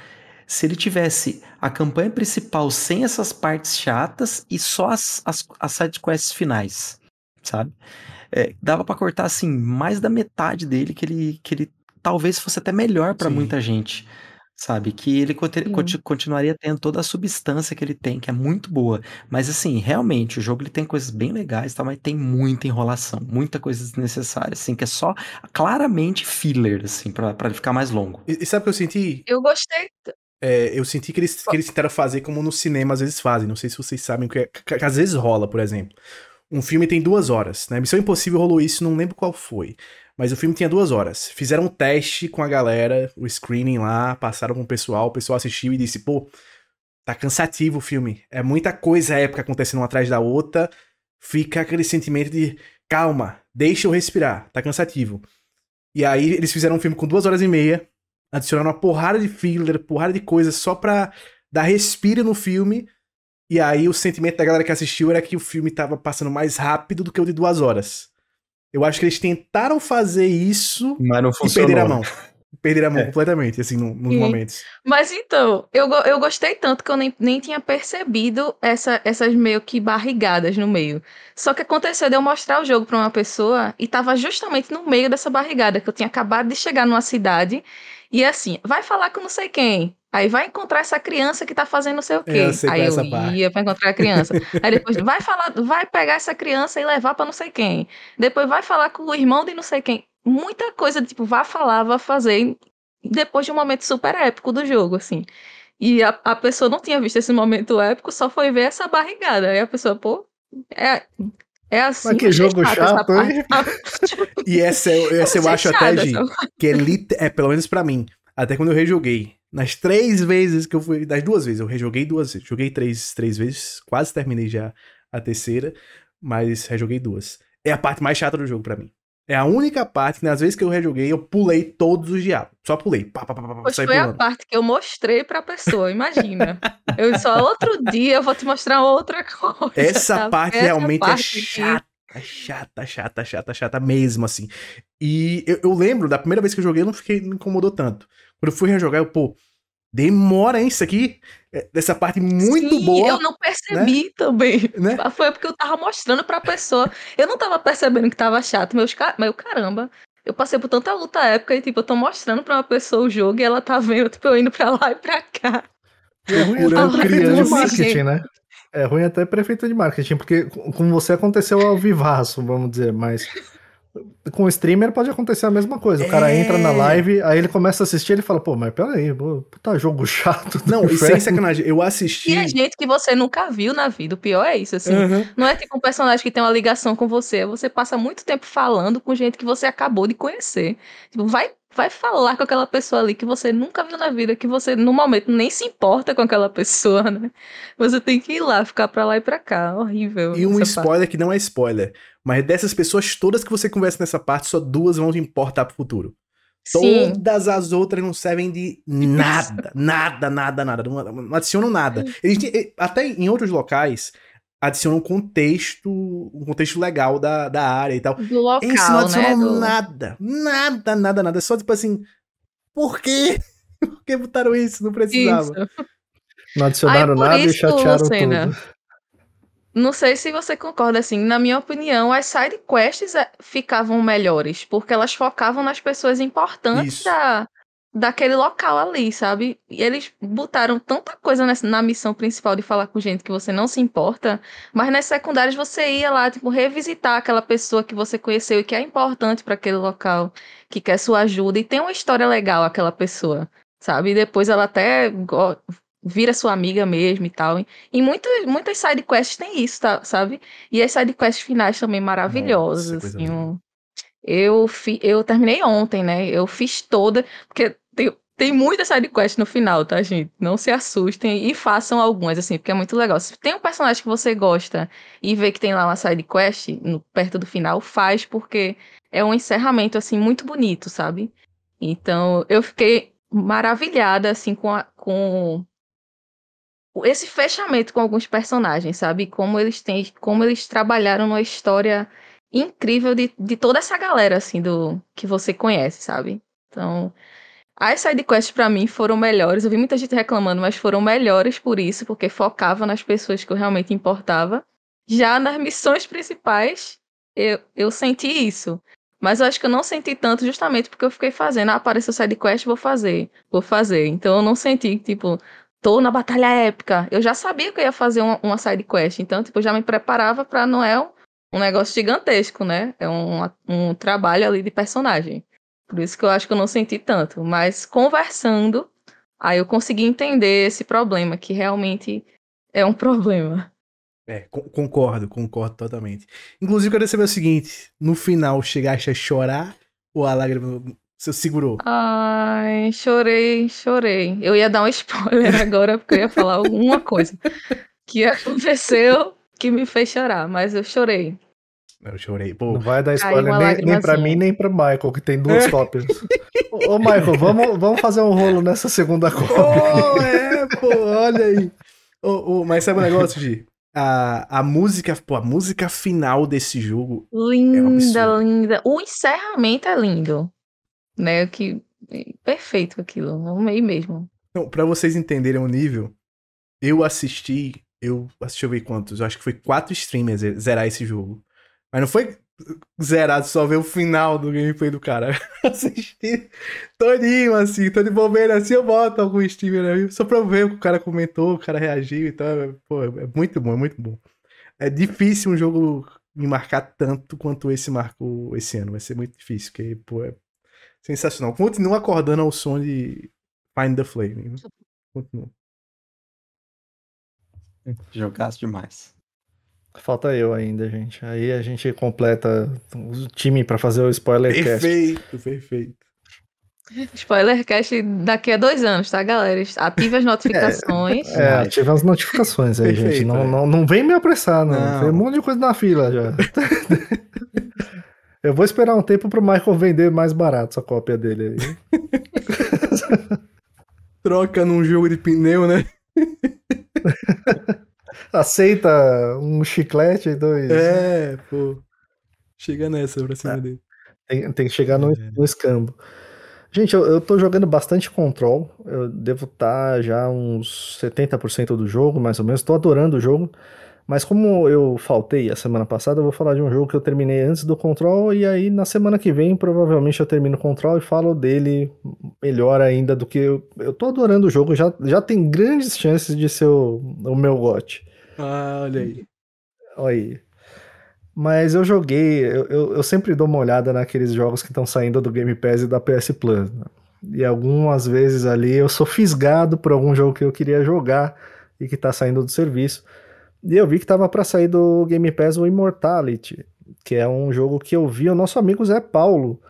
[SPEAKER 3] se ele tivesse a campanha principal sem essas partes chatas e só as, as, as sidequests finais, sabe? É, dava pra cortar, assim, mais da metade dele, que ele, que ele talvez fosse até melhor
[SPEAKER 4] Sim.
[SPEAKER 3] muita gente, sabe? Que ele
[SPEAKER 2] Sim.
[SPEAKER 3] conti- continuaria tendo toda a substância que ele tem, que é muito boa. Mas, assim, realmente, o jogo ele tem coisas bem legais, tá? mas tem muita enrolação, muita coisa desnecessária, assim, que é só claramente filler, assim, pra, pra ele ficar mais longo.
[SPEAKER 4] E, e sabe o que eu senti?
[SPEAKER 2] Eu gostei.
[SPEAKER 4] É, eu senti que eles, que eles tentaram fazer como no cinema às vezes fazem. Não sei se vocês sabem o que, é, que, que às vezes rola, por exemplo. Um filme tem duas horas, né? Missão Impossível rolou isso, não lembro qual foi. Mas o filme tinha duas horas. Fizeram um teste com a galera, o screening lá, passaram com o pessoal, o pessoal assistiu e disse, pô, tá cansativo o filme. É muita coisa épica acontecendo uma atrás da outra. Fica aquele sentimento de, calma, deixa eu respirar, tá cansativo. E aí eles fizeram um filme com duas horas e meia, adicionaram uma porrada de filler, porrada de coisas só pra dar respiro no filme. E aí o sentimento da galera que assistiu era que o filme tava passando mais rápido do que o de duas horas. Eu acho que eles tentaram fazer isso
[SPEAKER 3] Mas não
[SPEAKER 4] e perderam a mão. (laughs) Perderam a mão
[SPEAKER 3] É.
[SPEAKER 4] completamente, assim, no- nos
[SPEAKER 2] Sim.
[SPEAKER 4] momentos.
[SPEAKER 2] Mas então, eu, eu gostei tanto que eu nem, nem tinha percebido essa, essas meio que barrigadas no meio. Só que aconteceu de eu mostrar o jogo pra uma pessoa e tava justamente no meio dessa barrigada, que eu tinha acabado de chegar numa cidade e assim, vai falar com não sei quem. Aí vai encontrar essa criança que tá fazendo não sei o quê.
[SPEAKER 4] Eu sei
[SPEAKER 2] Aí
[SPEAKER 4] é
[SPEAKER 2] eu ia pra encontrar a criança. (laughs) Aí depois vai falar, vai pegar essa criança e levar pra não sei quem. Depois vai falar com o irmão de não sei quem. Muita coisa, tipo, vai falar, vai fazer depois de um momento super épico do jogo, assim. E a, a pessoa não tinha visto esse momento épico, só foi ver essa barrigada. Aí a pessoa, pô, é, é assim.
[SPEAKER 1] Mas que
[SPEAKER 2] achei
[SPEAKER 1] jogo
[SPEAKER 2] chato
[SPEAKER 1] chato, hein? (laughs)
[SPEAKER 4] E essa, eu- essa eu acho até, Gi, que é, é, pelo menos pra mim, até quando eu rejoguei. Nas três vezes que eu fui. Das duas vezes, eu rejoguei duas vezes. Joguei três, três vezes, quase terminei já a terceira, mas rejoguei duas. É a parte mais chata do jogo pra mim. É a única parte que, nas vezes que eu rejoguei, eu pulei todos os diabos. Só pulei. Pá, pá, pá, pá,
[SPEAKER 2] Pois foi a
[SPEAKER 4] pulando.
[SPEAKER 2] parte que eu mostrei pra pessoa, (laughs) imagina. Eu só outro dia eu vou te mostrar outra (laughs) coisa.
[SPEAKER 4] Essa
[SPEAKER 2] sabe?
[SPEAKER 4] parte
[SPEAKER 2] Essa
[SPEAKER 4] realmente é
[SPEAKER 2] parte que-
[SPEAKER 4] chata, chata, chata, chata, chata mesmo, assim. E eu, eu lembro, da primeira vez que eu joguei, eu não fiquei, não me incomodou tanto. Quando eu fui rejogar, eu, pô, demora, hein, isso aqui? É, Dessa parte muito
[SPEAKER 2] Sim,
[SPEAKER 4] boa,
[SPEAKER 2] Eu não percebi também.
[SPEAKER 4] né?
[SPEAKER 2] Foi porque eu tava mostrando pra pessoa. Eu não tava percebendo que tava chato, meus mas eu, caramba. Eu passei por tanta luta épica e, tipo, eu tô mostrando pra uma pessoa o jogo e ela tá vendo, tipo, eu indo pra lá (laughs) e pra cá.
[SPEAKER 1] É ruim até prefeito de marketing, né? É ruim até prefeito de marketing, porque com você aconteceu ao vivaço, vamos dizer, mas com o streamer pode acontecer a mesma coisa. O cara
[SPEAKER 4] É.
[SPEAKER 1] entra na live, aí ele começa a assistir, ele fala, pô, mas peraí, puta jogo chato.
[SPEAKER 4] Não, e sem
[SPEAKER 1] inferno."
[SPEAKER 4] sacanagem, eu assisti.
[SPEAKER 2] E é gente que você nunca viu na vida. O pior é isso, assim.
[SPEAKER 4] Aham.
[SPEAKER 2] Não é tipo um personagem que tem uma ligação com você. Você passa muito tempo falando com gente que você acabou de conhecer. Tipo, vai, vai falar com aquela pessoa ali que você nunca viu na vida, que você, no momento, nem se importa com aquela pessoa, né? Você tem que ir lá, ficar pra lá e pra cá. Horrível.
[SPEAKER 4] E um
[SPEAKER 2] essa parte.
[SPEAKER 4] spoiler que não é spoiler. Mas dessas pessoas todas que você conversa nessa parte, só duas vão te importar pro futuro.
[SPEAKER 2] Sim.
[SPEAKER 4] Todas as outras não servem de nada, nada, nada, nada. Não, adicionam nada. Eles, até em outros locais, adicionam um contexto, um contexto legal da, da área e tal.
[SPEAKER 2] Do local,
[SPEAKER 4] Esse não adicionam
[SPEAKER 2] né? Do-
[SPEAKER 4] nada. Nada, nada, nada. É só tipo assim, por quê? (laughs) Por que botaram isso? Não precisava.
[SPEAKER 2] Isso.
[SPEAKER 1] Não adicionaram
[SPEAKER 2] por
[SPEAKER 1] nada e
[SPEAKER 2] isso,
[SPEAKER 1] chatearam
[SPEAKER 2] Lucena,
[SPEAKER 1] tudo.
[SPEAKER 2] Não sei se você concorda, assim, na minha opinião, as side quests eh, ficavam melhores, porque elas focavam nas pessoas importantes
[SPEAKER 4] Isso.
[SPEAKER 2] da, daquele local ali, sabe? E eles botaram tanta coisa nessa, na missão principal de falar com gente que você não se importa, mas nas secundárias você ia lá, tipo, revisitar aquela pessoa que você conheceu e que é importante para aquele local, que quer sua ajuda e tem uma história legal aquela pessoa, sabe? E depois ela até vira sua amiga mesmo e tal. E muitas, muitas sidequests tem isso, tá, sabe? E as sidequests finais também maravilhosas, Nossa, assim, um... Eu, fi, eu terminei ontem, né? Eu fiz toda, porque tem, tem muita sidequest no final, tá, gente? Não se assustem e façam algumas, assim, porque é muito legal. Se tem um personagem que você gosta e vê que tem lá uma sidequest perto do final, faz, porque é um encerramento, assim, muito bonito, sabe? Então, eu fiquei maravilhada, assim, com, a, com esse fechamento com alguns personagens, sabe? Como eles têm, como eles trabalharam numa história incrível de, de toda essa galera, assim, do que você conhece, sabe? Então, as sidequests para mim foram melhores. Eu vi muita gente reclamando, mas foram melhores por isso, porque focava nas pessoas que eu realmente importava. Já nas missões principais, eu, eu senti isso. Mas eu acho que eu não senti tanto justamente porque eu fiquei fazendo. Ah, apareceu sidequest, vou fazer. Vou fazer. Então eu não senti, tipo, tô na batalha épica. Eu já sabia que eu ia fazer uma, uma sidequest. Então, tipo, eu já me preparava pra Noel um negócio gigantesco, né? É um, um trabalho ali de personagem. Por isso que eu acho que eu não senti tanto. Mas conversando, aí eu consegui entender esse problema, que realmente é um (laughs) problema.
[SPEAKER 4] É, concordo, concordo totalmente. Inclusive, quero saber o seguinte: no final, chegaste a chorar ou a lágrima você segurou?
[SPEAKER 2] Ai, chorei, chorei. Eu ia dar um (laughs) spoiler agora, porque eu ia falar alguma coisa que aconteceu que me fez chorar, mas eu chorei.
[SPEAKER 4] Eu chorei. Pô.
[SPEAKER 1] Não vai dar spoiler nem, nem pra mim, nem pro Michael, que tem duas (laughs) cópias. Ô, Michael, vamos, vamos fazer um rolo nessa segunda (laughs) cópia.
[SPEAKER 4] Oh, é, pô, olha aí. Oh, oh, mas sabe o um negócio, Gi? A, a música, pô, a música final desse jogo.
[SPEAKER 2] Linda, é linda. O encerramento é lindo. Né? Que. Perfeito aquilo. Amei mesmo.
[SPEAKER 4] Então, pra vocês entenderem o nível, eu assisti eu assisti eu ver quantos, eu acho que foi quatro streamers zerar esse jogo. Mas não foi zerado só ver o final do gameplay do cara. (laughs) Assisti todinho, assim, tô de bobeira assim, eu boto algum streamer aí, só pra ver o que o cara comentou, o cara reagiu e tal. Pô, é muito bom, é muito bom. É difícil um jogo me marcar tanto quanto esse marcou esse ano. Vai ser muito difícil, porque, pô, é sensacional. Continua acordando ao som de Find the Flame. Né? Continua.
[SPEAKER 3] Jogasse demais.
[SPEAKER 1] Falta eu ainda, gente. Aí a gente completa o time para fazer o spoiler
[SPEAKER 4] cast. Perfeito, perfeito.
[SPEAKER 2] Spoilercast daqui a dois anos, tá, galera? Ative as (laughs) notificações.
[SPEAKER 1] É, é ative as notificações aí, Perfeito, gente. Não, é. não, não vem me apressar, não. não. Tem um monte de coisa na fila já. (laughs) Eu vou esperar um tempo pro Michael vender mais barato essa cópia dele aí.
[SPEAKER 4] Troca num jogo de pneu, né? (laughs) (laughs)
[SPEAKER 1] Aceita um chiclete e dois.
[SPEAKER 4] É, pô. Chega nessa pra cima é. dele.
[SPEAKER 1] Tem, tem, que chegar no, é. no escambo. Gente, eu, eu tô jogando bastante Control. Eu devo estar tá já uns 70% do jogo, mais ou menos. Tô adorando o jogo. Mas como eu faltei a semana passada, eu vou falar de um jogo que eu terminei antes do Control e aí na semana que vem provavelmente eu termino o Control e falo dele melhor ainda do que eu, eu tô adorando o jogo, já, já tem grandes chances de ser o, o meu GOT.
[SPEAKER 4] Ah, olha aí.
[SPEAKER 1] Olha aí. Mas eu joguei, eu, eu, eu sempre dou uma olhada naqueles jogos que estão saindo do Game Pass e da PS Plus. Né? E algumas vezes ali eu sou fisgado por algum jogo que eu queria jogar e que tá saindo do serviço. E eu vi que tava para sair do Game Pass o Immortality, que é um jogo que eu vi o nosso amigo Zé Paulo.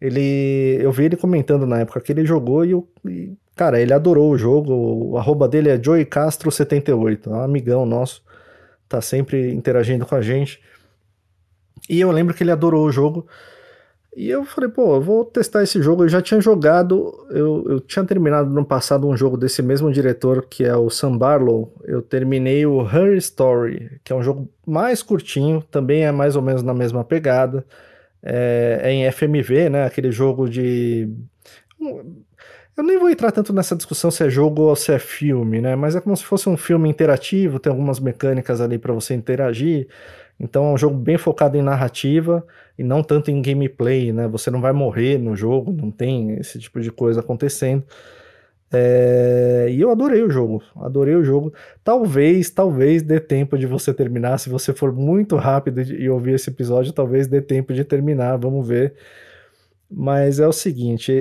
[SPEAKER 1] Ele, eu vi ele comentando na época que ele jogou e, eu, e cara, ele adorou o jogo. O arroba dele é joeycastro78, é um amigão nosso, tá sempre interagindo com a gente. E eu lembro que ele adorou o jogo. E eu falei, pô, eu vou testar esse jogo. Eu já tinha jogado, eu, eu tinha terminado no passado um jogo desse mesmo diretor, que é o Sam Barlow. Eu terminei o Her Story, que é um jogo mais curtinho, também é mais ou menos na mesma pegada. É, é em FMV, né? Aquele jogo de. Eu nem vou entrar tanto nessa discussão se é jogo ou se é filme, né? Mas é como se fosse um filme interativo, tem algumas mecânicas ali para você interagir. Então é um jogo bem focado em narrativa e não tanto em gameplay, né? Você não vai morrer no jogo, não tem esse tipo de coisa acontecendo. É... E eu adorei o jogo, adorei o jogo. Talvez, talvez dê tempo de você terminar. Se você for muito rápido e ouvir esse episódio, talvez dê tempo de terminar. Vamos ver. Mas é o seguinte: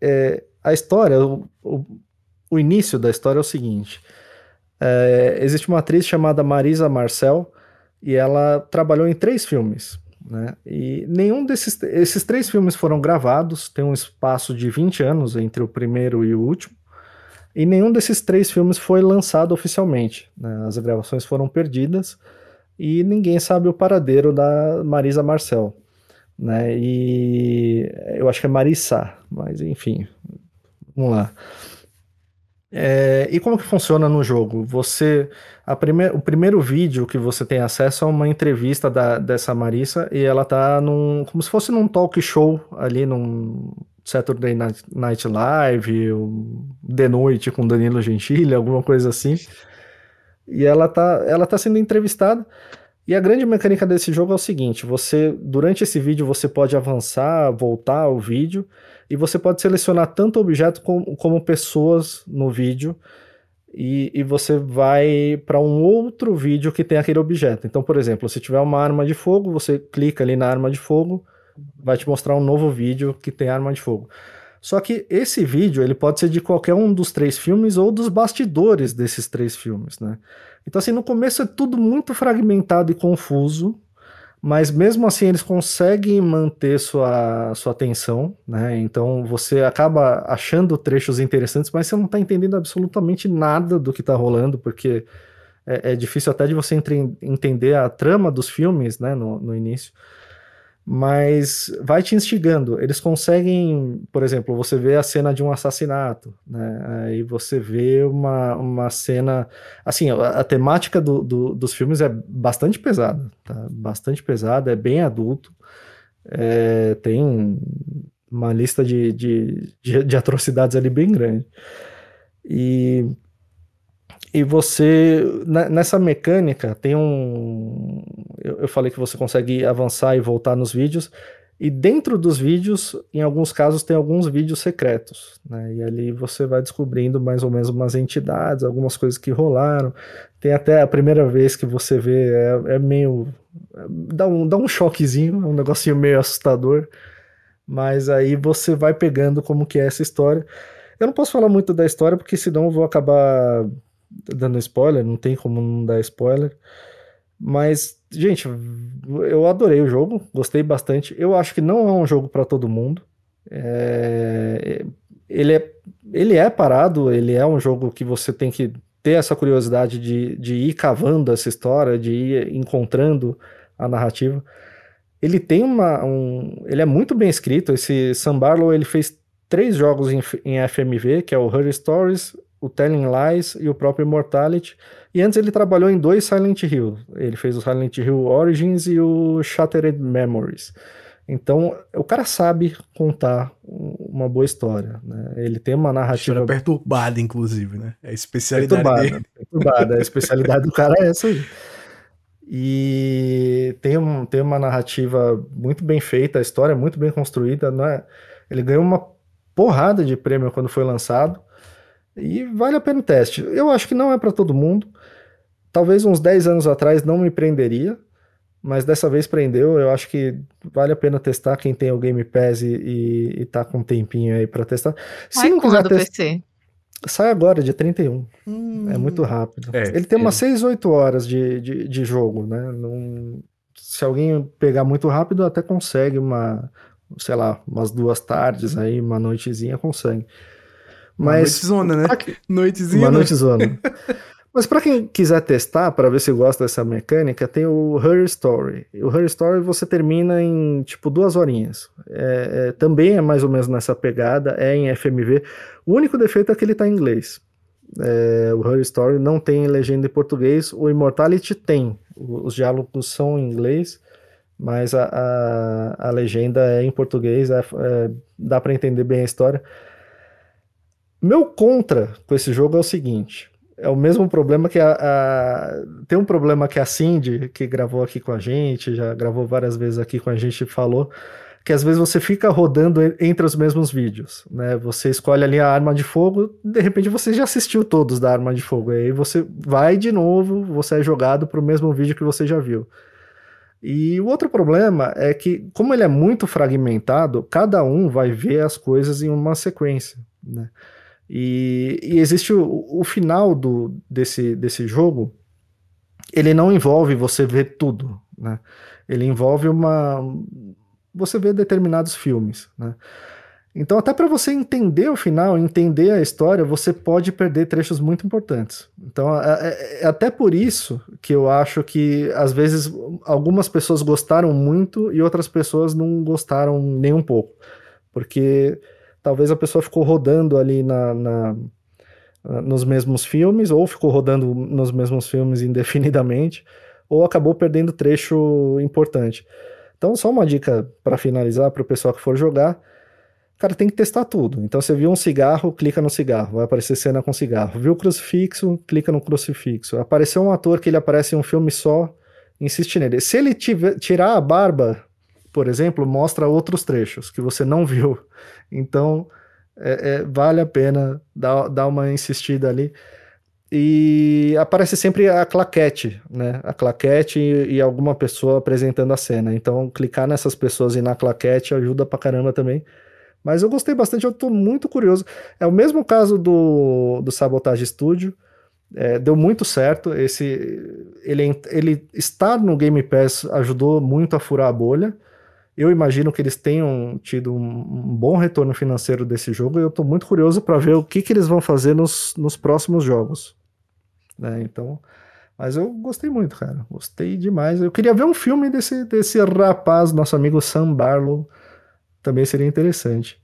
[SPEAKER 1] é, a história, o, o, início da história é o seguinte: é, existe uma atriz chamada Marisa Marcel e ela trabalhou em três filmes. Né? E nenhum desses esses três filmes foram gravados, tem um espaço de 20 anos entre o primeiro e o último, e nenhum desses três filmes foi lançado oficialmente. Né? As gravações foram perdidas e ninguém sabe o paradeiro da Marisa Marcel. Né? E eu acho que é Marissa, mas enfim, vamos lá. É, e como que funciona no jogo? Você, prime o primeiro vídeo que você tem acesso é uma entrevista da, dessa Marissa e ela tá num, como se fosse num talk show ali num Saturday Night Live, de noite com Danilo Gentili, alguma coisa assim. E ela tá, ela tá sendo entrevistada. E a grande mecânica desse jogo é o seguinte: você, durante esse vídeo, você pode avançar, voltar ao vídeo e você pode selecionar tanto objeto como, como pessoas no vídeo e, e você vai para um outro vídeo que tem aquele objeto. Então, por exemplo, se tiver uma arma de fogo, você clica ali na arma de fogo, vai te mostrar um novo vídeo que tem arma de fogo. Só que esse vídeo ele pode ser de qualquer um dos três filmes ou dos bastidores desses três filmes, né? Então assim, no começo é tudo muito fragmentado e confuso, mas mesmo assim eles conseguem manter sua, sua atenção, né? Então você acaba achando trechos interessantes, mas você não está entendendo absolutamente nada do que está rolando, porque é, é, difícil até de você entre, entender a trama dos filmes, né, no, no início mas vai te instigando. Eles conseguem, por exemplo, você vê a cena de um assassinato, né? Aí você vê uma, uma cena. Assim, a, a temática do, do, dos filmes é bastante pesada, tá? Bastante pesada, é bem adulto. É, tem uma lista de, de, de, de atrocidades ali bem grande. E e você, nessa mecânica, tem um. Eu, falei que você consegue avançar e voltar nos vídeos. E dentro dos vídeos, em alguns casos, tem alguns vídeos secretos. Né? E ali você vai descobrindo mais ou menos umas entidades, algumas coisas que rolaram. Tem até a primeira vez que você vê, é, é meio. Dá um, dá um choquezinho, é um negocinho meio assustador. Mas aí você vai pegando como que é essa história. Eu não posso falar muito da história, porque senão eu vou acabar dando spoiler, não tem como não dar spoiler. Mas, gente, eu adorei o jogo, gostei bastante. Eu acho que não é um jogo para todo mundo. É... Ele, é... ele é parado, ele é um jogo que você tem que ter essa curiosidade de, de ir cavando essa história, de ir encontrando a narrativa. Ele tem uma. Um... Ele é muito bem escrito. Esse Sam Barlow ele fez três jogos em, em FMV, que é o Her Stories, o Telling Lies e o próprio Immortality. E antes ele trabalhou em dois Silent Hill. Ele fez o Silent Hill Origins e o Shattered Memories. Então, o cara sabe contar uma boa história, né? Ele tem uma narrativa... História
[SPEAKER 4] perturbada, inclusive, né? É a especialidade perturbada, dele.
[SPEAKER 1] Perturbada, a especialidade do cara é essa aí. E tem, um, tem uma narrativa muito bem feita, a história é muito bem construída, não é? Ele ganhou uma porrada de prêmio quando foi lançado. E vale a pena o teste. Eu acho que não é para todo mundo. Talvez uns 10 anos atrás não me prenderia, mas dessa vez prendeu. Eu acho que vale a pena testar quem tem o Game Pass e, e, e tá com um tempinho aí para testar.
[SPEAKER 2] Se Sai não quiser testar.
[SPEAKER 1] Sai agora, dia 31. Hum. É muito rápido. É, Ele tem é. umas 6, 8 horas de, de, de jogo, né? Não... Se alguém pegar muito rápido, até consegue uma, sei lá, umas duas tardes aí, uma noitezinha, consegue.
[SPEAKER 4] Mas uma noitezona, né? Que...
[SPEAKER 1] Noitezinha. Uma né? noitezona. (laughs) Mas para quem quiser testar, para ver se gosta dessa mecânica, tem o Her Story. O Her Story você termina em tipo duas horinhas. É, é, também é mais ou menos nessa pegada, é em FMV. O único defeito é que ele está em inglês. É, o Her Story não tem legenda em português. O Immortality tem. Os diálogos são em inglês, mas a, a, a legenda é em português. É, é dá para entender bem a história. Meu contra com esse jogo é o seguinte: é o mesmo problema que a, a, Tem um problema que a Cindy, que gravou aqui com a gente, já gravou várias vezes aqui com a gente, falou que às vezes você fica rodando entre os mesmos vídeos, né? Você escolhe ali a arma de fogo, de repente você já assistiu todos da arma de fogo, aí você vai de novo, você é jogado para o mesmo vídeo que você já viu. E o outro problema é que, como ele é muito fragmentado, cada um vai ver as coisas em uma sequência, né? E, e existe o, o, final do, desse, desse jogo, ele não envolve você ver tudo, né? Ele envolve uma você vê determinados filmes, né? Então, até para você entender o final, entender a história, você pode perder trechos muito importantes. Então, é, é, até por isso que eu acho que, às vezes, algumas pessoas gostaram muito e outras pessoas não gostaram nem um pouco. Porque talvez a pessoa ficou rodando ali na, na, nos mesmos filmes, ou ficou rodando nos mesmos filmes (laughs) indefinidamente, ou acabou perdendo trecho importante. Então, só uma dica para finalizar para o pessoal que for jogar. Cara, tem que testar tudo. Então, você viu um cigarro, clica no cigarro, vai aparecer cena com cigarro. Viu o crucifixo, clica no crucifixo. Apareceu um ator que ele aparece em um filme só, insiste nele. Se ele tiver, tirar a barba, por exemplo, mostra outros trechos que você não viu. Então, é, é, vale a pena dar, dar uma insistida ali e aparece sempre a claquete, né? A claquete e, e, alguma pessoa apresentando a cena. Então, clicar nessas pessoas e na claquete ajuda pra caramba também. Mas eu gostei bastante, eu tô muito curioso. É o mesmo caso do, do Sabotage Studio. É, deu muito certo. Esse, ele, ele estar no Game Pass ajudou muito a furar a bolha. Eu imagino que eles tenham tido um, um bom retorno financeiro desse jogo e eu estou muito curioso para ver o que, que eles vão fazer nos, nos próximos jogos né? Então, mas eu gostei muito, cara. Gostei demais. Eu queria ver um filme desse, desse rapaz, nosso amigo Sam Barlow. Também seria interessante.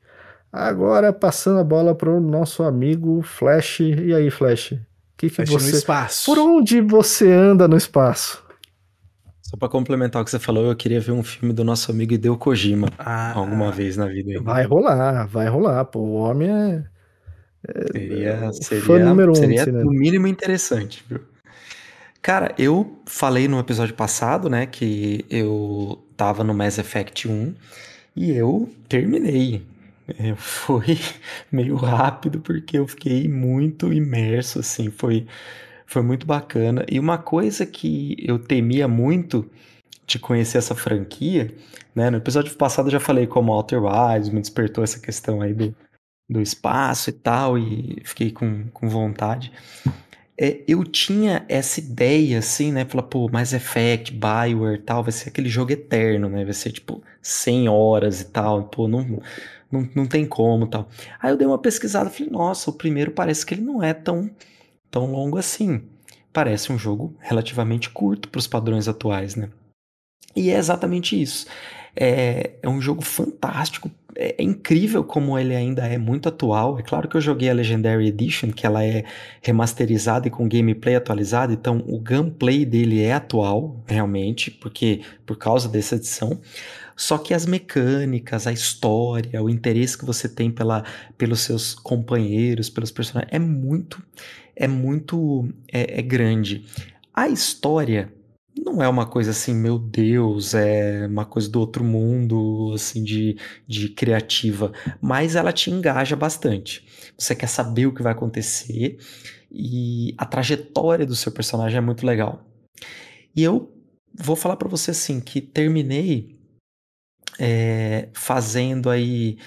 [SPEAKER 1] Agora, passando a bola pro nosso amigo Flash. E aí, Flash? Que que
[SPEAKER 4] Flash
[SPEAKER 1] você...
[SPEAKER 4] no espaço.
[SPEAKER 1] Por onde você anda no espaço?
[SPEAKER 3] Só para complementar o que você falou, eu queria ver um filme do nosso amigo Hideo Kojima ah, alguma vez na vida.
[SPEAKER 1] Vai rolar, vai rolar. Pô, o homem é
[SPEAKER 3] Seria, seria, número um seria no mínimo interessante, viu? Cara, eu falei no episódio passado, né, que eu tava no Mass Effect 1 e eu terminei. É, foi (laughs) meio rápido porque eu fiquei muito imerso, assim, foi, foi muito bacana. E uma coisa que eu temia muito de conhecer essa franquia, né, no episódio passado eu já falei como Outer Wilds me despertou essa questão aí do, do espaço e tal, e fiquei com, com vontade. É, eu tinha essa ideia, assim, né? Falar, pô, Mass Effect, Bioware tal, vai ser aquele jogo eterno, né? Vai ser, tipo, 100 horas e tal, pô, não, não, não tem como tal. Aí eu dei uma pesquisada falei, nossa, o primeiro parece que ele não é tão, tão longo assim. Parece um jogo relativamente curto para os padrões atuais, né? E é exatamente isso. É, é um jogo fantástico, é, é, incrível como ele ainda é muito atual. É claro que eu joguei a Legendary Edition, que ela é remasterizada e com gameplay atualizado, então o gameplay dele é atual, realmente, porque por causa dessa edição. Só que as mecânicas, a história, o interesse que você tem pela, pelos seus companheiros, pelos personagens, é muito, é muito, é, é grande. A história não é uma coisa assim, meu Deus, é uma coisa do outro mundo, assim, de, de criativa, mas ela te engaja bastante. Você quer saber o que vai acontecer e a trajetória do seu personagem é muito legal. E eu vou falar para você assim que terminei é, fazendo aí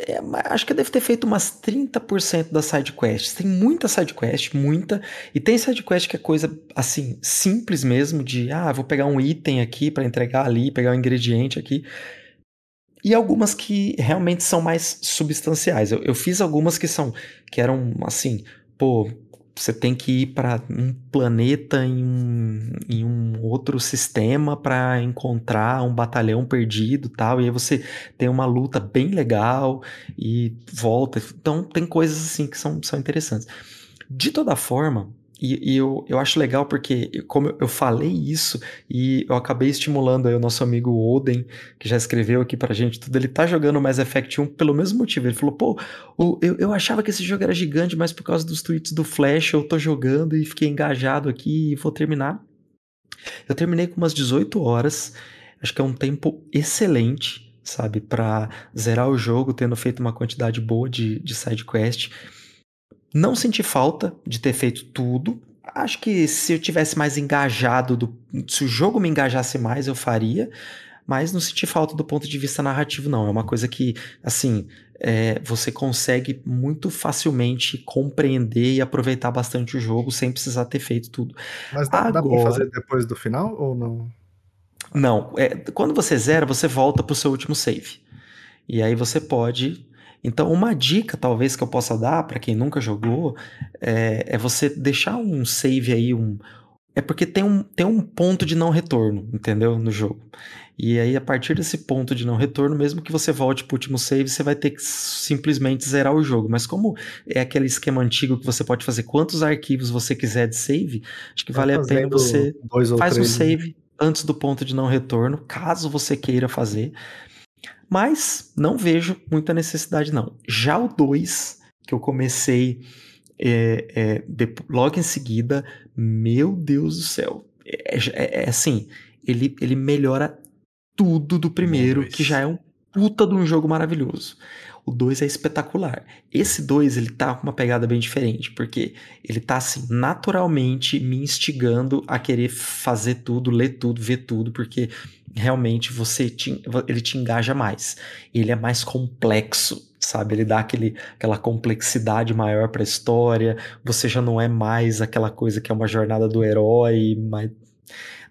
[SPEAKER 3] é, acho que deve ter feito umas 30% das sidequests. Tem muita sidequest, muita. E tem sidequest que é coisa assim, simples mesmo, de ah, vou pegar um item aqui para entregar ali, pegar um ingrediente aqui. E algumas que realmente são mais substanciais. Eu, eu fiz algumas que são, que eram assim, pô, você tem que ir para um planeta em um, em um outro sistema para encontrar um batalhão perdido tal. E aí você tem uma luta bem legal e volta. Então tem coisas assim que são, são interessantes. De toda forma, e, e, eu, eu acho legal porque, como eu falei isso, e eu acabei estimulando aí o nosso amigo Oden, que já escreveu aqui pra gente tudo, ele tá jogando Mass Effect 1 pelo mesmo motivo. Ele falou, pô, eu, eu achava que esse jogo era gigante, mas por causa dos tweets do Flash eu tô jogando e fiquei engajado aqui e vou terminar. Eu terminei com umas 18 horas, acho que é um tempo excelente, sabe, para zerar o jogo, tendo feito uma quantidade boa de, de side quest. Não senti falta de ter feito tudo. Acho que se eu tivesse mais engajado, do, se o jogo me engajasse mais, eu faria. Mas não senti falta do ponto de vista narrativo, não. É uma coisa que, assim, é, você consegue muito facilmente compreender e aproveitar bastante o jogo sem precisar ter feito tudo.
[SPEAKER 1] Mas dá, Agora, dá pra fazer depois do final ou não?
[SPEAKER 3] Não. É, quando você zera, você volta pro seu último save. E aí você pode então, uma dica talvez que eu possa dar para quem nunca jogou é, é, você deixar um save aí, um. É porque tem um, tem um ponto de não retorno, entendeu? No jogo. E aí, a partir desse ponto de não retorno, mesmo que você volte pro último save, você vai ter que simplesmente zerar o jogo. Mas como é aquele esquema antigo que você pode fazer quantos arquivos você quiser de save, acho que vale a pena você faz um né? save antes do ponto de não retorno, caso você queira fazer. Mas não vejo muita necessidade, não. Já o 2, que eu comecei é, é, de, logo em seguida, meu Deus do céu. É, é, é assim, ele, ele melhora tudo do primeiro, que já é um puta de um jogo maravilhoso. O 2 é espetacular. Esse 2, ele tá com uma pegada bem diferente, porque ele tá assim, naturalmente me instigando a querer fazer tudo, ler tudo, ver tudo, porque realmente você te, ele te engaja mais. Ele é mais complexo, sabe? Ele dá aquele, aquela complexidade maior para a história. Você já não é mais aquela coisa que é uma jornada do herói, mas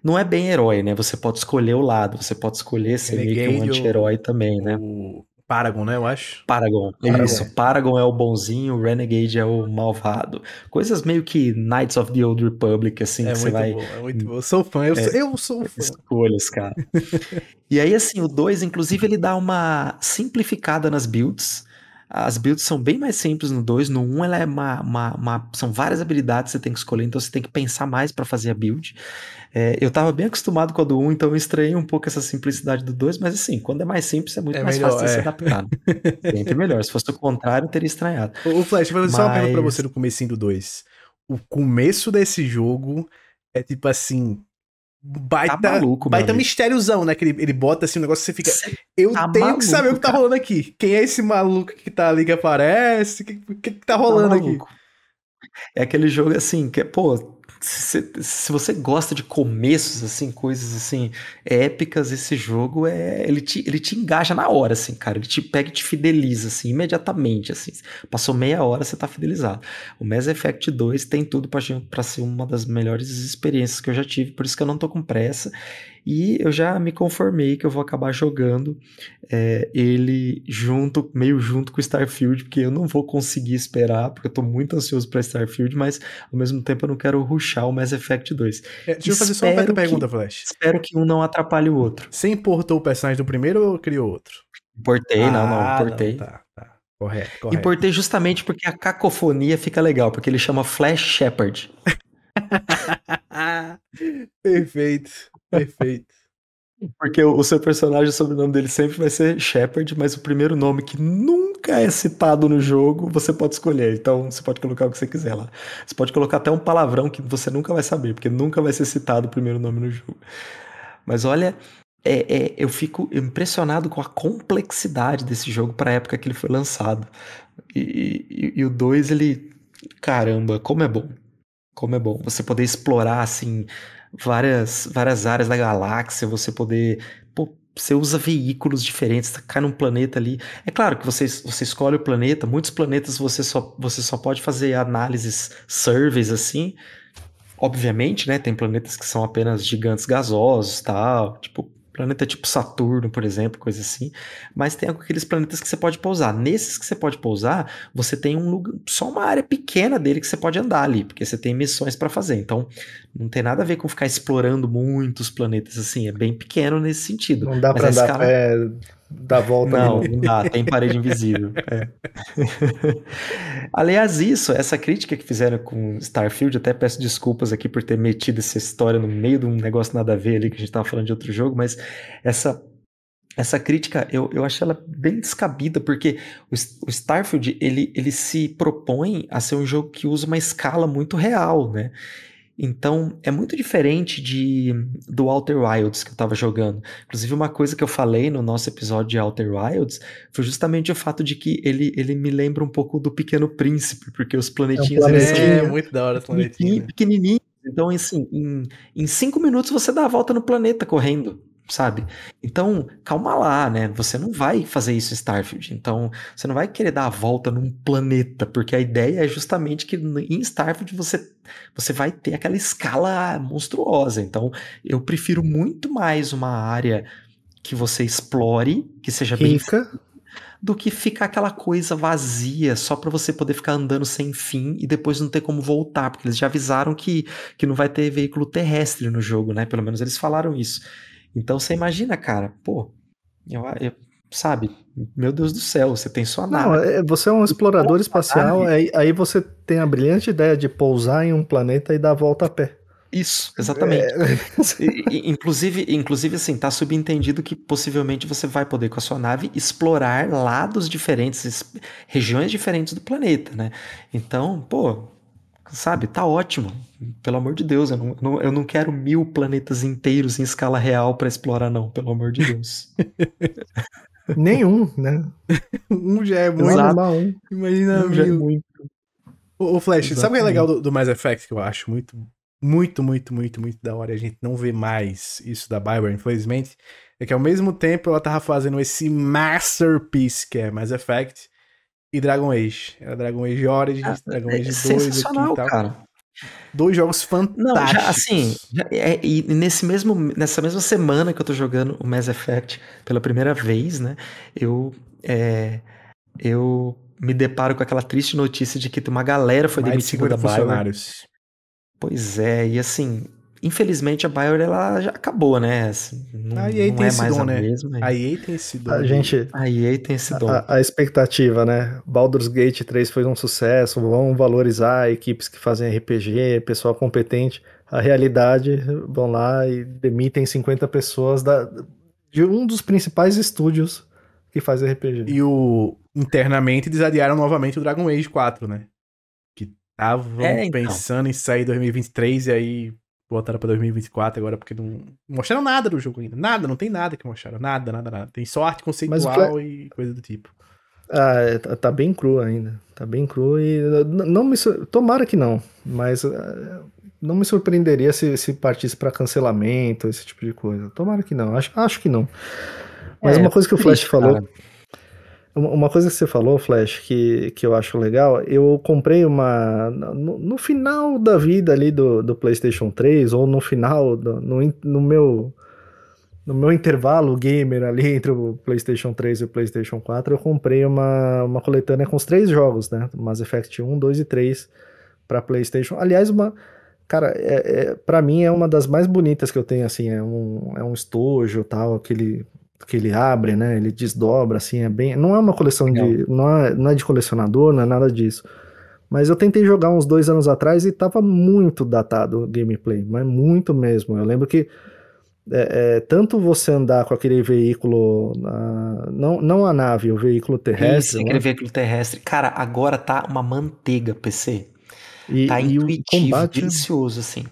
[SPEAKER 3] não é bem herói, né? Você pode escolher o lado, você pode escolher ser meio que um anti-herói também, né?
[SPEAKER 4] O Paragon, né, eu acho.
[SPEAKER 3] Paragon. Paragon. Isso, Paragon é o bonzinho, o Renegade é o malvado. Coisas meio que Knights of the Old Republic, assim,
[SPEAKER 4] é
[SPEAKER 3] que você vai...
[SPEAKER 4] Bom, é muito bom, eu sou fã, eu, é, sou, eu sou fã.
[SPEAKER 3] Escolhas, cara. (laughs) e aí, assim, o 2, inclusive, ele dá uma simplificada nas builds, as builds são bem mais simples no 2. No 1, um, ela é uma, uma, uma, São várias habilidades que você tem que escolher, então você tem que pensar mais para fazer a build. É, eu tava bem acostumado com a do 1, um, então eu estranhei um pouco essa simplicidade do 2, mas assim, quando é mais simples, é muito é mais melhor, fácil de é. se adaptar. (laughs) Sempre melhor. Se fosse o contrário, eu teria estranhado.
[SPEAKER 4] O Flash, vou fazer mas... só uma pergunta pra você no comecinho do 2. O começo desse jogo é tipo assim, baita, tá maluco, baita mistériozão, né? Que ele, ele bota assim um negócio que você fica. Eu tá tenho maluco, que saber o que tá rolando aqui. Quem é esse maluco que tá ali que aparece? O que, que, que tá rolando tá aqui?
[SPEAKER 3] É aquele jogo assim, que, pô, se, se, você gosta de começos, assim, coisas assim, épicas, esse jogo é. Ele te, ele te engaja na hora, assim, cara. Ele te pega e te fideliza, assim, imediatamente, assim. Passou meia hora, você tá fidelizado. O Mass Effect 2 tem tudo para ser uma das melhores experiências que eu já tive, por isso que eu não tô com pressa. E eu já me conformei que eu vou acabar jogando é, ele junto, meio junto com Starfield, porque eu não vou conseguir esperar, porque eu tô muito ansioso para Starfield, mas ao mesmo tempo eu não quero ruxar o Mass Effect 2.
[SPEAKER 4] É, deixa eu fazer só uma pergunta, Flash.
[SPEAKER 3] Espero que um não atrapalhe o outro.
[SPEAKER 4] Você importou o personagem do primeiro ou criou outro?
[SPEAKER 3] Importei, ah, não, não, importei. Não, tá,
[SPEAKER 4] tá. Correto, correto.
[SPEAKER 3] Importei justamente porque a cacofonia fica legal, porque ele chama Flash Shepard. (laughs)
[SPEAKER 4] perfeito, perfeito.
[SPEAKER 3] Porque o, seu personagem, o sobrenome dele sempre vai ser Shepard, mas o primeiro nome que nunca é citado no jogo, você pode escolher. Então você pode colocar o que você quiser lá. Você pode colocar até um palavrão que você nunca vai saber, porque nunca vai ser citado o primeiro nome no jogo. Mas olha, é, é, eu fico impressionado com a complexidade desse jogo para a época que ele foi lançado. E, e, e o 2, ele. Caramba, como é bom. Como é bom. Você poder explorar, assim várias, várias áreas da galáxia, você poder. Pô, você usa veículos diferentes, cai num planeta ali. É claro que você, você escolhe o planeta, muitos planetas você só, você só pode fazer análises surveys assim. Obviamente, né? Tem planetas que são apenas gigantes gasosos tal. Tipo, Planeta tipo Saturno, por exemplo, coisa assim. Mas tem aqueles planetas que você pode pousar. Nesses que você pode pousar, você tem um lugar, só uma área pequena dele que você pode andar ali, porque você tem missões para fazer. Então, não tem nada a ver com ficar explorando muitos planetas assim. É bem pequeno nesse sentido.
[SPEAKER 1] Não dá para andar escala... pé dar volta
[SPEAKER 3] Não, não dá, tem parede invisível. É. (laughs) Aliás, isso, essa crítica que fizeram com Starfield, até peço desculpas aqui por ter metido essa história no meio de um negócio nada a ver ali que a gente tava falando de outro jogo, mas essa essa crítica eu, eu achei ela bem descabida, porque o, o, Starfield ele, ele se propõe a ser um jogo que usa uma escala muito real, né? Então é muito diferente de do Outer Wilds que eu estava jogando. Inclusive, uma coisa que eu falei no nosso episódio de Outer Wilds foi justamente o fato de que ele, ele me lembra um pouco do Pequeno Príncipe, porque os planetinhos
[SPEAKER 4] é, um
[SPEAKER 3] eles
[SPEAKER 4] é muito da hora os planetinhos.
[SPEAKER 3] Pequenininhos. Então, assim, em, em cinco minutos você dá a volta no planeta correndo sabe? Então, calma lá, né? Você não vai fazer isso em Starfield. Então, você não vai querer dar a volta num planeta, porque a ideia é justamente que em Starfield você, você vai ter aquela escala monstruosa. Então, eu prefiro muito mais uma área que você explore, que seja
[SPEAKER 1] Rica.
[SPEAKER 3] bem do que ficar aquela coisa vazia só para você poder ficar andando sem fim e depois não ter como voltar, porque eles já avisaram que, que não vai ter veículo terrestre no jogo, né? Pelo menos eles falaram isso. Então você imagina, cara, pô, eu, eu, sabe, meu Deus do céu, você tem sua nave. Não,
[SPEAKER 1] é, você é um explorador espacial, aí, aí você tem a brilhante ideia de pousar em um planeta e dar a volta a pé.
[SPEAKER 3] Isso, exatamente. É... inclusive, inclusive, assim, tá subentendido que possivelmente você vai poder com a sua nave explorar lados diferentes, regiões diferentes do planeta, né? Então, pô, sabe, tá ótimo. Pelo amor de Deus, eu não, não eu não quero mil planetas inteiros em escala real para explorar, não, pelo amor de Deus. (laughs)
[SPEAKER 1] Nenhum, né? (laughs)
[SPEAKER 4] um já é muito. Um. Imagina um mil. Já é muito. O, Flash, Exatamente. sabe o que é legal do, do Mass Effect que eu acho muito, muito, muito, muito, muito da hora? A gente não vê mais isso da Bioware, infelizmente. É que ao mesmo tempo ela tava fazendo esse masterpiece que é Mass Effect e Dragon Age. Era Dragon Age Origins, ah, Dragon Age é 2 aqui e tal. Cara. Dois jogos fantásticos. Não, já,
[SPEAKER 3] assim, já, é, e nesse mesmo, nessa mesma semana que eu tô jogando o Mass Effect pela primeira vez, né? Eu, é, eu me deparo com aquela triste notícia de que uma galera foi Mais demitida da BioWare. Pois é, e assim, Infelizmente a Bioware ela já acabou, né? Assim, não, a EA não tem é esse mais dom, a né? mesma.
[SPEAKER 4] A EA tem esse dom.
[SPEAKER 1] A gente,
[SPEAKER 3] a EA tem esse dom.
[SPEAKER 1] A, a, expectativa, né? Baldur's Gate 3 foi um sucesso, vão valorizar equipes que fazem RPG, pessoal competente. A realidade, vão lá e demitem 50 pessoas da, de um dos principais estúdios que faz RPG.
[SPEAKER 4] E o internamente eles adiaram novamente o Dragon Age 4, né? Que estavam é, então. pensando em sair em 2023 e aí botaram pra 2024 agora, porque não mostraram nada do jogo ainda. Nada, não tem nada que mostraram. Nada, nada, nada. Tem só arte conceitual e coisa do tipo.
[SPEAKER 1] Ah, é, tá, tá bem cru ainda. Tá bem cru e não me tomara que não, mas ah, não me surpreenderia se, se partisse para cancelamento, esse tipo de coisa. Tomara que não. Acho, acho que não. Mas é, uma coisa que o Flash falou, cara. Uma coisa que você falou, Flash, que, que eu acho legal, eu comprei uma. No, no final da vida ali do, do PlayStation 3, ou no final, do, no, no, meu, no meu intervalo gamer ali entre o PlayStation 3 e o PlayStation 4, eu comprei uma, uma coletânea com os três jogos, né? Mass Effect 1, 2 e 3 para PlayStation. Aliás, uma. Cara, é, é, para mim é uma das mais bonitas que eu tenho, assim, é um, é um estojo tal, aquele que ele abre, né? Ele desdobra, assim, é bem. Não é uma coleção não. de. Não é, não é de colecionador, não é nada disso. Mas eu tentei jogar uns dois anos atrás e tava muito datado o gameplay, mas muito mesmo. Eu lembro que é, é, tanto você andar com aquele veículo, na, não, não a nave, o veículo terrestre. Isso,
[SPEAKER 3] aquele né? veículo terrestre. Cara, agora tá uma manteiga, PC. E, tá e intuitivo, combate... Delicioso, assim.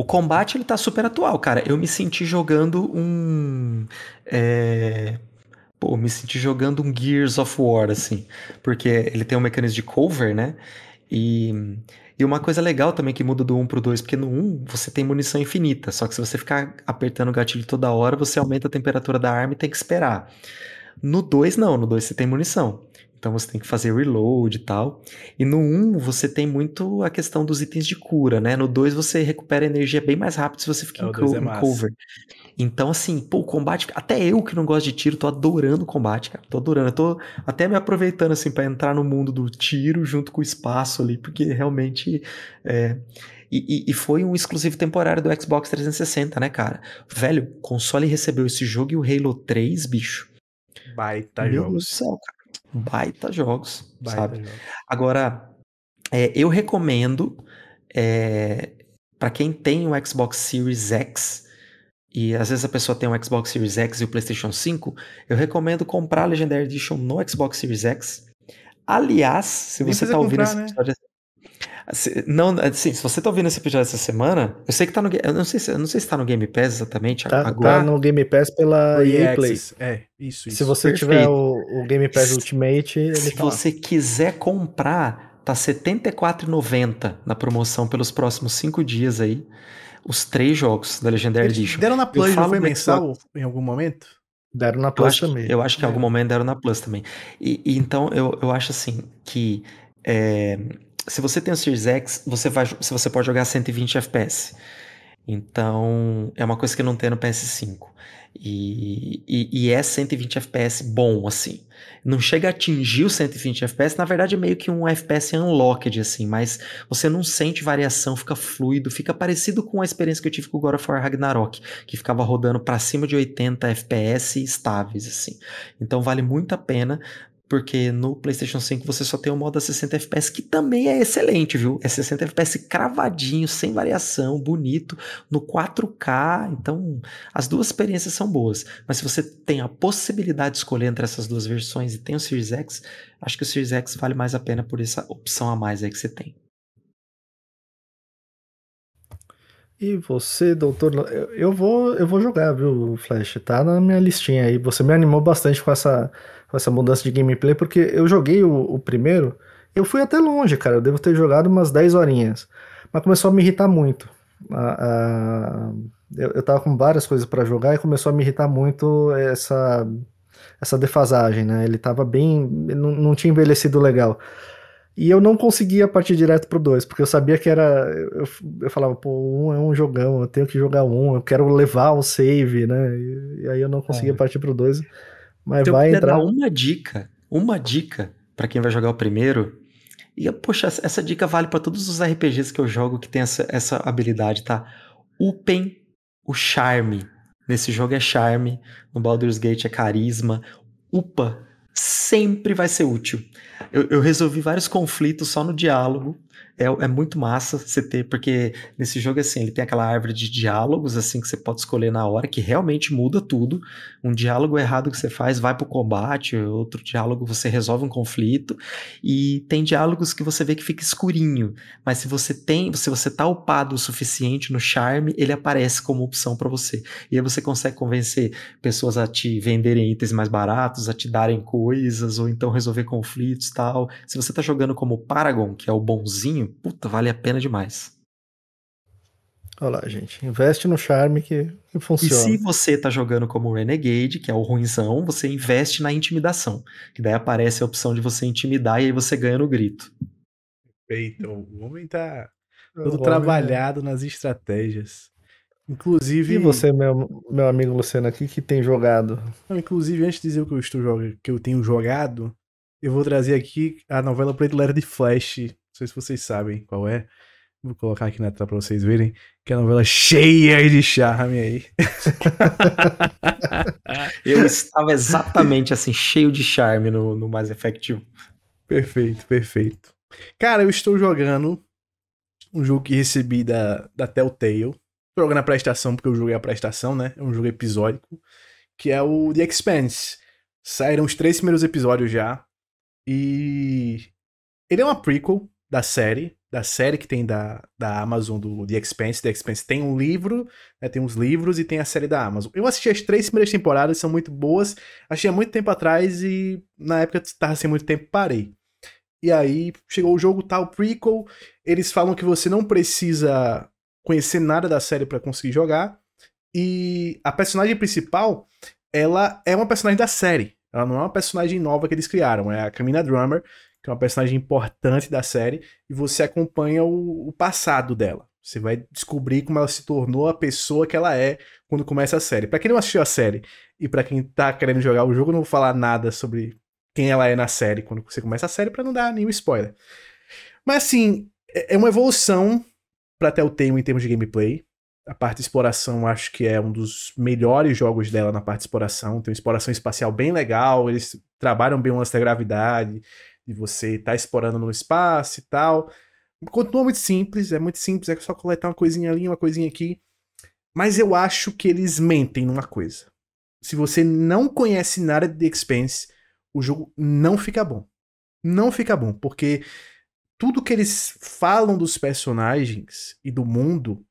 [SPEAKER 3] O combate ele tá super atual, cara. Eu me senti jogando um. É... Pô, me senti jogando um Gears of War, assim. Porque ele tem um mecanismo de cover, né? E, e uma coisa legal também que muda do 1 pro 2, porque no 1 você tem munição infinita. Só que se você ficar apertando o gatilho toda hora, você aumenta a temperatura da arma e tem que esperar. No 2, não. No 2 você tem munição. Então você tem que fazer reload e tal. E no 1 você tem muito a questão dos itens de cura, né? No 2 você recupera energia bem mais rápido se você ficar é, em, co é cover. Então, assim, pô, o combate. Até eu que não gosto de tiro, tô adorando o combate, cara. Tô adorando. Eu tô até me aproveitando, assim, para entrar no mundo do tiro junto com o espaço ali, porque realmente. É... E, e, e, foi um exclusivo temporário do Xbox 360, né, cara? Velho, o console recebeu esse jogo e o Halo 3, bicho
[SPEAKER 4] Baita
[SPEAKER 3] Meu Deus
[SPEAKER 4] jogos.
[SPEAKER 3] do céu, cara. Baita jogos,
[SPEAKER 4] Baita
[SPEAKER 3] sabe?
[SPEAKER 4] jogos.
[SPEAKER 3] Agora, é, eu recomendo é, para quem tem o Xbox Series X e às vezes a pessoa tem o Xbox Series X e o PlayStation 5, eu recomendo comprar a Legendary Edition no Xbox Series X. Aliás, se
[SPEAKER 4] Nem
[SPEAKER 3] você
[SPEAKER 4] precisa
[SPEAKER 3] tá ouvindo
[SPEAKER 4] comprar,
[SPEAKER 3] esse
[SPEAKER 4] né?
[SPEAKER 3] Se, não, assim, se você tá ouvindo esse episódio essa semana, eu sei que tá no, eu não sei se, eu não sei se tá no Game Pass exatamente
[SPEAKER 1] Tá,
[SPEAKER 3] agora.
[SPEAKER 1] tá no Game Pass pela EA Play.
[SPEAKER 4] É, isso, isso.
[SPEAKER 1] Se você
[SPEAKER 3] Perfeito.
[SPEAKER 1] tiver o, o Game Pass
[SPEAKER 3] Se-
[SPEAKER 1] Ultimate, ele
[SPEAKER 3] Se
[SPEAKER 1] tá lá.
[SPEAKER 3] você quiser comprar, tá R$ 74,90 na promoção pelos próximos cinco dias aí. Os três jogos da Legendary
[SPEAKER 4] Eles
[SPEAKER 3] Edition.
[SPEAKER 4] deram na Plus, não foi mensal em algum momento?
[SPEAKER 1] Deram na
[SPEAKER 3] Eu
[SPEAKER 1] Plus
[SPEAKER 3] acho,
[SPEAKER 1] também.
[SPEAKER 3] eu acho que em
[SPEAKER 4] É.
[SPEAKER 3] algum momento deram na Plus também. E, e então eu, eu acho assim que é, se você tem o Series X, você vai, você pode jogar 120 FPS. Então é uma coisa que não tem no PS5. E, e, e é 120 FPS bom, assim. Não chega a atingir os 120 FPS, na verdade é meio que um FPS unlocked, assim, mas você não sente variação, fica fluido, fica parecido com a experiência que eu tive com o God of War Ragnarok, que ficava rodando pra cima de 80 FPS estáveis, assim. Então vale muito a pena, porque no PlayStation 5 você só tem o modo a 60 FPS, que também é excelente, viu? É 60 FPS cravadinho, sem variação, bonito, no 4K. Então, as duas experiências são boas. Mas se você tem a possibilidade de escolher entre essas duas versões e tem o Series X, acho que o Series X vale mais a pena por essa opção a mais aí que você tem.
[SPEAKER 1] E você, doutor, eu, vou, eu vou jogar, viu, Flash? Tá na minha listinha aí. Você me animou bastante com essa, essa mudança de gameplay, porque eu joguei o, o primeiro, eu fui até longe, cara. Eu devo ter jogado umas 10 horinhas. Mas começou a me irritar muito. A- a- eu, eu tava com várias coisas pra jogar e começou a me irritar muito essa, essa defasagem, né? Ele tava bem. Não, não tinha envelhecido legal. E eu não conseguia partir direto pro 2, porque eu sabia que era. Eu, eu falava, pô, o 1 um é um jogão, eu tenho que jogar um, eu quero levar o save, né? E, e aí eu não conseguia
[SPEAKER 3] É.
[SPEAKER 1] partir pro 2. Mas
[SPEAKER 3] Então, eu
[SPEAKER 1] vai
[SPEAKER 3] queria
[SPEAKER 1] entrar.
[SPEAKER 3] dar uma dica, uma dica pra quem vai jogar o primeiro. E, poxa, essa dica vale pra todos os RPGs que eu jogo que tem essa, essa habilidade, tá? Upem o charme. Nesse jogo é charme, no Baldur's Gate é carisma. Upa sempre vai ser útil. Eu, eu resolvi vários conflitos só no diálogo. É, é muito massa você ter, porque nesse jogo, assim, ele tem aquela árvore de diálogos, assim, que você pode escolher na hora, que realmente muda tudo. Um diálogo errado que você faz vai pro combate, outro diálogo você resolve um conflito. E tem diálogos que você vê que fica escurinho, mas se você tem, se você tá upado o suficiente no charme, ele aparece como opção para você. E aí você consegue convencer pessoas a te venderem itens mais baratos, a te darem coisas, ou então resolver conflitos tal. Se você tá jogando como Paragon, que é o bonzinho, puta, vale a pena demais.
[SPEAKER 1] Olha lá, gente. Investe no charme que, que
[SPEAKER 3] E
[SPEAKER 1] funciona.
[SPEAKER 3] se você tá jogando como Renegade, que é o ruinzão, você investe na intimidação, que daí aparece a opção de você intimidar e aí você ganha no grito.
[SPEAKER 4] Feito. O homem tá todo
[SPEAKER 1] homem
[SPEAKER 4] trabalhado nas estratégias.
[SPEAKER 1] é-
[SPEAKER 4] Inclusive,
[SPEAKER 1] E você, meu, meu amigo Luciano aqui, que tem jogado?
[SPEAKER 4] Não, inclusive, antes de dizer o que eu estou jogando, que eu tenho jogado, eu vou trazer aqui a novela predileta de Flash. Não sei se vocês sabem qual é. Vou colocar aqui na tela pra vocês verem. Que é a novela cheia de charme aí. (laughs)
[SPEAKER 3] Eu estava exatamente assim, cheio de charme no, no Mass Effect 1.
[SPEAKER 4] Perfeito, perfeito. Cara, eu estou jogando um jogo que recebi da, da Telltale. Jogando a prestação, porque eu joguei a prestação, né? É um jogo episódico. Que é o The Expanse. Saíram os três primeiros episódios já. E. Ele é uma prequel da série. Da série que tem da, da Amazon do The Expanse. The Expanse tem um livro, né, tem uns livros e tem a série da Amazon. Eu assisti as três primeiras temporadas, são muito boas. Achei há muito tempo atrás e na época tava sem muito tempo, parei. E aí chegou o jogo tal, prequel. Eles falam que você não precisa conhecer nada da série pra conseguir jogar. E a personagem principal, ela é uma personagem da série. Ela não é uma personagem nova que eles criaram. É a Camina Drummer, que é uma personagem importante da série. E você acompanha o, o passado dela. Você vai descobrir como ela se tornou a pessoa que ela é quando começa a série. Pra quem não assistiu a série e pra quem tá querendo jogar o jogo, eu não vou falar nada sobre quem ela é na série quando você começa a série pra não dar nenhum spoiler. Mas assim, é é uma evolução pra Telltale em termos de gameplay. A parte de exploração acho que é um dos melhores jogos dela na parte de exploração. Tem uma exploração espacial bem legal, eles trabalham bem o lance da gravidade, de você estar tá explorando no espaço e tal. Continua muito simples, é muito simples, é só coletar uma coisinha ali, uma coisinha aqui. Mas eu acho que eles mentem numa coisa. Se você não conhece nada de The Expanse, o jogo não fica bom. Não fica bom, porque tudo que eles falam dos personagens e do mundo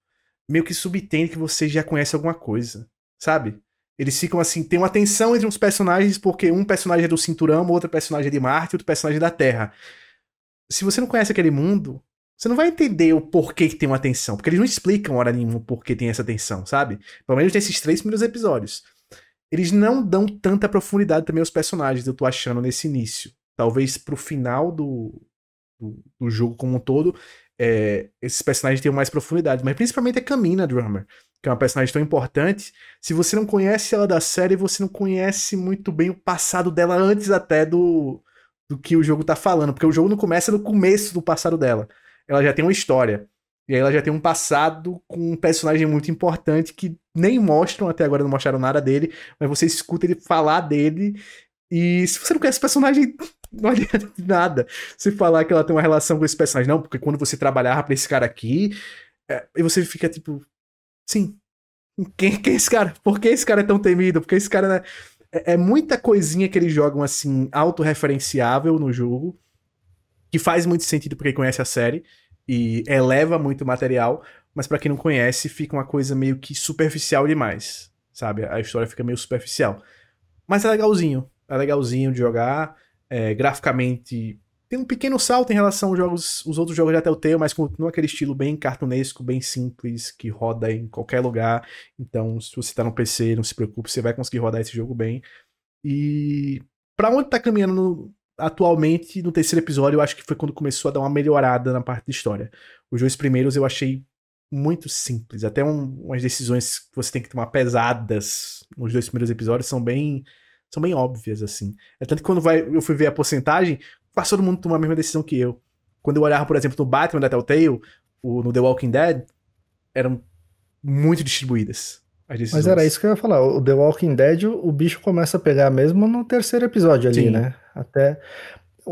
[SPEAKER 4] meio que subtende que você já conhece alguma coisa, sabe? Eles ficam assim, tem uma tensão entre os personagens porque um personagem é do cinturão, outro personagem é de Marte, outro personagem é da Terra. Se você não conhece aquele mundo, você não vai entender o porquê que tem uma tensão, porque eles não explicam hora nenhuma o porquê tem essa tensão, sabe? Pelo menos nesses três primeiros episódios. Eles não dão tanta profundidade também aos personagens, eu tô achando, nesse início. Talvez pro final do, do, do jogo como um todo, é, esses personagens tenham mais profundidade. Mas principalmente a Camina Drummer, que é uma personagem tão importante. Se você não conhece ela da série, você não conhece muito bem o passado dela antes até do, do que o jogo tá falando. Porque o jogo não começa no começo do passado dela. Ela já tem uma história. E aí ela já tem um passado com um personagem muito importante que nem mostram, até agora não mostraram nada dele, mas você escuta ele falar dele. E se você não conhece o personagem, não adianta nada você falar que ela tem uma relação com esse personagem. Não, porque quando você trabalhava pra esse cara aqui, é, e você fica tipo, sim, quem, quem é esse cara? Por que esse cara é tão temido? Porque esse cara é, é muita coisinha que eles jogam assim, autorreferenciável no jogo, que faz muito sentido porque conhece a série e eleva muito o material, mas para quem não conhece, fica uma coisa meio que superficial demais, sabe? A história fica meio superficial. Mas é legalzinho, é legalzinho de jogar, é, graficamente tem um pequeno salto em relação aos jogos, os outros jogos de Telltale, mas continua aquele estilo bem cartunesco, bem simples, que roda em qualquer lugar. Então, se você tá no PC, não se preocupe, você vai conseguir rodar esse jogo bem. E para onde tá caminhando no, atualmente, no terceiro episódio, eu acho que foi quando começou a dar uma melhorada na parte de história. Os dois primeiros eu achei muito simples. Até um, umas decisões que você tem que tomar pesadas nos dois primeiros episódios são bem são bem óbvias, assim. É tanto que quando vai, eu fui ver a porcentagem, quase todo mundo tomou a mesma decisão que eu. Quando eu olhava, por exemplo, no Batman da Telltale, o, no The Walking Dead, eram muito distribuídas.
[SPEAKER 1] Mas era isso que eu ia falar. O The Walking Dead, o bicho começa a pegar mesmo no terceiro episódio ali, Sim. né? Até.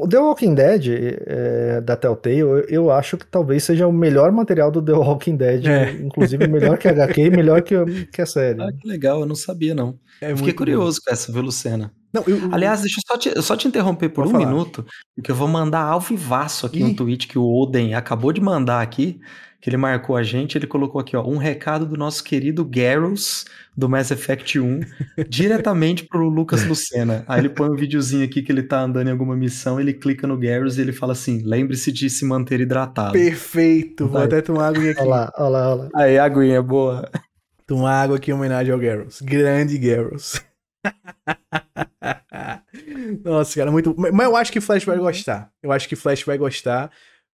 [SPEAKER 1] O The Walking Dead, é, da Telltale, eu, eu, acho que talvez seja o melhor material do The Walking Dead, é. inclusive melhor que a HQ e melhor que, que a série.
[SPEAKER 3] Ah, que legal, eu não sabia, não. É Fiquei curioso bom. com essa, viu, Lucena? Não, eu, eu, Aliás, deixa eu só te, só te interromper por um falar. minuto, porque eu vou mandar ao vivaço aqui Ih. um tweet que o Oden acabou de mandar aqui, que ele marcou a gente, ele colocou aqui, ó, um recado do nosso querido Garrus, do Mass Effect 1, (laughs) diretamente pro Lucas Lucena. Aí ele põe um videozinho aqui que ele tá andando em alguma missão, ele clica no Garrus e ele fala assim, lembre-se de se manter hidratado.
[SPEAKER 4] Perfeito, vou até tomar água aqui.
[SPEAKER 1] Olha lá, olha lá, olha lá.
[SPEAKER 3] Aí, aguinha, boa.
[SPEAKER 4] Tomar água aqui em homenagem ao Garrus. Grande Garrus. (laughs) Nossa, cara, muito. Mas eu acho que Flash vai gostar. Eu acho que Flash vai gostar.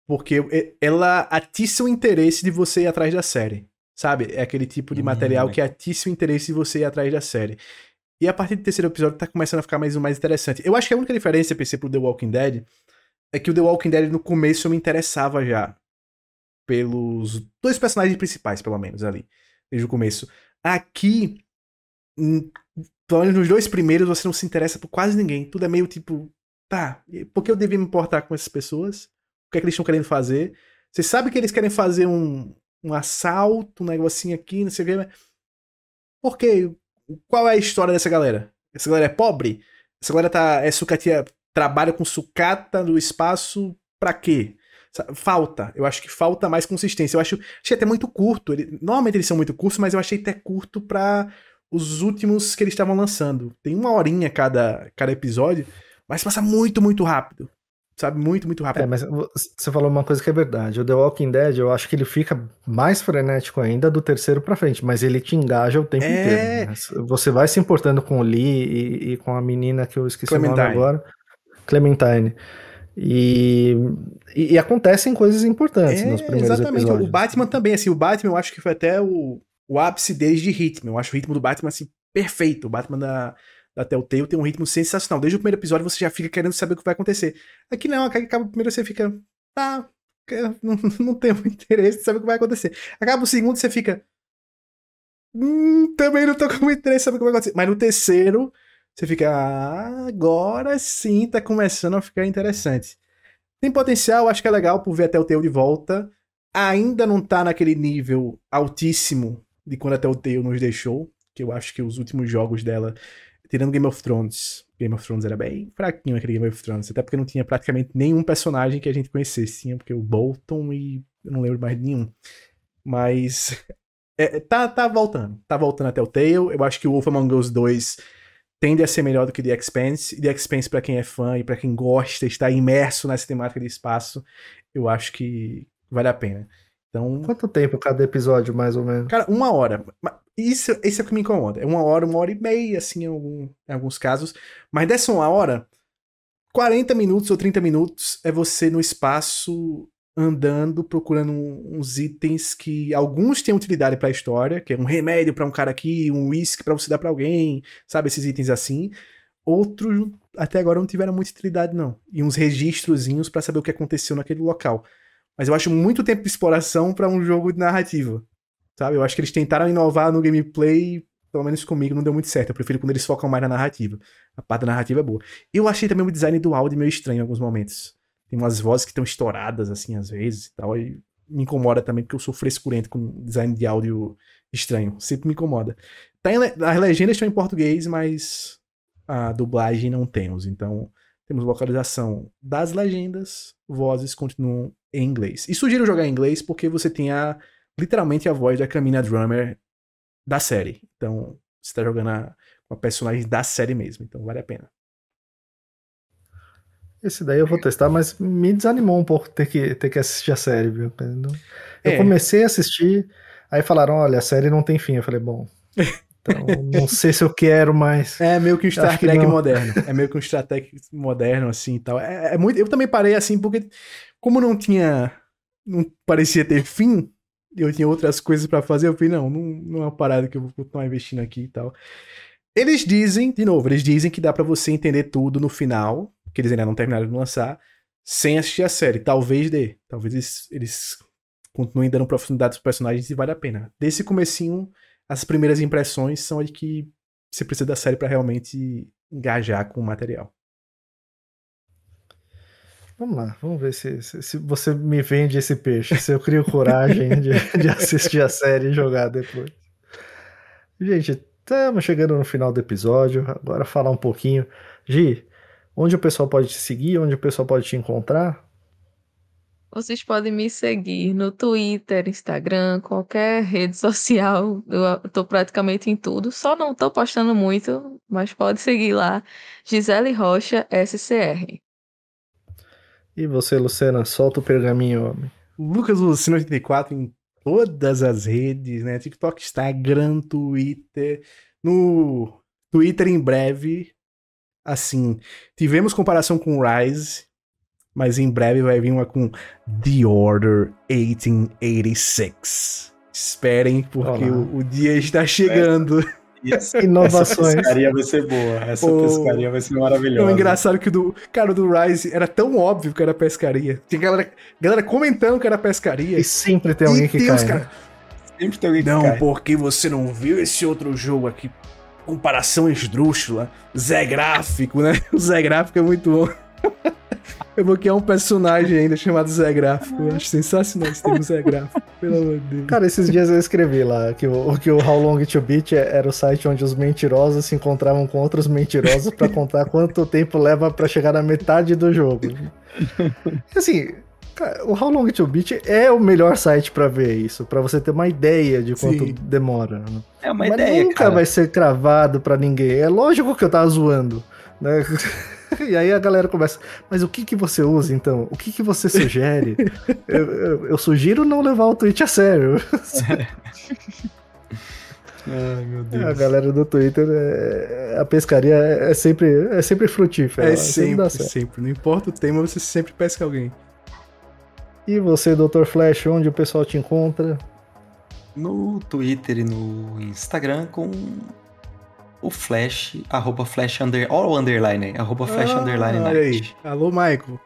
[SPEAKER 4] Porque ela atiça o interesse de você ir atrás da série. Sabe? É aquele tipo de material hum, que atiça o interesse de você ir atrás da série. E a partir do terceiro episódio tá começando a ficar mais mais interessante. Eu acho que a única diferença, pensei, pro The Walking Dead é que o The Walking Dead no começo eu me interessava já pelos dois personagens principais, pelo menos, ali. Desde o começo. Aqui, pelo menos nos dois primeiros, você não se interessa por quase ninguém. Tudo é meio tipo, tá, por que eu devia me importar com essas pessoas? O que é que eles estão querendo fazer. Você sabe que eles querem fazer um, um assalto, um negocinho aqui, não sei o que. Mas... Por quê? Qual é a história dessa galera? Essa galera é pobre? Essa galera tá, é sucatia, trabalha com sucata no espaço pra quê? Falta, eu acho que falta mais consistência. Eu acho, achei até muito curto. Ele, normalmente eles são muito curtos, mas eu achei até curto para os últimos que eles estavam lançando. Tem uma horinha cada, cada episódio, mas passa muito, muito rápido sabe? Muito, muito rápido.
[SPEAKER 1] É, mas você falou uma coisa que é verdade. O The Walking Dead, eu acho que ele fica mais frenético ainda do terceiro pra frente, mas ele te engaja o tempo é... inteiro. Né? Você vai se importando com o Lee e, e, com a menina que eu esqueci Clementine. o nome agora. Clementine. E, e, e acontecem coisas importantes é, nos primeiros exatamente. episódios.
[SPEAKER 4] O Batman também, assim, o Batman eu acho que foi até o, o ápice deles de ritmo. Eu acho o ritmo do Batman, assim, perfeito. O Batman da da Telltale tem um ritmo sensacional. Desde o primeiro episódio você já fica querendo saber o que vai acontecer. Aqui não, aqui acaba o primeiro você fica. Tá. Não, (laughs) não tem muito interesse, sabe o que vai acontecer. Acaba o segundo você fica. hum, também não tô com muito interesse saber como vai acontecer. Mas no terceiro, você fica, ah, agora sim tá começando a ficar interessante. Tem potencial, acho que é legal por ver até o Teu de volta. Ainda não tá naquele nível altíssimo de quando até o Teu nos deixou, que eu acho que os últimos jogos dela, tirando Game of Thrones, Game of Thrones era bem fraquinho aquele Game of Thrones, até porque não tinha praticamente nenhum personagem que a gente conhecesse, tinha porque o Bolton e eu não lembro mais de nenhum. Mas (laughs) é, tá, tá voltando, tá voltando até o Tale. Eu acho que o Wolf Among Us 2 tende a ser melhor do que The Expanse. E The Expanse, para quem é fã e para quem gosta, está imerso nessa temática de espaço, eu acho que vale a pena. Então,
[SPEAKER 1] Quanto tempo cada episódio, mais ou menos?
[SPEAKER 4] cara, uma hora. Isso, isso é o que me incomoda. É uma hora, uma hora e meia, assim, em, algum, em alguns casos. Mas dessa uma hora, 40 minutos ou 30 minutos é você no espaço andando, procurando uns itens que alguns têm utilidade para a história, que é um remédio para um cara aqui, um whisky para você dar para alguém, sabe esses itens assim. Outros até agora não tiveram muita utilidade não, e uns registrozinhos para saber o que aconteceu naquele local. Mas eu acho muito tempo de exploração para um jogo de narrativa. Sabe? Eu acho que eles tentaram inovar no gameplay, pelo menos comigo não deu muito certo. Eu prefiro quando eles focam mais na narrativa. A parte da narrativa é boa. Eu achei também o design do áudio meio estranho em alguns momentos. Tem umas vozes que estão estouradas, assim, às vezes e tal. E me incomoda também, porque eu sou frescurento com design de áudio estranho. Sempre me incomoda. Tá le as legendas estão em português, mas a dublagem não temos. Então, temos localização das legendas, vozes continuam em inglês. E sugiro jogar em inglês porque você tem a, literalmente a voz da Camina Drummer da série. Então, você tá jogando a, com a personagem da série mesmo. Então, vale a pena.
[SPEAKER 1] Esse daí eu vou testar, mas me desanimou um pouco ter que, ter que assistir a série, viu? Eu
[SPEAKER 4] É.
[SPEAKER 1] comecei a assistir, aí falaram, olha, a série não tem fim. Eu falei, bom, então (laughs) não sei se eu quero mais.
[SPEAKER 4] É meio que um Star Trek moderno. É meio que um Star Trek moderno, assim e tal. É, é muito, eu também parei assim, porque como não tinha. Não parecia ter fim, eu tinha outras coisas pra fazer, eu falei, não, não, não é uma parada que eu vou continuar investindo aqui e tal. Eles dizem, de novo, eles dizem que dá pra você entender tudo no final, que eles ainda não terminaram de lançar, sem assistir a série. Talvez dê. Talvez eles, eles continuem dando profundidade dos personagens e vale a pena. Desse comecinho, as primeiras impressões são de que você precisa da série pra realmente engajar com o material.
[SPEAKER 1] Vamos lá, vamos ver se, se, se você me vende esse peixe, se eu crio coragem de, (laughs) de assistir a série e jogar depois. Gente, estamos chegando no final do episódio, agora falar um pouquinho. Gi, onde o pessoal pode te seguir, onde o pessoal pode te encontrar?
[SPEAKER 2] Vocês podem me seguir no Twitter, Instagram, qualquer rede (laughs) social. Eu tô praticamente em tudo. Só não tô postando muito, mas pode seguir lá. Gisele Rocha, SCR.
[SPEAKER 1] E você, Luciana, solta o pergaminho, homem.
[SPEAKER 4] Lucas Lucino 84 em todas as redes, né? TikTok, Instagram, Twitter. No Twitter em breve, assim, tivemos comparação com Rise, mas em breve vai vir uma com The Order 1886. Esperem, porque o, o dia está chegando. (laughs)
[SPEAKER 3] Isso. (laughs)
[SPEAKER 1] Inovações.
[SPEAKER 3] Essa pescaria vai ser boa. Essa
[SPEAKER 4] Pô.
[SPEAKER 3] pescaria vai ser
[SPEAKER 4] É
[SPEAKER 3] maravilhosa.
[SPEAKER 4] engraçado que o do, cara, o do Rise era tão óbvio que era pescaria. Tinha galera, galera comentando que era pescaria.
[SPEAKER 1] E sempre tem alguém
[SPEAKER 4] E
[SPEAKER 1] que
[SPEAKER 4] tem
[SPEAKER 1] cai.
[SPEAKER 4] os
[SPEAKER 1] né?
[SPEAKER 4] cara-
[SPEAKER 3] Sempre tem alguém que
[SPEAKER 4] Não,
[SPEAKER 3] cai.
[SPEAKER 4] porque você não viu esse outro jogo aqui. Comparação esdrúxula. Zé Gráfico, né? (laughs) O Zé Gráfico é muito bom. Eu vou criar um personagem ainda chamado Zé Gráfico. Eu acho sensacional esse termo Zé Gráfico. Pelo amor de Deus.
[SPEAKER 1] Cara, esses dias eu escrevi lá que o, que o How Long to Beat é- era o site onde os mentirosos se encontravam com outros mentirosos pra contar quanto tempo leva pra chegar na metade do jogo. Assim, cara, o How Long to Beat é o melhor site pra ver isso, pra você ter uma ideia de quanto
[SPEAKER 4] Sim.
[SPEAKER 1] demora. né?
[SPEAKER 3] É uma
[SPEAKER 1] Mas
[SPEAKER 3] ideia,
[SPEAKER 1] nunca
[SPEAKER 3] cara.
[SPEAKER 1] vai ser cravado pra ninguém. É lógico que eu tava zoando, né? (laughs) E aí a galera começa, mas o que que você usa então? O que que você sugere? (laughs) eu, eu- eu sugiro não levar o tweet a sério. (laughs)
[SPEAKER 3] Ai, meu
[SPEAKER 1] A
[SPEAKER 3] Deus.
[SPEAKER 1] galera do Twitter, é- a pescaria é sempre, é sempre frutífera.
[SPEAKER 4] É sempre,
[SPEAKER 1] certo.
[SPEAKER 4] sempre. Não importa o tema, você sempre pesca alguém.
[SPEAKER 1] E você, Dr. Flash, onde o pessoal te encontra?
[SPEAKER 3] No Twitter e no Instagram com o Flash, arroba Flash under, all underline, aí, arroba Flash
[SPEAKER 4] Ah,
[SPEAKER 3] underline
[SPEAKER 4] olha aí. Alô, Michael.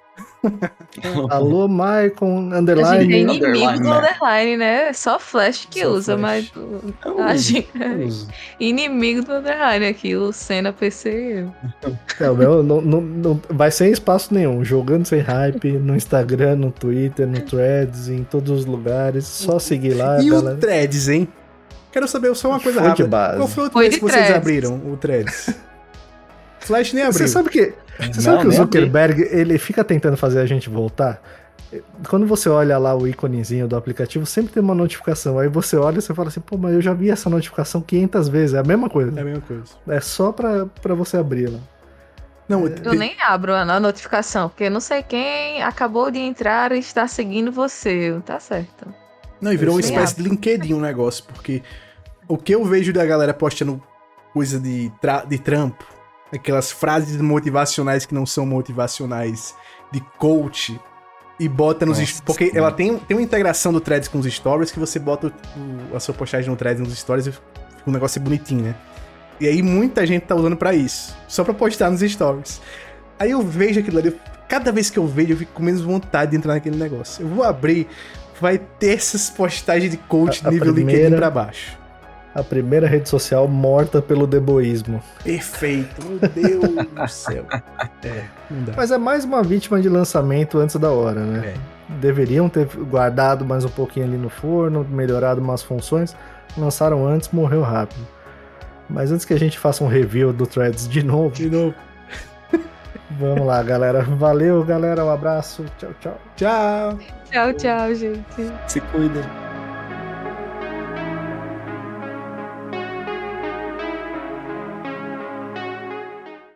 [SPEAKER 4] (laughs)
[SPEAKER 1] Alô, Maicon,
[SPEAKER 2] A gente
[SPEAKER 1] underline.
[SPEAKER 2] tem
[SPEAKER 3] Underline,
[SPEAKER 2] inimigo do
[SPEAKER 3] né?
[SPEAKER 2] underline, né? É Só Flash que
[SPEAKER 4] Só
[SPEAKER 2] usa,
[SPEAKER 4] Flash.
[SPEAKER 2] mas
[SPEAKER 3] Eu
[SPEAKER 2] a gente (laughs) inimigo do underline aqui, o Senna PC.
[SPEAKER 1] Não, meu, não, não- não- vai sem espaço nenhum. Jogando sem hype no Instagram, no Twitter, no Threads, em todos os lugares. Só seguir lá,
[SPEAKER 4] E
[SPEAKER 1] galera.
[SPEAKER 4] o Threads, hein? Quero saber só uma coisa
[SPEAKER 1] Foi de
[SPEAKER 4] rápida.
[SPEAKER 1] base.
[SPEAKER 4] Qual foi o
[SPEAKER 2] Foi
[SPEAKER 4] Threads
[SPEAKER 2] de
[SPEAKER 4] que vocês abriram? O Threads. (laughs) Flash nem abriu.
[SPEAKER 1] Você sabe que, você
[SPEAKER 3] Não,
[SPEAKER 1] sabe que o
[SPEAKER 3] abri.
[SPEAKER 1] Zuckerberg ele fica tentando fazer a gente voltar? Quando você olha lá o íconezinho do aplicativo, sempre tem uma notificação. Aí você olha e você fala assim, pô, mas eu já vi essa notificação 500 vezes. É a mesma coisa.
[SPEAKER 4] É a mesma coisa.
[SPEAKER 1] É só pra, pra você abrir lá.
[SPEAKER 4] Não,
[SPEAKER 2] Eu nem abro a notificação, porque não sei quem acabou de entrar e está seguindo você. Tá certo.
[SPEAKER 4] Não, e virou uma espécie de LinkedIn o negócio, porque o que eu vejo da galera postando coisa de, tra- de trampo, aquelas frases motivacionais que não são motivacionais, de coach, e bota nos.
[SPEAKER 3] Nossa,
[SPEAKER 4] porque
[SPEAKER 3] sim.
[SPEAKER 4] ela tem, tem uma integração do Threads com os stories que você bota o- a sua postagem no Threads nos stories e fica um negócio bonitinho, né? E aí muita gente tá usando pra isso, só pra postar nos stories. Aí eu vejo aquilo ali, cada vez que eu vejo, eu fico com menos vontade de entrar naquele negócio. Eu vou abrir, vai ter essas postagens de coach
[SPEAKER 1] A- a
[SPEAKER 4] nível
[SPEAKER 1] primeira-
[SPEAKER 4] LinkedIn pra baixo.
[SPEAKER 1] A primeira rede social morta pelo deboísmo.
[SPEAKER 4] Perfeito, meu Deus (laughs) do céu. É.
[SPEAKER 1] Mas é mais uma vítima de lançamento antes da hora, né? Deveriam ter guardado mais um pouquinho ali no forno, melhorado umas funções. Lançaram antes, morreu rápido. Mas antes que a gente faça um review do Threads de novo,
[SPEAKER 4] De novo.
[SPEAKER 1] Vamos lá, galera. Valeu, galera. Um abraço. Tchau, tchau.
[SPEAKER 4] Tchau.
[SPEAKER 2] Tchau, tchau, gente.
[SPEAKER 3] Se cuida.